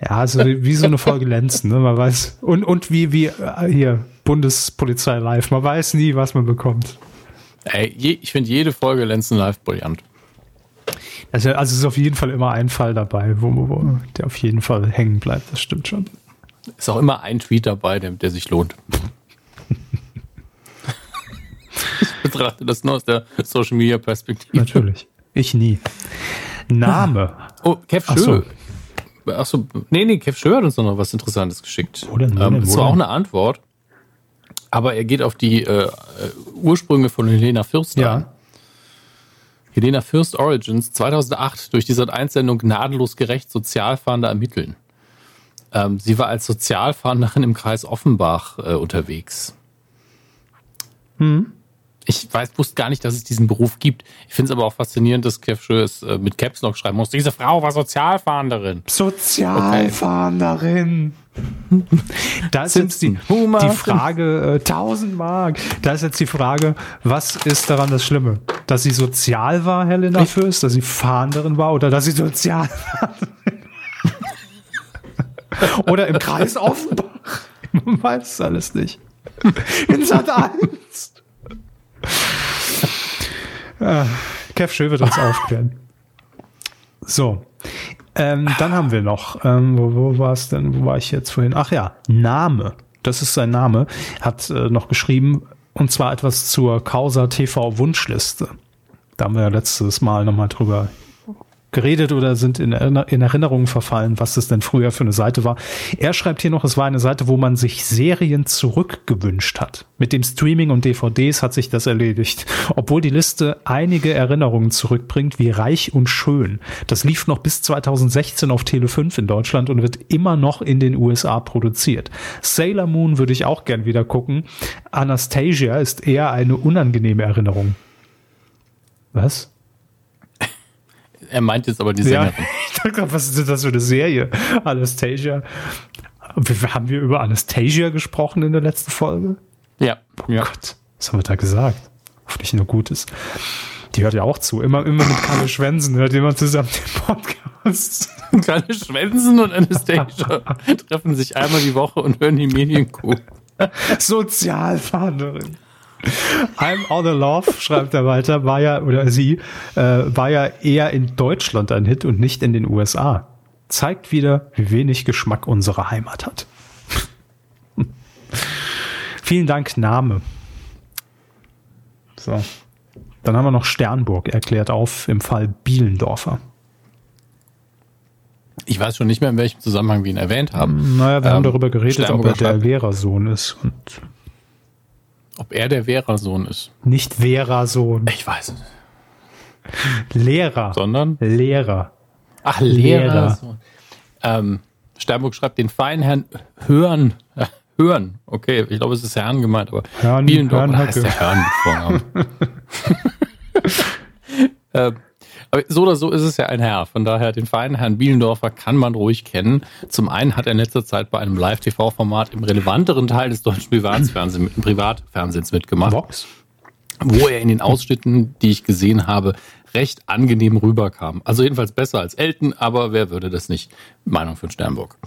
Ja, also wie so eine Folge Lenzen, ne? Man weiß. Und, und wie, wie äh, hier, Bundespolizei live. Man weiß nie, was man bekommt. Ey, je, ich finde jede Folge Lenzen Live brillant. Also, also es ist auf jeden Fall immer ein Fall dabei, wo, wo der auf jeden Fall hängen bleibt. Das stimmt schon. Ist auch immer ein Tweet dabei, der, der sich lohnt. Ich betrachte das nur aus der Social Media Perspektive. Natürlich. Ich nie. Name. Oh, Kev Ach. Schö. Achso, nee, nee, Kev Schö hat uns noch was Interessantes geschickt. Wo denn, wo ähm, das wo war auch eine Antwort, aber er geht auf die äh, äh, Ursprünge von Helena Fürst. Ja. Helena Fürst Origins 2008 durch die Sat1-Sendung Gnadenlos gerecht Sozialfahnder ermitteln. Ähm, sie war als Sozialfahnderin im Kreis Offenbach äh, unterwegs. Ich weiß, wusste gar nicht, dass es diesen Beruf gibt. Ich finde es aber auch faszinierend, dass Kev Schö es äh, mit Caps Lock schreiben muss. Diese Frau war Sozialfahnderin. Sozialfahnderin. Da ist jetzt die, die? Frage, äh, 1000 Mark. Da ist jetzt die Frage, was ist daran das Schlimme? Dass sie sozial war, Helena Fürst, dass sie Fahnderin war oder dass sie sozial Oder im Kreis Offenbach. Man weiß es alles nicht. In Sat 1. Ah, Kev Schö wird uns aufklären. So. Ähm, dann haben wir noch, ähm, wo, wo war es denn, wo war ich jetzt vorhin? Ach ja, Name. Das ist sein Name. Hat äh, noch geschrieben, und zwar etwas zur Causa TV Wunschliste. Da haben wir ja letztes Mal nochmal drüber geredet oder sind in, in Erinnerungen verfallen, was das denn früher für eine Seite war. Er schreibt hier noch, es war eine Seite, wo man sich Serien zurückgewünscht hat. Mit dem Streaming und DVDs hat sich das erledigt. Obwohl die Liste einige Erinnerungen zurückbringt, wie Reich und Schön. Das lief noch bis 2016 auf Tele 5 in Deutschland und wird immer noch in den USA produziert. Sailor Moon würde ich auch gern wieder gucken. Anastasia ist eher eine unangenehme Erinnerung. Was? Er meint jetzt aber die Ja, Sängerin. ich dachte gerade, was ist denn das für eine Serie? Anastasia. Haben wir über Anastasia gesprochen in der letzten Folge? Ja. ja. Gott, was haben wir da gesagt? Hoffentlich nur Gutes. Die hört ja auch zu. Immer, immer mit Kalle Schwänzen hört jemand zusammen den Podcast. Kleine Schwänzen und Anastasia treffen sich einmal die Woche und hören die Medienkuh. Sozialfahnderin. I'm all the love, schreibt er weiter, war ja, oder sie, äh, war ja eher in Deutschland ein Hit und nicht in den USA. Zeigt wieder, wie wenig Geschmack unsere Heimat hat. Vielen Dank, Name. So. Dann haben wir noch Sternburg, erklärt auf im Fall Bielendorfer. Ich weiß schon nicht mehr, in welchem Zusammenhang wir ihn erwähnt haben. Naja, wir haben Ähm, darüber geredet, ob er der schreibt, Vera-Sohn ist und ob er der Vera-Sohn ist. nicht Vera-Sohn. Ich weiß es. Lehrer. Sondern? Lehrer. Ach, Lehrer. Lehrer. Ähm, Sternburg schreibt den feinen Herrn Hören. Äh, Hören. Okay, ich glaube, es ist Herrn gemeint, aber Hörn- Bielendorf Hörnhöcke. heißt der Hörn mit Vornamen. äh, Aber so oder so ist es ja ein Herr. Von daher, den feinen Herrn Bielendorfer kann man ruhig kennen. Zum einen hat er in letzter Zeit bei einem Live-TV-Format im relevanteren Teil des deutschen Privatfernsehens, Privatfernsehens mitgemacht. Vox. Wo er in den Ausschnitten, die ich gesehen habe, recht angenehm rüberkam. Also jedenfalls besser als Elton, aber wer würde das nicht? Meinung von Sternburg.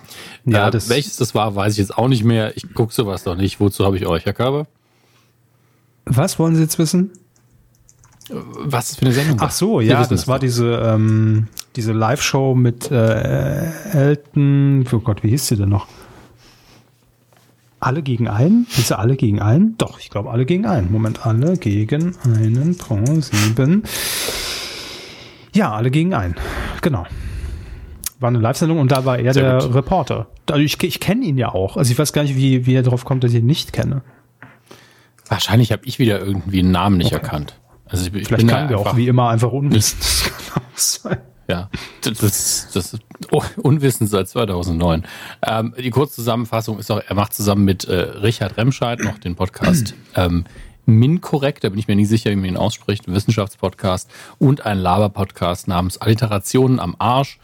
Ja, äh, das welches das war, weiß ich jetzt auch nicht mehr. Ich gucke sowas doch nicht. Wozu habe ich euch, Herr Körber? Was wollen Sie jetzt wissen? Was ist für eine Sendung? Ach so, ja, das, das war diese, ähm, diese Live-Show mit äh, Elton. Oh Gott, wie hieß sie denn noch? Alle gegen einen? Hieß sie alle gegen einen? Doch, ich glaube alle gegen einen. Moment, alle gegen einen Pro 7. Ja, alle gegen einen. Genau. War eine Live-Sendung und da war er Sehr der gut. Reporter. Also ich, ich kenne ihn ja auch. Also ich weiß gar nicht, wie, wie er darauf kommt, dass ich ihn nicht kenne. Wahrscheinlich habe ich wieder irgendwie einen Namen nicht okay. erkannt. Also ich, ich Vielleicht kann wir auch wie immer einfach unwissen. Ja, das, das ist Unwissen seit 2009. Ähm, die Kurzzusammenfassung ist auch, er macht zusammen mit äh, Richard Remscheid noch den Podcast ähm, MinCorrect, da bin ich mir nicht sicher, wie man ihn ausspricht, ein Wissenschaftspodcast und ein Laber-Podcast namens Alliterationen am Arsch.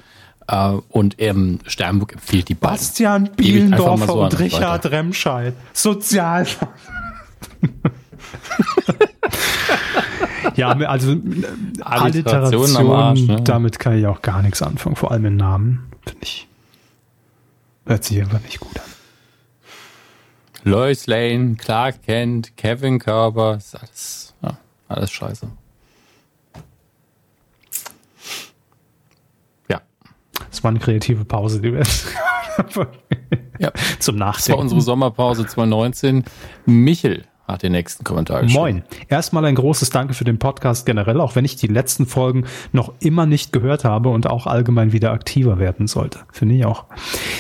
Uh, und ähm, Sternburg empfiehlt die beiden. Bastian Bielendorfer so und Richard. Remscheid. Sozial. ja, also Alliteration, am Arsch, ne? damit kann ich auch gar nichts anfangen, vor allem in Namen, finde ich. Hört sich einfach nicht gut an. Lois Lane, Clark Kent, Kevin Körber, ist alles, ja, alles scheiße. Ja. Das war eine kreative Pause, die wir ja. zum Nachdenken. Das war unsere Sommerpause 2019. Michel hat den nächsten Kommentar. Moin. Erstmal ein großes Danke für den Podcast generell, auch wenn ich die letzten Folgen noch immer nicht gehört habe und auch allgemein wieder aktiver werden sollte. Finde ich auch.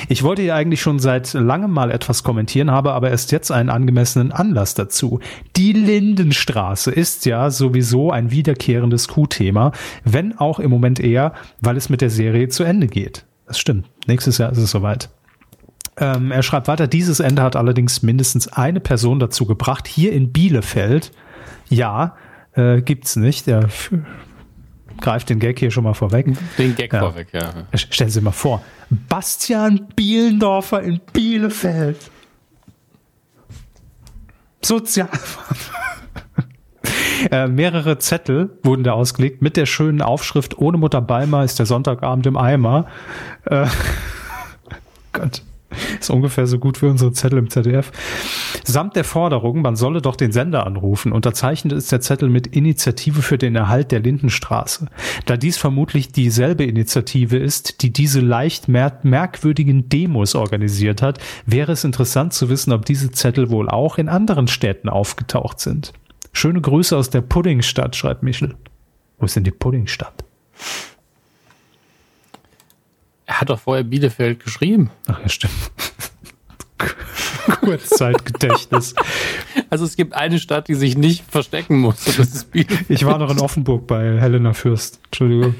Ich wollte ja eigentlich schon seit langem mal etwas kommentieren, habe aber erst jetzt einen angemessenen Anlass dazu. Die Lindenstraße ist ja sowieso ein wiederkehrendes Q-Thema, wenn auch im Moment eher, weil es mit der Serie zu Ende geht. Das stimmt. Nächstes Jahr ist es soweit. Ähm, er schreibt weiter, dieses Ende hat allerdings mindestens eine Person dazu gebracht, hier in Bielefeld. Ja, äh, gibt's nicht. Er greift den Gag hier schon mal vorweg. Den Gag ja. vorweg, ja. Stellen Sie mal vor, Bastian Bielendorfer in Bielefeld. Sozial. äh, mehrere Zettel wurden da ausgelegt mit der schönen Aufschrift Ohne Mutter Balmer ist der Sonntagabend im Eimer. Äh, Gott. Ist ungefähr so gut wie unsere Zettel im ZDF. Samt der Forderung, man solle doch den Sender anrufen. Unterzeichnet ist der Zettel mit Initiative für den Erhalt der Lindenstraße. Da dies vermutlich dieselbe Initiative ist, die diese leicht mer merkwürdigen Demos organisiert hat, wäre es interessant zu wissen, ob diese Zettel wohl auch in anderen Städten aufgetaucht sind. Schöne Grüße aus der Puddingstadt, schreibt Michel. Wo ist denn die Puddingstadt? Er hat doch vorher Bielefeld geschrieben. Ach ja, stimmt. Kurzzeitgedächtnis. Also es gibt eine Stadt, die sich nicht verstecken muss. das ist Bielefeld. Ich war noch in Offenburg bei Helena Fürst. Entschuldigung.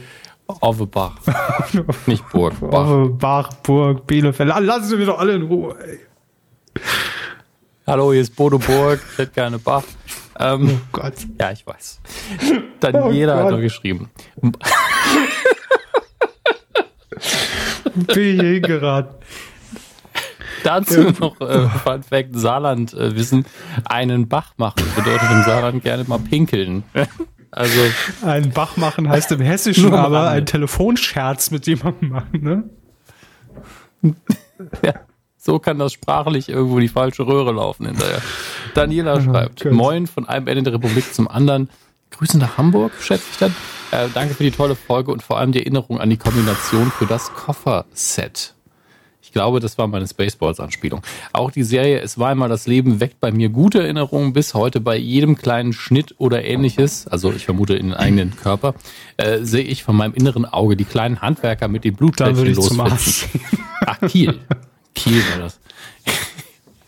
Offenbach. nicht Burg. Bach. Offenbach, Burg, Bielefeld. Lassen Sie mich doch alle in Ruhe. Ey. Hallo, hier ist Bodo Burg. Ich hätte gerne Bach. Ähm, oh Gott. Ja, ich weiß. Daniela oh hat noch geschrieben. Bin ich hingeraten. Dazu noch äh, Fun Fact, Saarland äh, wissen, einen Bach machen bedeutet im Saarland gerne mal pinkeln. Also einen Bach machen heißt im Hessischen aber einen Telefonscherz mit jemandem machen, ne? Ja, so kann das sprachlich irgendwo die falsche Röhre laufen hinterher. Daniela schreibt, Moin von einem Ende der Republik zum anderen. Grüße nach Hamburg, schätze ich dann. Äh, danke für die tolle Folge und vor allem die Erinnerung an die Kombination für das Kofferset. Ich glaube, das war meine Spaceballs-Anspielung. Auch die Serie Es war einmal das Leben weckt bei mir gute Erinnerungen bis heute bei jedem kleinen Schnitt oder ähnliches, also ich vermute in den eigenen Körper, äh, sehe ich von meinem inneren Auge die kleinen Handwerker mit den Blutplättchen losflitzen. Ach, Kiel. Kiel war das.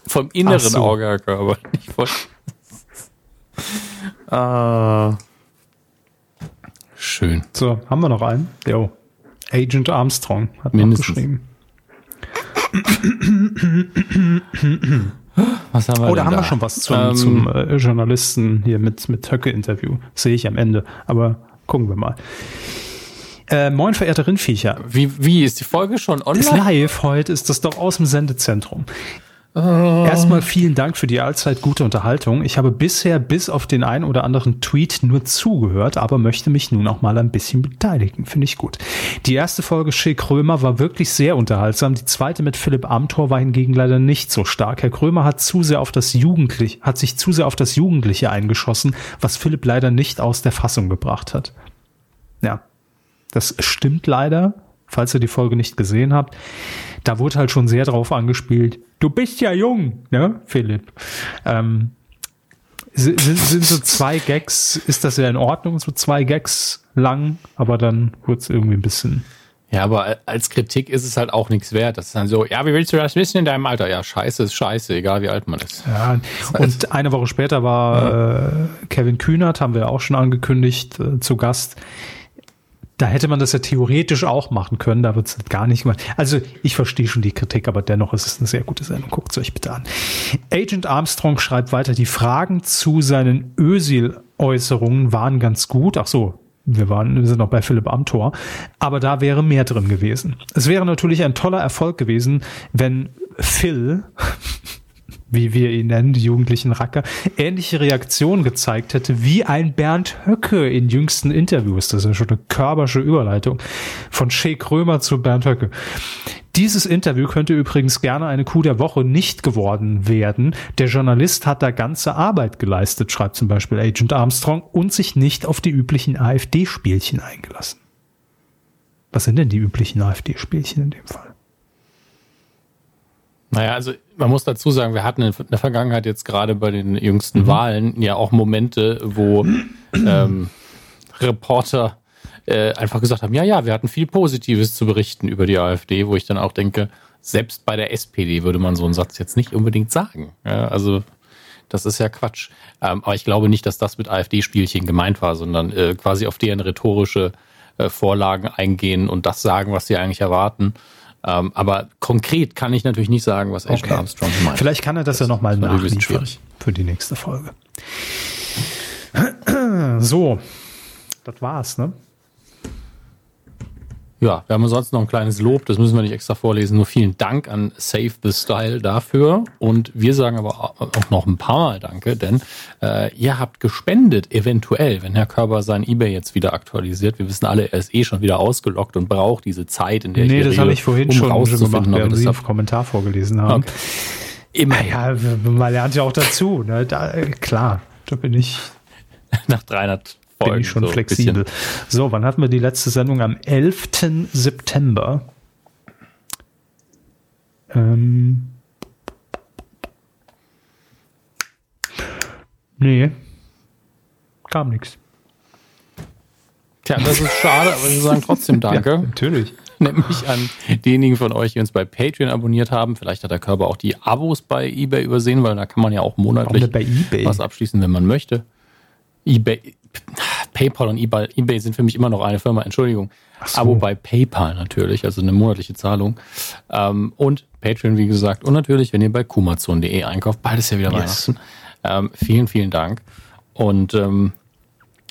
Vom inneren so. Auge Körper. Nicht von ah. Schön. So, haben wir noch einen? Jo. Agent Armstrong hat Mindestens. noch geschrieben. Was haben wir oh, da haben da? wir schon was zum, ähm, zum äh, Journalisten hier mit, mit Höcke-Interview. Sehe ich am Ende. Aber gucken wir mal. Äh, moin, verehrte Rindviecher. Wie, wie ist die Folge schon online? Ist live, heute ist das doch aus dem Sendezentrum. Oh. Erstmal vielen Dank für die allzeit gute Unterhaltung. Ich habe bisher bis auf den einen oder anderen Tweet nur zugehört, aber möchte mich nun auch mal ein bisschen beteiligen. Finde ich gut. Die erste Folge Shea Krömer war wirklich sehr unterhaltsam. Die zweite mit Philipp Amthor war hingegen leider nicht so stark. Herr Krömer hat zu sehr auf das Jugendliche, hat sich zu sehr auf das Jugendliche eingeschossen, was Philipp leider nicht aus der Fassung gebracht hat. Ja. Das stimmt leider, falls ihr die Folge nicht gesehen habt da wurde halt schon sehr drauf angespielt. Du bist ja jung, ne, Philipp? Ähm, sind, sind so zwei Gags, ist das ja in Ordnung, so zwei Gags lang, aber dann wurde es irgendwie ein bisschen. Ja, aber als Kritik ist es halt auch nichts wert. Das ist dann so, ja, wie willst du das wissen in deinem Alter? Ja, scheiße ist scheiße, egal wie alt man ist. Ja, und eine Woche später war ja. äh, Kevin Kühnert, haben wir auch schon angekündigt, äh, zu Gast da hätte man das ja theoretisch auch machen können, da wird es gar nicht gemacht. Also ich verstehe schon die Kritik, aber dennoch ist es eine sehr gute Sendung. Guckt es euch bitte an. Agent Armstrong schreibt weiter, die Fragen zu seinen Ösil-Äußerungen waren ganz gut. Ach so, wir waren, wir sind noch bei Philipp Amthor, aber da wäre mehr drin gewesen. Es wäre natürlich ein toller Erfolg gewesen, wenn Phil wie wir ihn nennen, die jugendlichen Racker, ähnliche Reaktionen gezeigt hätte wie ein Bernd Höcke in jüngsten Interviews. Das ist ja schon eine körpersche Überleitung von Shea Krömer zu Bernd Höcke. Dieses Interview könnte übrigens gerne eine Kuh der Woche nicht geworden werden. Der Journalist hat da ganze Arbeit geleistet, schreibt zum Beispiel Agent Armstrong, und sich nicht auf die üblichen AfD-Spielchen eingelassen. Was sind denn die üblichen AfD-Spielchen in dem Fall? Naja, also man muss dazu sagen, wir hatten in der Vergangenheit jetzt gerade bei den jüngsten mhm. Wahlen ja auch Momente, wo ähm, Reporter äh, einfach gesagt haben, ja, ja, wir hatten viel Positives zu berichten über die AfD, wo ich dann auch denke, selbst bei der SPD würde man so einen Satz jetzt nicht unbedingt sagen. Ja, also das ist ja Quatsch. Ähm, aber ich glaube nicht, dass das mit AfD-Spielchen gemeint war, sondern äh, quasi auf deren rhetorische äh, Vorlagen eingehen und das sagen, was sie eigentlich erwarten. Ähm, aber konkret kann ich natürlich nicht sagen, was Ashton okay. Armstrong meint. Vielleicht kann er das, das ja nochmal nachliefern für die nächste Folge. So, das war's, ne? Ja, wir haben sonst noch ein kleines Lob, das müssen wir nicht extra vorlesen. Nur vielen Dank an Save the Style dafür. Und wir sagen aber auch noch ein paar Mal Danke, denn äh, ihr habt gespendet, eventuell, wenn Herr Körber sein Ebay jetzt wieder aktualisiert. Wir wissen alle, er ist eh schon wieder ausgelockt und braucht diese Zeit, in der nee, ich Nee, das habe ich vorhin um schon, schon gemacht, während Sie einen Kommentar vorgelesen haben. Okay. Immer. Ja, man lernt ja auch dazu. Ne? Da, klar, da bin ich. Nach 300 bin ich schon so flexibel. So, wann hatten wir die letzte Sendung? Am 11. September. Ähm. Nee. Kam nichts. Tja, das ist schade, aber wir sagen trotzdem Danke. Ja, natürlich. Nämlich an diejenigen von euch, die uns bei Patreon abonniert haben. Vielleicht hat der Körper auch die Abos bei eBay übersehen, weil da kann man ja auch monatlich was abschließen, wenn man möchte. eBay, PayPal und eBay, eBay sind für mich immer noch eine Firma, Entschuldigung. So. Abo bei PayPal natürlich, also eine monatliche Zahlung. Ähm, und Patreon, wie gesagt. Und natürlich, wenn ihr bei kumazon.de einkauft, beides ja wieder yes. Weihnachten. Ähm, vielen, vielen Dank. Und ähm,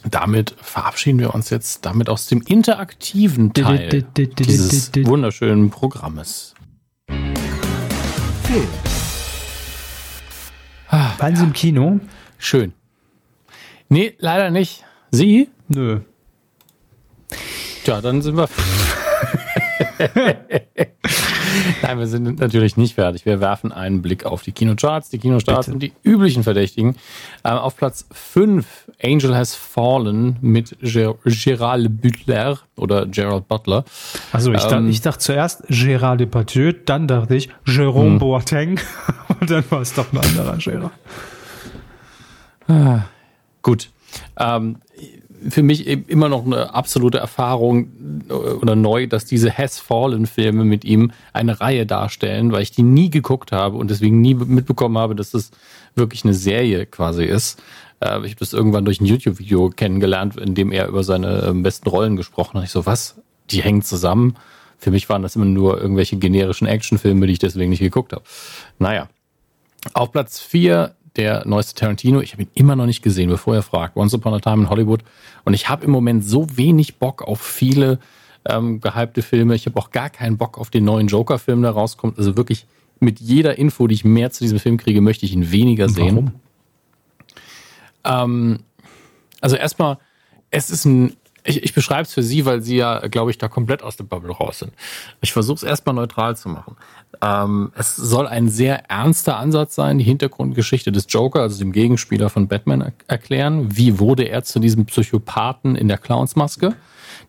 damit verabschieden wir uns jetzt damit aus dem interaktiven Teil dieses wunderschönen Programmes. Film. Waren Sie im Kino? Schön. Nee, leider nicht. Sie? Nö. Tja, dann sind wir. Nein, wir sind natürlich nicht fertig. Wir werfen einen Blick auf die Kinocharts. Die Kinocharts sind die üblichen Verdächtigen. Ähm, auf Platz 5 Angel Has Fallen mit Ger Gerald Butler oder Gerald Butler. Also ich, ähm, dachte, ich dachte zuerst Gérald Depardieu, dann dachte ich Jérôme hm. Boateng und dann war es doch ein anderer Gérald. Ah, gut. Ähm, für mich immer noch eine absolute Erfahrung äh, oder neu, dass diese Has Fallen Filme mit ihm eine Reihe darstellen, weil ich die nie geguckt habe und deswegen nie mitbekommen habe, dass das wirklich eine Serie quasi ist. Äh, ich habe das irgendwann durch ein YouTube-Video kennengelernt, in dem er über seine ähm, besten Rollen gesprochen hat. Ich so, was? Die hängen zusammen? Für mich waren das immer nur irgendwelche generischen Actionfilme, die ich deswegen nicht geguckt habe. Naja. Auf Platz 4 der neueste Tarantino. Ich habe ihn immer noch nicht gesehen, bevor er fragt. Once Upon a Time in Hollywood. Und ich habe im Moment so wenig Bock auf viele ähm, gehypte Filme. Ich habe auch gar keinen Bock auf den neuen Joker-Film, der rauskommt. Also wirklich mit jeder Info, die ich mehr zu diesem Film kriege, möchte ich ihn weniger sehen. Warum? Ähm, also erstmal, es ist ein ich, ich beschreibe es für Sie, weil Sie ja, glaube ich, da komplett aus der Bubble raus sind. Ich versuche es erstmal neutral zu machen. Ähm, es soll ein sehr ernster Ansatz sein, die Hintergrundgeschichte des Joker, also dem Gegenspieler von Batman, er erklären. Wie wurde er zu diesem Psychopathen in der Clownsmaske?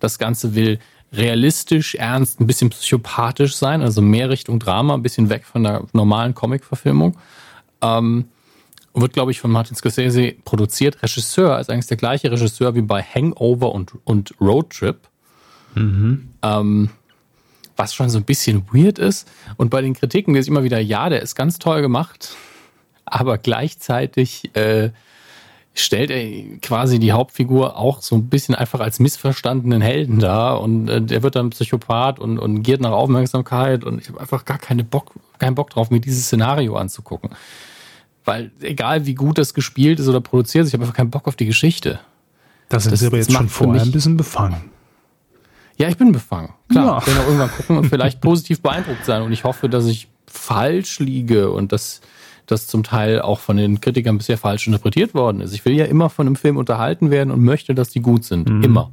Das Ganze will realistisch, ernst, ein bisschen psychopathisch sein, also mehr Richtung Drama, ein bisschen weg von der normalen Comic-Verfilmung. Ähm, wird, glaube ich, von Martin Scorsese produziert. Regisseur ist eigentlich der gleiche Regisseur wie bei Hangover und, und Road Trip. Mhm. Ähm, was schon so ein bisschen weird ist. Und bei den Kritiken ist immer wieder, ja, der ist ganz toll gemacht, aber gleichzeitig äh, stellt er quasi die Hauptfigur auch so ein bisschen einfach als missverstandenen Helden dar und äh, der wird dann Psychopath und, und giert nach Aufmerksamkeit und ich habe einfach gar keine Bock, keinen Bock drauf, mir dieses Szenario anzugucken. Weil egal wie gut das gespielt ist oder produziert ist, ich habe einfach keinen Bock auf die Geschichte. Das sind Sie aber jetzt schon vorher ein bisschen befangen. Ja, ich bin befangen. Klar, ja. ich werde auch irgendwann gucken und vielleicht positiv beeindruckt sein. Und ich hoffe, dass ich falsch liege und dass das zum Teil auch von den Kritikern bisher falsch interpretiert worden ist. Ich will ja immer von einem Film unterhalten werden und möchte, dass die gut sind. Mhm. Immer.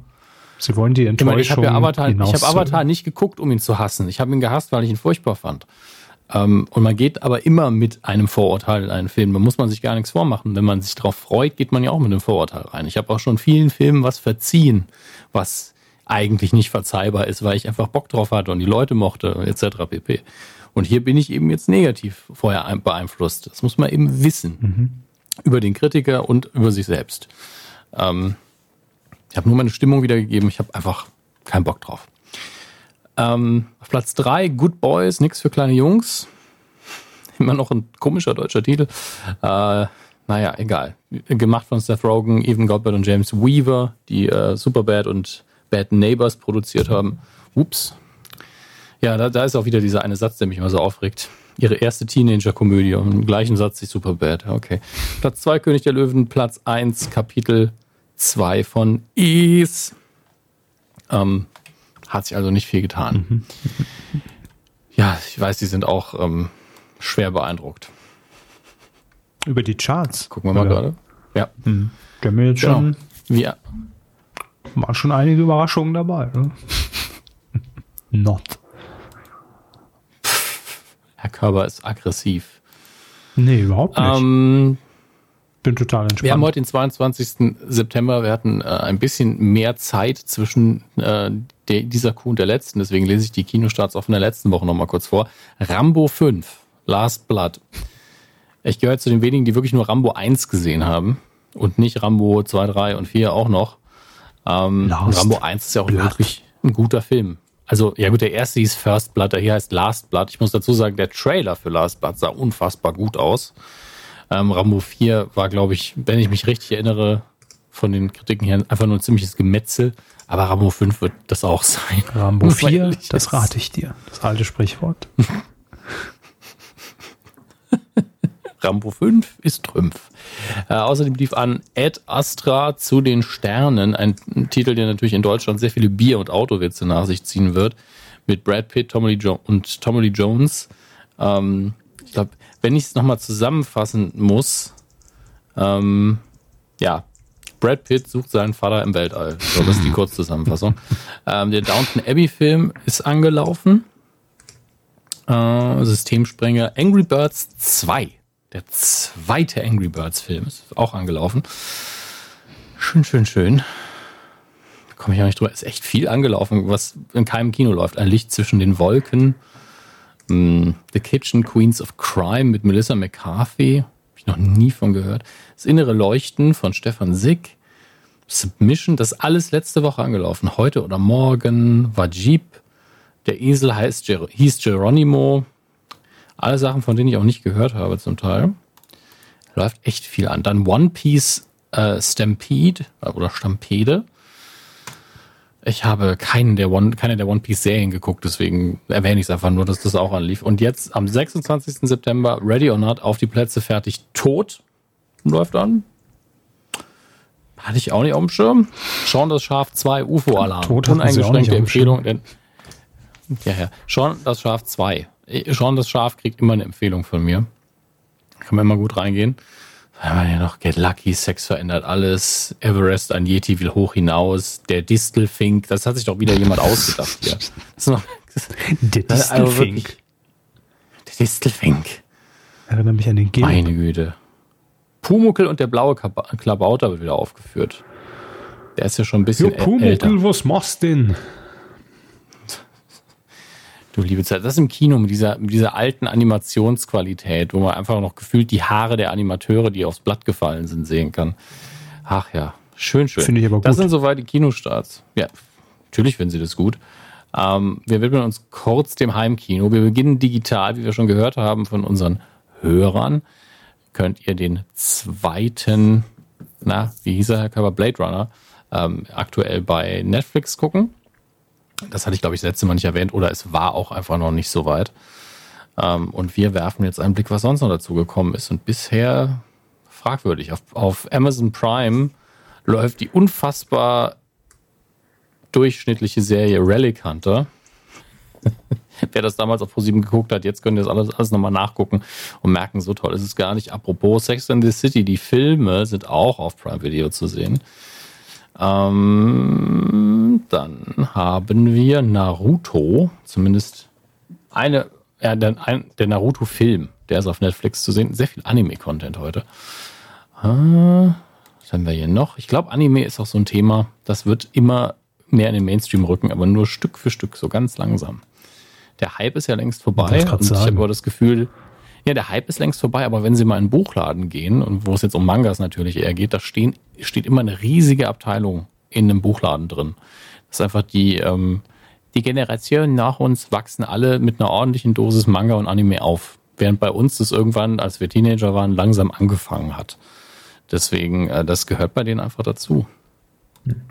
Sie wollen die Enttäuschung Ich habe ja Avatar, ich hab Avatar nicht geguckt, um ihn zu hassen. Ich habe ihn gehasst, weil ich ihn furchtbar fand. Ähm, und man geht aber immer mit einem Vorurteil in einen Film. Da muss man sich gar nichts vormachen. Wenn man sich darauf freut, geht man ja auch mit einem Vorurteil rein. Ich habe auch schon vielen Filmen was verziehen, was eigentlich nicht verzeihbar ist, weil ich einfach Bock drauf hatte und die Leute mochte etc. pp. Und hier bin ich eben jetzt negativ vorher beeinflusst. Das muss man eben wissen. Mhm. Über den Kritiker und über sich selbst. Ähm, ich habe nur meine Stimmung wiedergegeben. Ich habe einfach keinen Bock drauf. Ähm, auf Platz 3, Good Boys, nix für kleine Jungs. Immer noch ein komischer deutscher Titel. Äh, naja, egal. Gemacht von Seth Rogen, Evan Goldberg und James Weaver, die äh, Superbad und Bad Neighbors produziert haben. Ups. Ja, da, da ist auch wieder dieser eine Satz, der mich immer so aufregt. Ihre erste Teenager-Komödie und im gleichen Satz die Superbad. Okay. Platz 2 König der Löwen, Platz 1 Kapitel 2 von Is. Ähm, hat sich also nicht viel getan. Mhm. Ja, ich weiß, die sind auch ähm, schwer beeindruckt. Über die Charts. Gucken wir mal Oder? gerade. Ja. Mhm. Können wir jetzt genau. schon. Wir. Waren schon einige Überraschungen dabei. Ne? Not. Herr Körber ist aggressiv. Nee, überhaupt nicht. Ähm, bin total entspannt. Wir haben heute den 22. September. Wir hatten äh, ein bisschen mehr Zeit zwischen äh, der, dieser Kuh und der letzten. Deswegen lese ich die Kinostarts auch von der letzten Woche nochmal kurz vor. Rambo 5, Last Blood. Ich gehöre zu den wenigen, die wirklich nur Rambo 1 gesehen haben. Und nicht Rambo 2, 3 und 4 auch noch. Ähm, Rambo 1 ist ja auch Blood. wirklich ein guter Film. Also, ja gut, der erste hieß First Blood, der hier heißt Last Blood. Ich muss dazu sagen, der Trailer für Last Blood sah unfassbar gut aus. Ähm, Rambo 4 war, glaube ich, wenn ich mich richtig erinnere, von den Kritiken her einfach nur ein ziemliches Gemetzel. Aber Rambo 5 wird das auch sein. Rambo 4, das rate ich dir. Das alte Sprichwort. Rambo 5 ist Trümpf. Äh, außerdem lief an Ed Astra zu den Sternen, ein, ein, Titel, der natürlich in Deutschland sehr viele Bier- und Autowitze nach sich ziehen wird, mit Brad Pitt Tommy Lee jo und Tommy Lee Jones. Ähm, ich glaube, wenn ich es nochmal zusammenfassen muss, ähm, ja, Brad Pitt sucht seinen Vater im Weltall. So, das ist die Kurzzusammenfassung. ähm, der Downton Abbey-Film ist angelaufen. Äh, Systemsprenger Angry Birds 2. Der zweite Angry Birds-Film ist auch angelaufen. Schön, schön, schön. Komme ich auch nicht drüber. Ist echt viel angelaufen, was in keinem Kino läuft. Ein Licht zwischen den Wolken. Hm, The Kitchen Queens of Crime mit Melissa McCarthy. Habe ich noch nie von gehört. Das innere Leuchten von Stefan Sick. Submission, das alles letzte Woche angelaufen. Heute oder morgen Jeep. Der Esel heißt, hieß Geronimo. Alle Sachen, von denen ich auch nicht gehört habe zum Teil. Läuft echt viel an. Dann One Piece äh, Stampede oder Stampede. Ich habe keinen der One, keine der One Piece Serien geguckt, deswegen erwähne ich es einfach nur, dass das auch anlief. Und jetzt am 26. September Ready or Not auf die Plätze fertig tot läuft an. Hatte ich auch nicht auf dem Schirm. Schauen das Schaf 2 UFO-Alarm. Tot Uneingeschränkte Empfehlung. Denn, ja, ja. Schauen das Schaf 2. Schauen das Schaf kriegt immer eine Empfehlung von mir. Kann man immer gut reingehen. Haben wir hier noch Get Lucky, Sex verändert alles, Everest, ein Yeti will hoch hinaus, der Distelfink, das hat sich doch wieder jemand ausgedacht hier. Das ist noch, Der also Distelfink. der Distelfink. Erinnert mich an den Gel. Meine Güte. Pumuckel und der blaue Klabauter wird wieder aufgeführt. Der ist ja schon ein bisschen äl- älter. was machst denn? Du liebe Zeit. Das ist im Kino mit dieser, mit dieser alten Animationsqualität, wo man einfach noch gefühlt die Haare der Animateure, die aufs Blatt gefallen sind, sehen kann. Ach ja, schön, schön. Finde ich aber Das gut. sind soweit die Kinostarts. Ja, natürlich finden sie das gut. Ähm, wir widmen uns kurz dem Heimkino. Wir beginnen digital, wie wir schon gehört haben von unseren Hörern. Könnt ihr den zweiten, na, wie hieß er, Herr Körber, Blade Runner, ähm, aktuell bei Netflix gucken. Das hatte ich, glaube ich, das letzte Mal nicht erwähnt oder es war auch einfach noch nicht so weit. Ähm, und wir werfen jetzt einen Blick, was sonst noch dazu gekommen ist. Und bisher fragwürdig. Auf, auf Amazon Prime läuft die unfassbar durchschnittliche Serie Relic Hunter. Wer das damals auf ProSieben geguckt hat, jetzt könnt ihr das alles, alles nochmal nachgucken und merken, so toll ist es gar nicht. Apropos Sex and the City, die Filme sind auch auf Prime Video zu sehen. Ähm, dann haben wir Naruto, zumindest eine, ja, der, ein, der Naruto-Film, der ist auf Netflix zu sehen. Sehr viel Anime-Content heute. Ah, was haben wir hier noch? Ich glaube, Anime ist auch so ein Thema, das wird immer mehr in den Mainstream rücken, aber nur Stück für Stück, so ganz langsam. Der Hype ist ja längst vorbei ich und ich habe aber das Gefühl, ja, der Hype ist längst vorbei, aber wenn Sie mal in einen Buchladen gehen und wo es jetzt um Mangas natürlich eher geht, da stehen, steht immer eine riesige Abteilung in einem Buchladen drin. Das ist einfach die, ähm, die Generationen nach uns wachsen alle mit einer ordentlichen Dosis Manga und Anime auf. Während bei uns das irgendwann, als wir Teenager waren, langsam angefangen hat. Deswegen, äh, das gehört bei denen einfach dazu.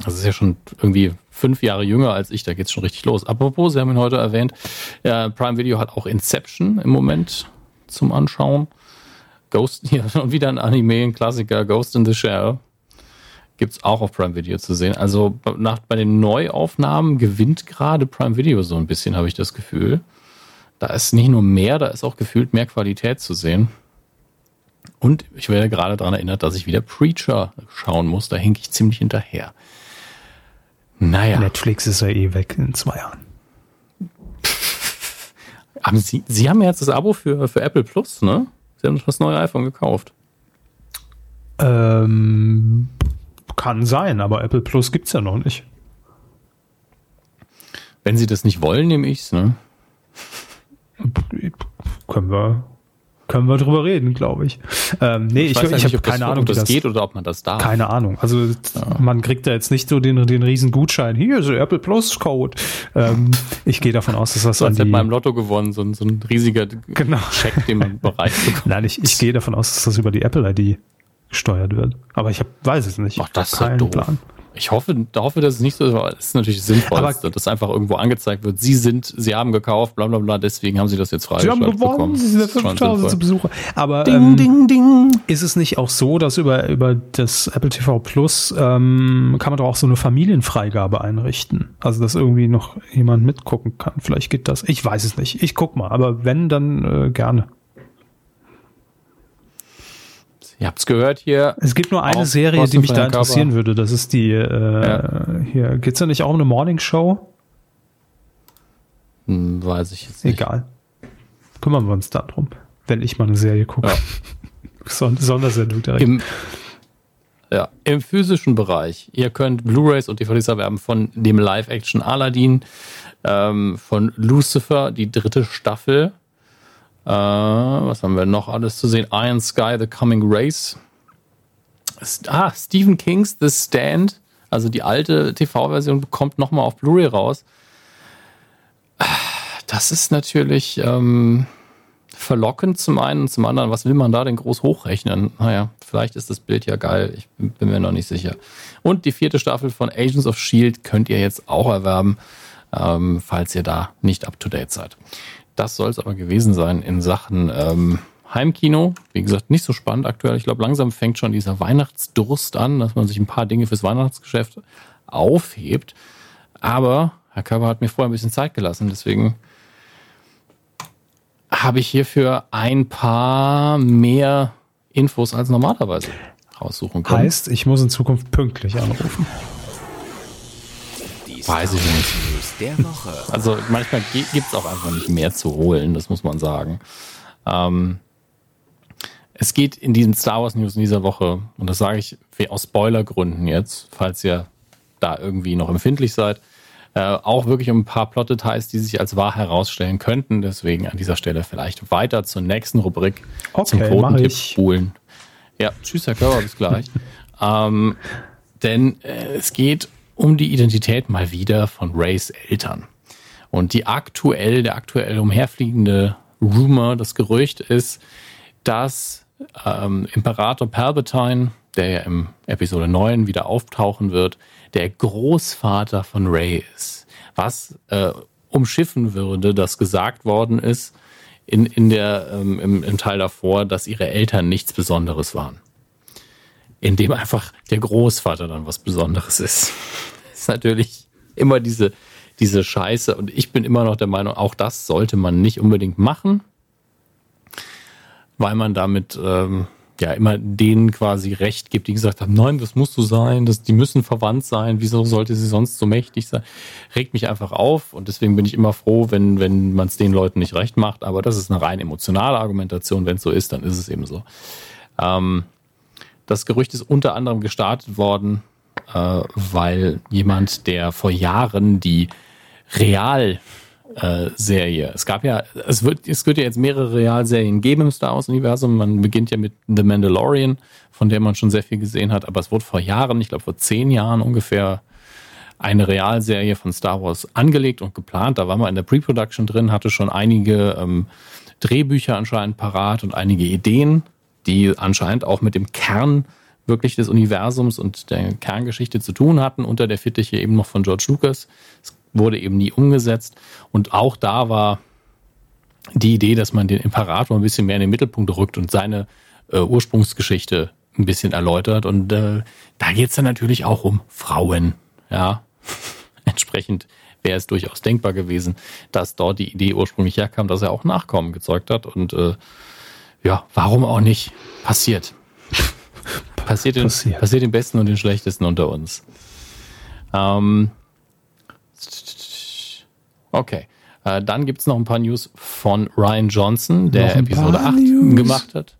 Das ist ja schon irgendwie fünf Jahre jünger als ich, da geht's schon richtig los. Apropos, Sie haben ihn heute erwähnt, ja, Prime Video hat auch Inception im Moment zum Anschauen. Ghost, hier und wieder ein Anime, ein Klassiker, Ghost in the Shell. Gibt's auch auf Prime Video zu sehen. Also nach, bei den Neuaufnahmen gewinnt gerade Prime Video so ein bisschen, habe ich das Gefühl. Da ist nicht nur mehr, da ist auch gefühlt mehr Qualität zu sehen. Und ich werde gerade daran erinnert, dass ich wieder Preacher schauen muss. Da hink ich ziemlich hinterher. Naja, Netflix ist ja eh weg in zwei Jahren. Haben Sie, Sie haben ja jetzt das Abo für, für Apple Plus, ne? Sie haben das neue iPhone gekauft. Ähm, kann sein, aber Apple Plus gibt's ja noch nicht. Wenn Sie das nicht wollen, nehme ich's, ne? Können wir, können wir drüber reden, glaube ich. Ähm, nee, ich, weiß ja ich, habe ob das- keine ob Ahnung, wie das, das geht oder ob man das darf. Keine Ahnung. Also man kriegt da jetzt nicht so den, den riesen Gutschein. Hier ist der Apple Plus Code. Ähm, ich gehe davon aus, dass das So, an die, man im Lotto gewonnen, so, ein- so ein riesiger Genau. Check, den man bereicht bekommt. Nein, ich, ich gehe davon aus, dass das über die Apple ID gesteuert wird. Aber ich hab, weiß es nicht. Ach, das ist ja Keinen doof. Plan. Ich hoffe, da hoffe, dass es nicht so ist, aber es ist natürlich sinnvoll, Aber- dass einfach irgendwo angezeigt wird. Sie sind, Sie haben gekauft, bla bla bla, deswegen haben Sie das jetzt Sie haben freigeschaltet gewonnen, bekommen. Sie sind der Das ist schon 5000 sinnvoll. Besucher. Aber Ding, ähm, ding, ding. ist es nicht auch so, dass über, über das Apple TV Plus ähm, kann man doch auch so eine Familienfreigabe einrichten? Also, dass irgendwie noch jemand mitgucken kann. Vielleicht geht das. Ich weiß es nicht. Ich guck mal. Aber wenn, dann äh, gerne. Ihr habt's gehört hier. Es gibt nur eine Serie, die mich da interessieren würde. Das ist die, äh, Ja. hier, geht's da nicht auch um eine Morning Show? Hm, weiß ich jetzt nicht. Egal. Kümmern wir uns darum, wenn ich mal eine Serie gucke. Ja. Son Sondersendung direkt. Im, ja, Im physischen Bereich. Ihr könnt Blu-rays und DVDs erwerben von dem Live-Action Aladdin, ähm, von Lucifer, die dritte Staffel. Äh, was haben wir noch alles zu sehen? Iron Sky, The Coming Race. Ah, Stephen Kings The Stand, also die alte TV-Version, kommt nochmal auf Blu-ray raus. Das ist natürlich ähm, verlockend zum einen und zum anderen, was will man da denn groß hochrechnen? Naja, vielleicht ist das Bild ja geil, ich bin mir noch nicht sicher. Und die vierte Staffel von Agents of S.H.I.E.L.D. Könnt ihr jetzt auch erwerben, ähm, falls ihr da nicht up-to-date seid. Das soll es aber gewesen sein in Sachen ähm, Heimkino. Wie gesagt, nicht so spannend aktuell. Ich glaube, langsam fängt schon dieser Weihnachtsdurst an, dass man sich ein paar Dinge fürs Weihnachtsgeschäft aufhebt. Aber Herr Körber hat mir vorher ein bisschen Zeit gelassen, deswegen habe ich hierfür ein paar mehr Infos als normalerweise raussuchen können. Heißt, ich muss in Zukunft pünktlich anrufen. Weiß ich nicht. Der Woche. Also manchmal gibt es auch einfach nicht mehr zu holen, das muss man sagen. Ähm, es geht in diesen Star Wars News in dieser Woche, und das sage ich aus Spoilergründen jetzt, falls ihr da irgendwie noch empfindlich seid, äh, auch wirklich um ein paar Plot-Details, die sich als wahr herausstellen könnten. Deswegen an dieser Stelle vielleicht weiter zur nächsten Rubrik okay, zum Quotentipp spulen. Ja, tschüss, Herr Körber, bis gleich. ähm, denn äh, es geht um die Identität mal wieder von Rays Eltern. Und die aktuell, der aktuell umherfliegende Rumor, das Gerücht ist, dass ähm, Imperator Palpatine, der ja im Episode 9 wieder auftauchen wird, der Großvater von Ray ist. Was äh, umschiffen würde, dass gesagt worden ist in, in der, ähm, im, im Teil davor, dass ihre Eltern nichts Besonderes waren. Indem einfach der Großvater dann was Besonderes ist. ist natürlich immer diese, diese Scheiße. Und ich bin immer noch der Meinung, auch das sollte man nicht unbedingt machen, weil man damit ähm, ja immer denen quasi recht gibt, die gesagt haben, nein, das muss so sein, das, die müssen verwandt sein, wieso sollte sie sonst so mächtig sein? Regt mich einfach auf und deswegen bin ich immer froh, wenn, wenn man es den Leuten nicht recht macht, aber das ist eine rein emotionale Argumentation, wenn es so ist, dann ist es eben so. Ähm, das Gerücht ist unter anderem gestartet worden, äh, weil jemand, der vor Jahren die Real Serie. Es gab ja, es wird, es wird ja jetzt mehrere Realserien geben im Star Wars Universum. Man beginnt ja mit The Mandalorian, von der man schon sehr viel gesehen hat, aber es wurde vor Jahren, ich glaube vor zehn Jahren ungefähr, eine Realserie von Star Wars angelegt und geplant. Da war man in der Pre-Production drin, hatte schon einige ähm, Drehbücher anscheinend parat und einige Ideen, die anscheinend auch mit dem Kern wirklich des Universums und der Kerngeschichte zu tun hatten, unter der Fittiche eben noch von George Lucas. Es wurde eben nie umgesetzt. Und auch da war die Idee, dass man den Imperator ein bisschen mehr in den Mittelpunkt rückt und seine äh, Ursprungsgeschichte ein bisschen erläutert. Und äh, da geht es dann natürlich auch um Frauen. Ja, entsprechend wäre es durchaus denkbar gewesen, dass dort die Idee ursprünglich herkam, dass er auch Nachkommen gezeugt hat. Und äh, ja, warum auch nicht? Passiert. passiert, den, passiert. passiert den Besten und den Schlechtesten unter uns. Ähm, Okay. Äh, dann gibt es noch ein paar News von Ryan Johnson, der Episode 8 News. gemacht hat.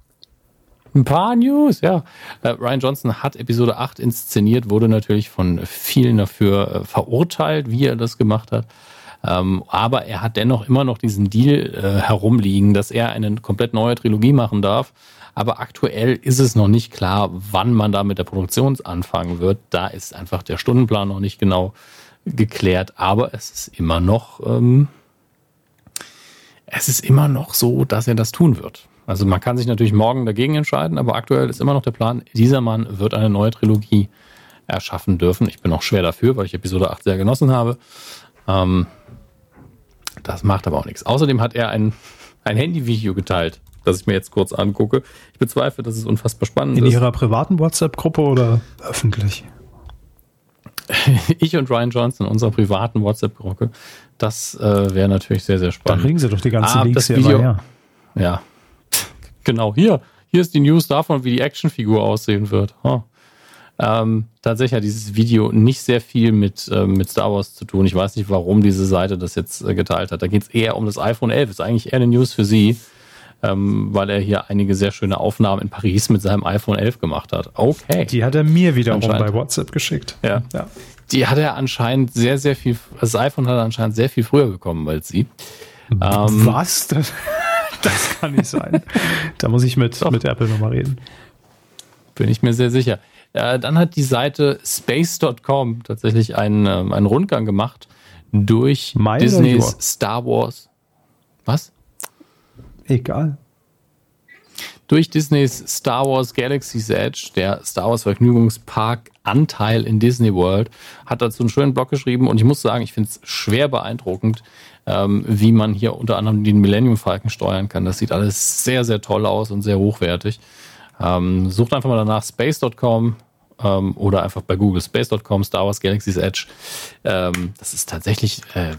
Ein paar News, ja. Äh, Ryan Johnson hat Episode 8 inszeniert, wurde natürlich von vielen dafür äh, verurteilt, wie er das gemacht hat. Ähm, aber er hat dennoch immer noch diesen Deal äh, herumliegen, dass er eine komplett neue Trilogie machen darf. Aber aktuell ist es noch nicht klar, wann man da mit der Produktion anfangen wird. Da ist einfach der Stundenplan noch nicht genau geklärt, aber es ist immer noch, ähm, es ist immer noch so, dass er das tun wird. Also man kann sich natürlich morgen dagegen entscheiden, aber aktuell ist immer noch der Plan, dieser Mann wird eine neue Trilogie erschaffen dürfen. Ich bin auch schwer dafür, weil ich Episode 8 sehr genossen habe. Ähm, das macht aber auch nichts. Außerdem hat er ein, ein Handyvideo geteilt, das ich mir jetzt kurz angucke. Ich bezweifle, dass es unfassbar spannend In ist. In Ihrer privaten WhatsApp-Gruppe oder öffentlich? ich und Ryan Johnson in unserer privaten WhatsApp-Gruppe. Das äh, wäre natürlich sehr, sehr spannend. Dann kriegen Sie doch die ganzen ah, Links hier Video, her. Ja, genau. Hier, hier ist die News davon, wie die Actionfigur aussehen wird. Oh. Ähm, tatsächlich hat dieses Video nicht sehr viel mit, äh, mit Star Wars zu tun. Ich weiß nicht, warum diese Seite das jetzt äh, geteilt hat. Da geht es eher um das iPhone 11. Ist eigentlich eher eine News für Sie ähm, weil er hier einige sehr schöne Aufnahmen in Paris mit seinem iPhone 11 gemacht hat. Okay. Die hat er mir wiederum bei WhatsApp geschickt. Ja. ja. Die hat er anscheinend sehr, sehr viel, das iPhone hat er anscheinend sehr viel früher bekommen als sie. Ähm, Was? Das, das kann nicht sein. da muss ich mit, mit Apple nochmal reden. Bin ich mir sehr sicher. Äh, dann hat die Seite space.com tatsächlich einen, ähm, einen Rundgang gemacht durch Meine Disneys Star Wars. Was? Egal. Durch Disneys Star Wars Galaxy's Edge, der Star Wars Vergnügungspark Anteil in Disney World, hat dazu einen schönen Blog geschrieben und ich muss sagen, ich finde es schwer beeindruckend, äh, ähm, wie man hier unter anderem den Millennium Falcon steuern kann. Das sieht alles sehr, sehr toll aus und sehr hochwertig. Ähm, sucht einfach mal danach space.com ähm, oder einfach bei Google space.com, Star Wars Galaxy's Edge. Ähm, das ist tatsächlich, äh,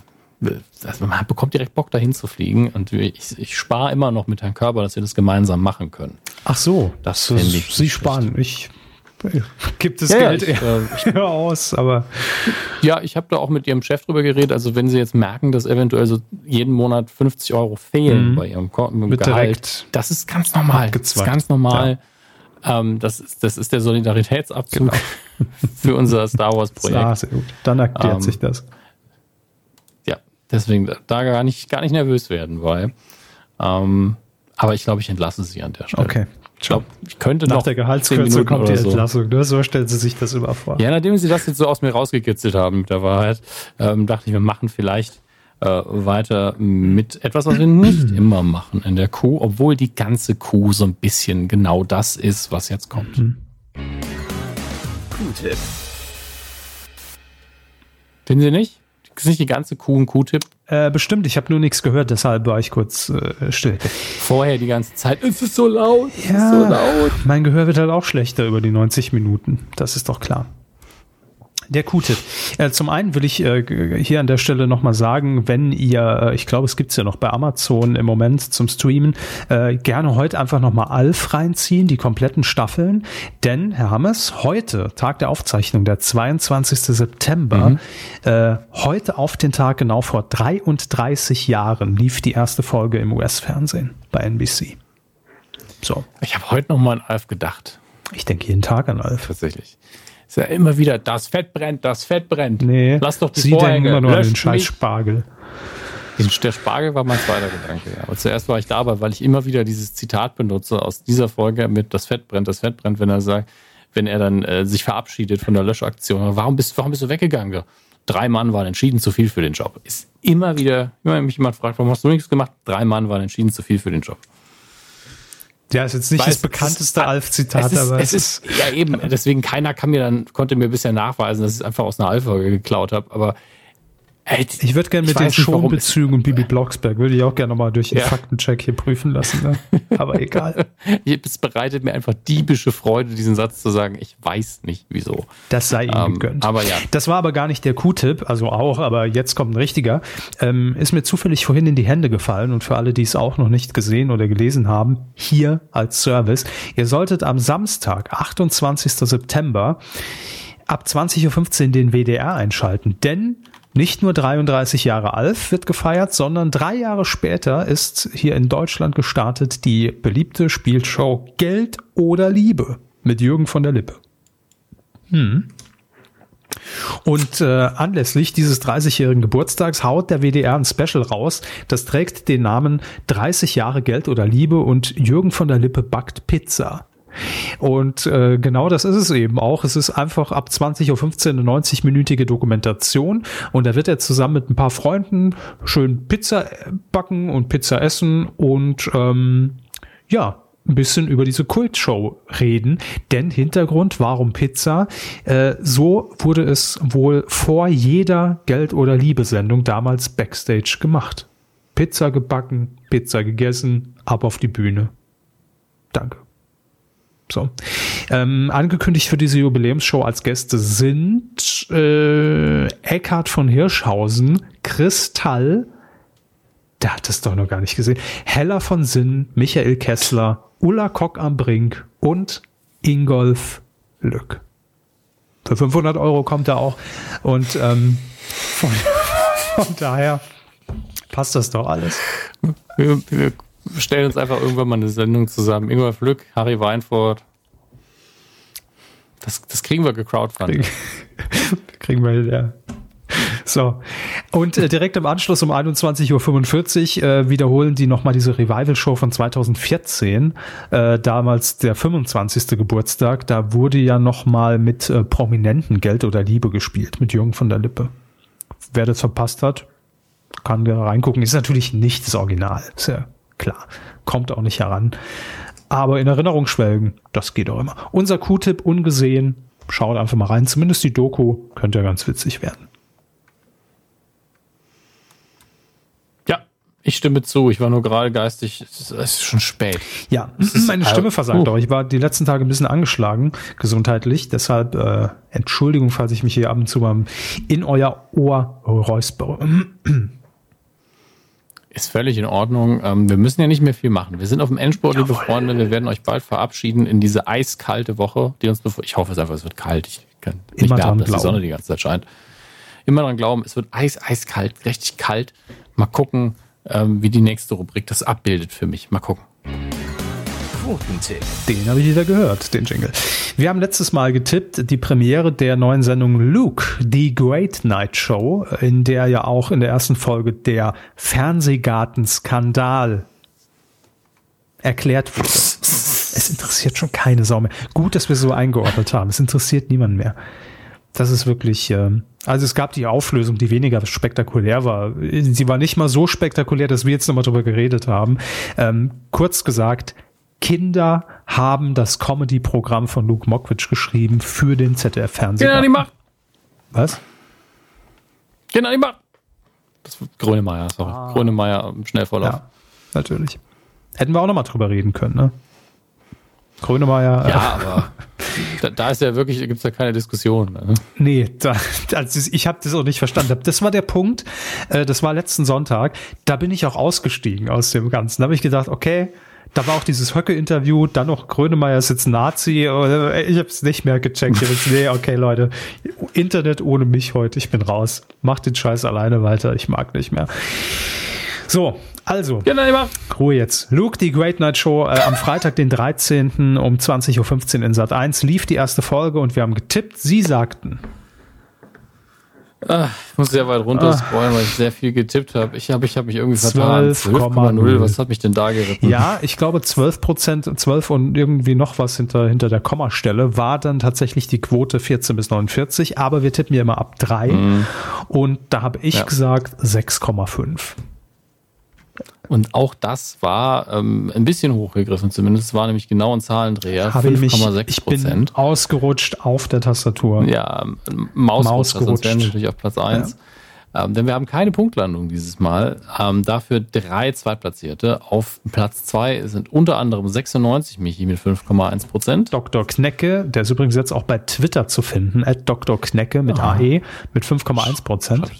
also man bekommt direkt Bock dahin zu fliegen und ich, ich spare immer noch mit Herrn Körber, dass wir das gemeinsam machen können. Ach so, das, das ich Sie sparen. Ich gibt es ja, Geld ich, äh, aus, aber ja, ich habe da auch mit ihrem Chef drüber geredet. Also wenn sie jetzt merken, dass eventuell so jeden Monat 50 Euro fehlen mhm. bei ihrem mit Gehalt, das ist ganz normal. Das ist ganz normal. Ja. Ähm, das, ist, das ist der Solidaritätsabzug genau. für unser Star Wars Projekt. Ah, sehr gut. Dann erklärt ähm, sich das. Ja, deswegen da gar nicht, gar nicht nervös werden, weil. Ähm, aber ich glaube, ich entlasse sie an der Stelle. Okay. Ich glaube, ich könnte Nach noch der Gehaltskürze kommt die Entlassung. So. Ne? so stellen Sie sich das immer vor. Ja, nachdem Sie das jetzt so aus mir rausgekitzelt haben mit der Wahrheit, ähm, dachte ich, wir machen vielleicht äh, weiter mit etwas, was wir nicht immer machen in der Kuh, obwohl die ganze Kuh so ein bisschen genau das ist, was jetzt kommt. Mhm. Kuh-Tipp. Finden Sie nicht? Ist nicht die ganze Kuh ein Q-Tipp? Äh, bestimmt, ich habe nur nichts gehört, deshalb war ich kurz äh, still. Vorher die ganze Zeit, es ist so laut, es ja, ist so laut. Mein Gehör wird halt auch schlechter über die 90 Minuten, das ist doch klar. Der Q-Tipp. Äh, zum einen will ich äh, hier an der Stelle nochmal sagen, wenn ihr, äh, ich glaube, es gibt's ja noch bei Amazon im Moment zum Streamen, äh, gerne heute einfach nochmal Alf reinziehen, die kompletten Staffeln. Denn, Herr Hammes, heute, Tag der Aufzeichnung, der 22. September, mhm. äh, heute auf den Tag genau vor 33 Jahren lief die erste Folge im US-Fernsehen bei NBC. So. Ich habe heute nochmal an Alf gedacht. Ich denke jeden Tag an Alf. Tatsächlich. Ist ja immer wieder, das Fett brennt, das Fett brennt. Nee. Lass doch die Sie Vorhänge. denken immer nur an den scheiß Spargel. Der Spargel war mein zweiter Gedanke. Ja. Aber zuerst war ich dabei, weil ich immer wieder dieses Zitat benutze aus dieser Folge mit das Fett brennt, das Fett brennt, wenn er sagt, wenn er dann äh, sich verabschiedet von der Löschaktion. Warum bist, warum bist du weggegangen? Drei Mann waren entschieden zu viel für den Job. Ist immer wieder, immer wenn mich jemand fragt, warum hast du nichts gemacht? Drei Mann waren entschieden zu viel für den Job. Ja, ist jetzt nicht Weiß, das bekannteste Alf-Zitat, aber es ist, ist, ja eben, deswegen keiner kann mir dann, konnte mir bisher nachweisen, dass ich es einfach aus einer Alf-Folge geklaut habe, aber ich würde gerne mit den Schonbezügen und Bibi Blocksberg, würde ich auch gerne nochmal durch den ja. Faktencheck hier prüfen lassen. Ne? Aber egal. es bereitet mir einfach diebische Freude, diesen Satz zu sagen. Ich weiß nicht wieso. Das sei ihm ähm, gegönnt. Aber ja. Das war aber gar nicht der Q-Tipp, also auch, aber jetzt kommt ein richtiger. Ähm, ist mir zufällig vorhin in die Hände gefallen und für alle, die es auch noch nicht gesehen oder gelesen haben, hier als Service. Ihr solltet am Samstag, 28. September, ab 20.15 Uhr den WDR einschalten, denn nicht nur 33 Jahre Alf wird gefeiert, sondern drei Jahre später ist hier in Deutschland gestartet die beliebte Spielshow Geld oder Liebe mit Jürgen von der Lippe. Hm. Und äh, anlässlich dieses 30-jährigen Geburtstags haut der WDR ein Special raus. Das trägt den Namen 30 Jahre Geld oder Liebe und Jürgen von der Lippe backt Pizza. Und äh, genau das ist es eben auch. Es ist einfach ab 20.15 Uhr eine 90-minütige Dokumentation und da wird er zusammen mit ein paar Freunden schön Pizza backen und Pizza essen und ähm, ja, ein bisschen über diese Kultshow reden. Denn Hintergrund, warum Pizza? Äh, so wurde es wohl vor jeder Geld- oder Liebesendung damals Backstage gemacht. Pizza gebacken, Pizza gegessen, ab auf die Bühne. Danke. So. Ähm, angekündigt für diese Jubiläumsshow als Gäste sind äh, Eckhard von Hirschhausen, Kristall, der hat es doch noch gar nicht gesehen, Hella von Sinn, Michael Kessler, Ulla Kock am Brink und Ingolf Lück. Für 500 Euro kommt er auch und ähm, von, von daher passt das doch alles. Wir, wir stellen uns einfach irgendwann mal eine Sendung zusammen. Ingolf Lück, Harry Weinfurt. Das, das kriegen wir gecrowdfundet. kriegen wir, ja. So. Und äh, direkt im Anschluss um 21.45 Uhr äh, wiederholen die nochmal diese Revival-Show von 2014. Äh, damals der 25. Geburtstag. Da wurde ja nochmal mit äh, Prominenten Geld oder Liebe gespielt, mit Jürgen von der Lippe. Wer das verpasst hat, kann da reingucken. Ist natürlich nicht das Original. Ist ja klar. Kommt auch nicht heran. Aber in Erinnerung schwelgen, das geht auch immer. Unser Q-Tipp ungesehen, schaut einfach mal rein. Zumindest die Doku könnte ja ganz witzig werden. Ich stimme zu, ich war nur gerade geistig, es ist schon spät. Ja, ist, meine Stimme äh, versagt auch. Ich war die letzten Tage ein bisschen angeschlagen, gesundheitlich. Deshalb äh, Entschuldigung, falls ich mich hier ab und zu mal in euer Ohr räusper. Ist völlig in Ordnung. Ähm, wir müssen ja nicht mehr viel machen. Wir sind auf dem Endsport, liebe Freunde. Wir werden euch bald verabschieden in diese eiskalte Woche, die uns bevor. Ich hoffe es einfach, es wird kalt. Ich kann nicht Immer mehr dass glauben. die Sonne die ganze Zeit scheint. Immer dran glauben, es wird eis, eiskalt, richtig kalt. Mal gucken, ähm, wie die nächste Rubrik das abbildet für mich. Mal gucken. Quotentipp. Den habe ich wieder gehört, den Jingle. Wir haben letztes Mal getippt, die Premiere der neuen Sendung Luke, die Great Night Show, in der ja auch in der ersten Folge der Fernsehgarten-Skandal erklärt wurde. Es interessiert schon keine Sau mehr. Gut, dass wir so eingeordnet haben. Es interessiert niemanden mehr. Das ist wirklich, äh, also es gab die Auflösung, die weniger spektakulär war. Sie war nicht mal so spektakulär, dass wir jetzt nochmal drüber geredet haben. Ähm, kurz gesagt, Kinder haben das Comedy-Programm von Luke Mockridge geschrieben für den ZDF-Fernsehen. Kinder, die Macht! Was? Kinder, die Macht! Das wird Grönemeyer, sorry. Ah. Grönemeyer im Schnellvorlauf. Ja, natürlich. Hätten wir auch nochmal drüber reden können, ne? Grönemeyer. Ja, äh, aber da, da, ist ja wirklich, gibt es ja keine Diskussion. Ne? Nee, da, also ich habe das auch nicht verstanden. Das war der Punkt, äh, das war letzten Sonntag, da bin ich auch ausgestiegen aus dem Ganzen. Da habe ich gedacht, okay, da war auch dieses Höcke-Interview, dann noch Grönemeyer ist jetzt Nazi. Ich habe es nicht mehr gecheckt. Ich jetzt, nee, okay, Leute, Internet ohne mich heute, ich bin raus. Macht den Scheiß alleine weiter, ich mag nicht mehr. So, also, genau, Ruhe jetzt. Luke, die Great Night Show, äh, am Freitag, den 13. um 20.15 Uhr in Sat 1 lief die erste Folge und wir haben getippt. Sie sagten. Ach, ich muss sehr weit runter scrollen, weil ich sehr viel getippt habe. Ich habe ich hab mich irgendwie vertan. 12,0. Was hat mich denn da geritten? Ja, ich glaube 12 Prozent, 12 und irgendwie noch was hinter, hinter der Kommastelle war dann tatsächlich die Quote 14 bis 49. Aber wir tippen ja immer ab 3. Mhm. Und da habe ich ja. gesagt 6,5. Und auch das war ähm, ein bisschen hochgegriffen zumindest. Es war nämlich genau ein Zahlendreher. 5,6 Prozent. Ich bin ausgerutscht auf der Tastatur. Ja, Maus, Maus gerutscht. wären natürlich auf Platz 1. Ja. Ähm, denn wir haben keine Punktlandung dieses Mal. Ähm, dafür drei Zweitplatzierte. Auf Platz 2 sind unter anderem 96 Michi mit 5,1 Prozent. Dr. Knecke, der ist übrigens jetzt auch bei Twitter zu finden, at Dr. Knecke mit ah. AE mit 5,1 Prozent.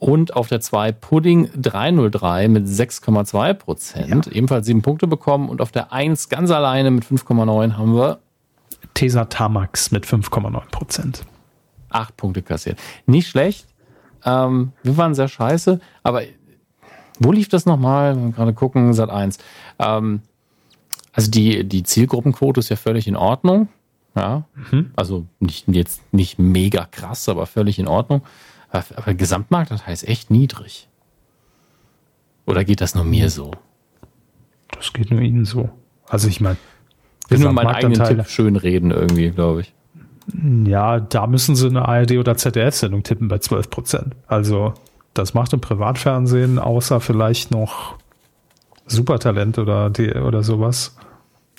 Und auf der 2 Pudding 303 mit 6,2 Prozent. Ja. Ebenfalls sieben Punkte bekommen. Und auf der 1 ganz alleine mit 5,9 haben wir Tesa Tamax mit 5,9 Prozent. Acht Punkte kassiert. Nicht schlecht. Ähm, wir waren sehr scheiße. Aber wo lief das nochmal? Gerade gucken, Sat 1. Ähm, also die, die Zielgruppenquote ist ja völlig in Ordnung. Ja. Mhm. Also nicht, jetzt nicht mega krass, aber völlig in Ordnung. Aber Gesamtmarktanteil ist echt niedrig. Oder geht das nur mir so? Das geht nur Ihnen so. Also ich meine, ich will nur meinen eigenen Tipp schön reden irgendwie, glaube ich. Ja, da müssen Sie eine ARD oder ZDF-Sendung tippen bei 12 Prozent. Also das macht im Privatfernsehen außer vielleicht noch Supertalent oder die, oder sowas.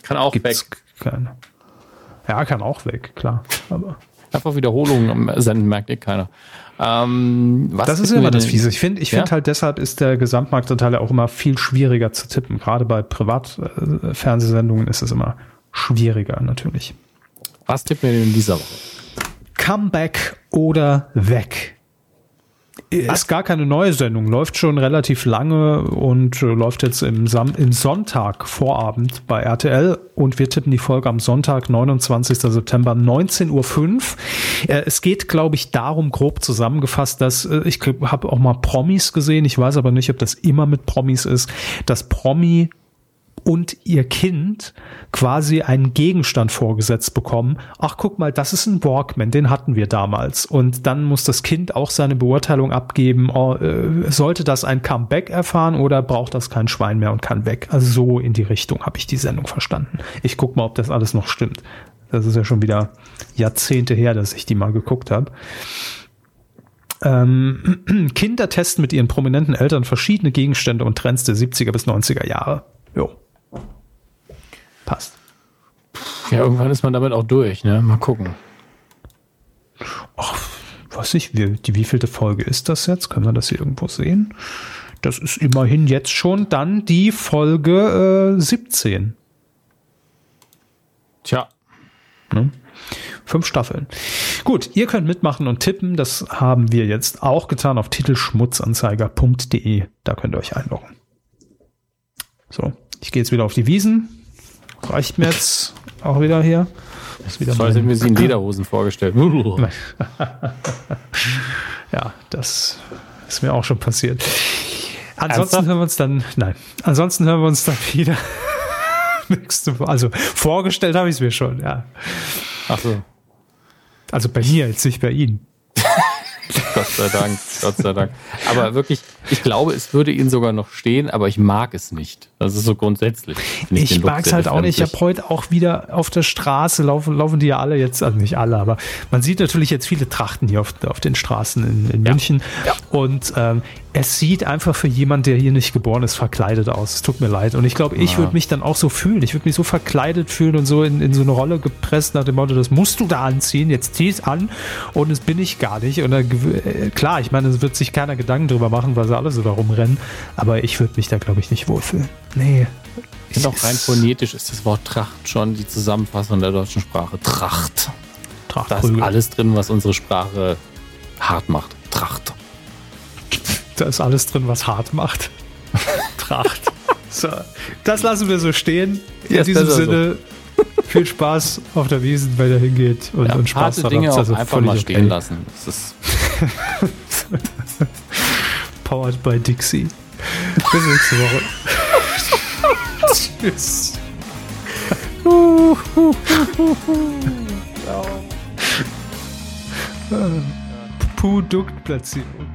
Kann auch Gibt's weg. Keine. Ja, kann auch weg, klar. Aber Einfach Wiederholungen senden, merkt ihr keiner. Ähm, was das ist immer das Fiese. Ich finde ich ja? finde halt deshalb ist der Gesamtmarktanteil auch immer viel schwieriger zu tippen. Gerade bei Privatfernsehsendungen ist es immer schwieriger natürlich. Was tippen wir denn in dieser Woche? Comeback oder weg? Ist gar keine neue Sendung, läuft schon relativ lange und äh, läuft jetzt im, Sam im Sonntag Vorabend bei RTL und wir tippen die Folge am Sonntag, 29. September, 19.05 Uhr. Äh, es geht, glaube ich, darum, grob zusammengefasst, dass äh, ich habe auch mal Promis gesehen, ich weiß aber nicht, ob das immer mit Promis ist, dass Promi und ihr Kind quasi einen Gegenstand vorgesetzt bekommen. Ach, guck mal, das ist ein Walkman, den hatten wir damals. Und dann muss das Kind auch seine Beurteilung abgeben, oh, äh, sollte das ein Comeback erfahren oder braucht das kein Schwein mehr und kann weg. Also so in die Richtung habe ich die Sendung verstanden. Ich guck mal, ob das alles noch stimmt. Das ist ja schon wieder Jahrzehnte her, dass ich die mal geguckt habe. Ähm, Kinder testen mit ihren prominenten Eltern verschiedene Gegenstände und Trends der 70er bis 90er Jahre. Jo passt. Ja, irgendwann ist man damit auch durch, ne? Mal gucken. Ach, weiß ich, wie, die wievielte Folge ist das jetzt? Können wir das hier irgendwo sehen? das ist immerhin jetzt schon dann die Folge äh, 17. Tja. Ne? Fünf Staffeln. Gut, ihr könnt mitmachen und tippen. Das haben wir jetzt auch getan auf titelschmutzanzeiger.de. Da könnt ihr euch einloggen. So, ich gehe jetzt wieder auf die Wiesen. Reicht mir jetzt auch wieder hier. Das wieder als hätten wir sie in Lederhosen vorgestellt. ja, das ist mir auch schon passiert. Ansonsten Ernsthaft? hören wir uns dann, nein, ansonsten hören wir uns dann wieder nächste Woche. Also vorgestellt habe ich es mir schon, ja. Ach so. Also bei mir, jetzt nicht bei Ihnen. Gott sei Dank, Gott sei Dank. Aber wirklich, ich glaube, es würde Ihnen sogar noch stehen, aber ich mag es nicht. Das ist so grundsätzlich. Ich, ich mag es halt auch nicht. Ich habe heute auch wieder auf der Straße laufen, laufen die ja alle jetzt, also nicht alle, aber man sieht natürlich jetzt viele Trachten hier auf, auf den Straßen in, in ja. München. Ja. Und ähm, es sieht einfach für jemand, der hier nicht geboren ist, verkleidet aus. Es tut mir leid. Und ich glaube, ich ja. würde mich dann auch so fühlen. Ich würde mich so verkleidet fühlen und so in, in so eine Rolle gepresst nach dem Motto, das musst du da anziehen, jetzt zieh es an und das bin ich gar nicht. Und dann, äh, klar, ich meine, es wird sich keiner Gedanken drüber machen, weil sie alle so da rumrennen. Aber ich würde mich da, glaube ich, nicht wohlfühlen. Nee. Ich finde auch rein phonetisch ist das Wort Tracht schon die Zusammenfassung der deutschen Sprache. Tracht. Tracht. Da ist alles drin, was unsere Sprache hart macht. Tracht. Da ist alles drin, was hart macht. Tracht. So, das lassen wir so stehen. In ja, diesem Sinne, so. viel Spaß auf der Wiesen, weil er hingeht und, ja, und Spaß harte Dinge also einfach mal stehen okay. lassen. Das ist Powered by Dixie. Bis nächste Woche. Tschüss. Produktplatzierung.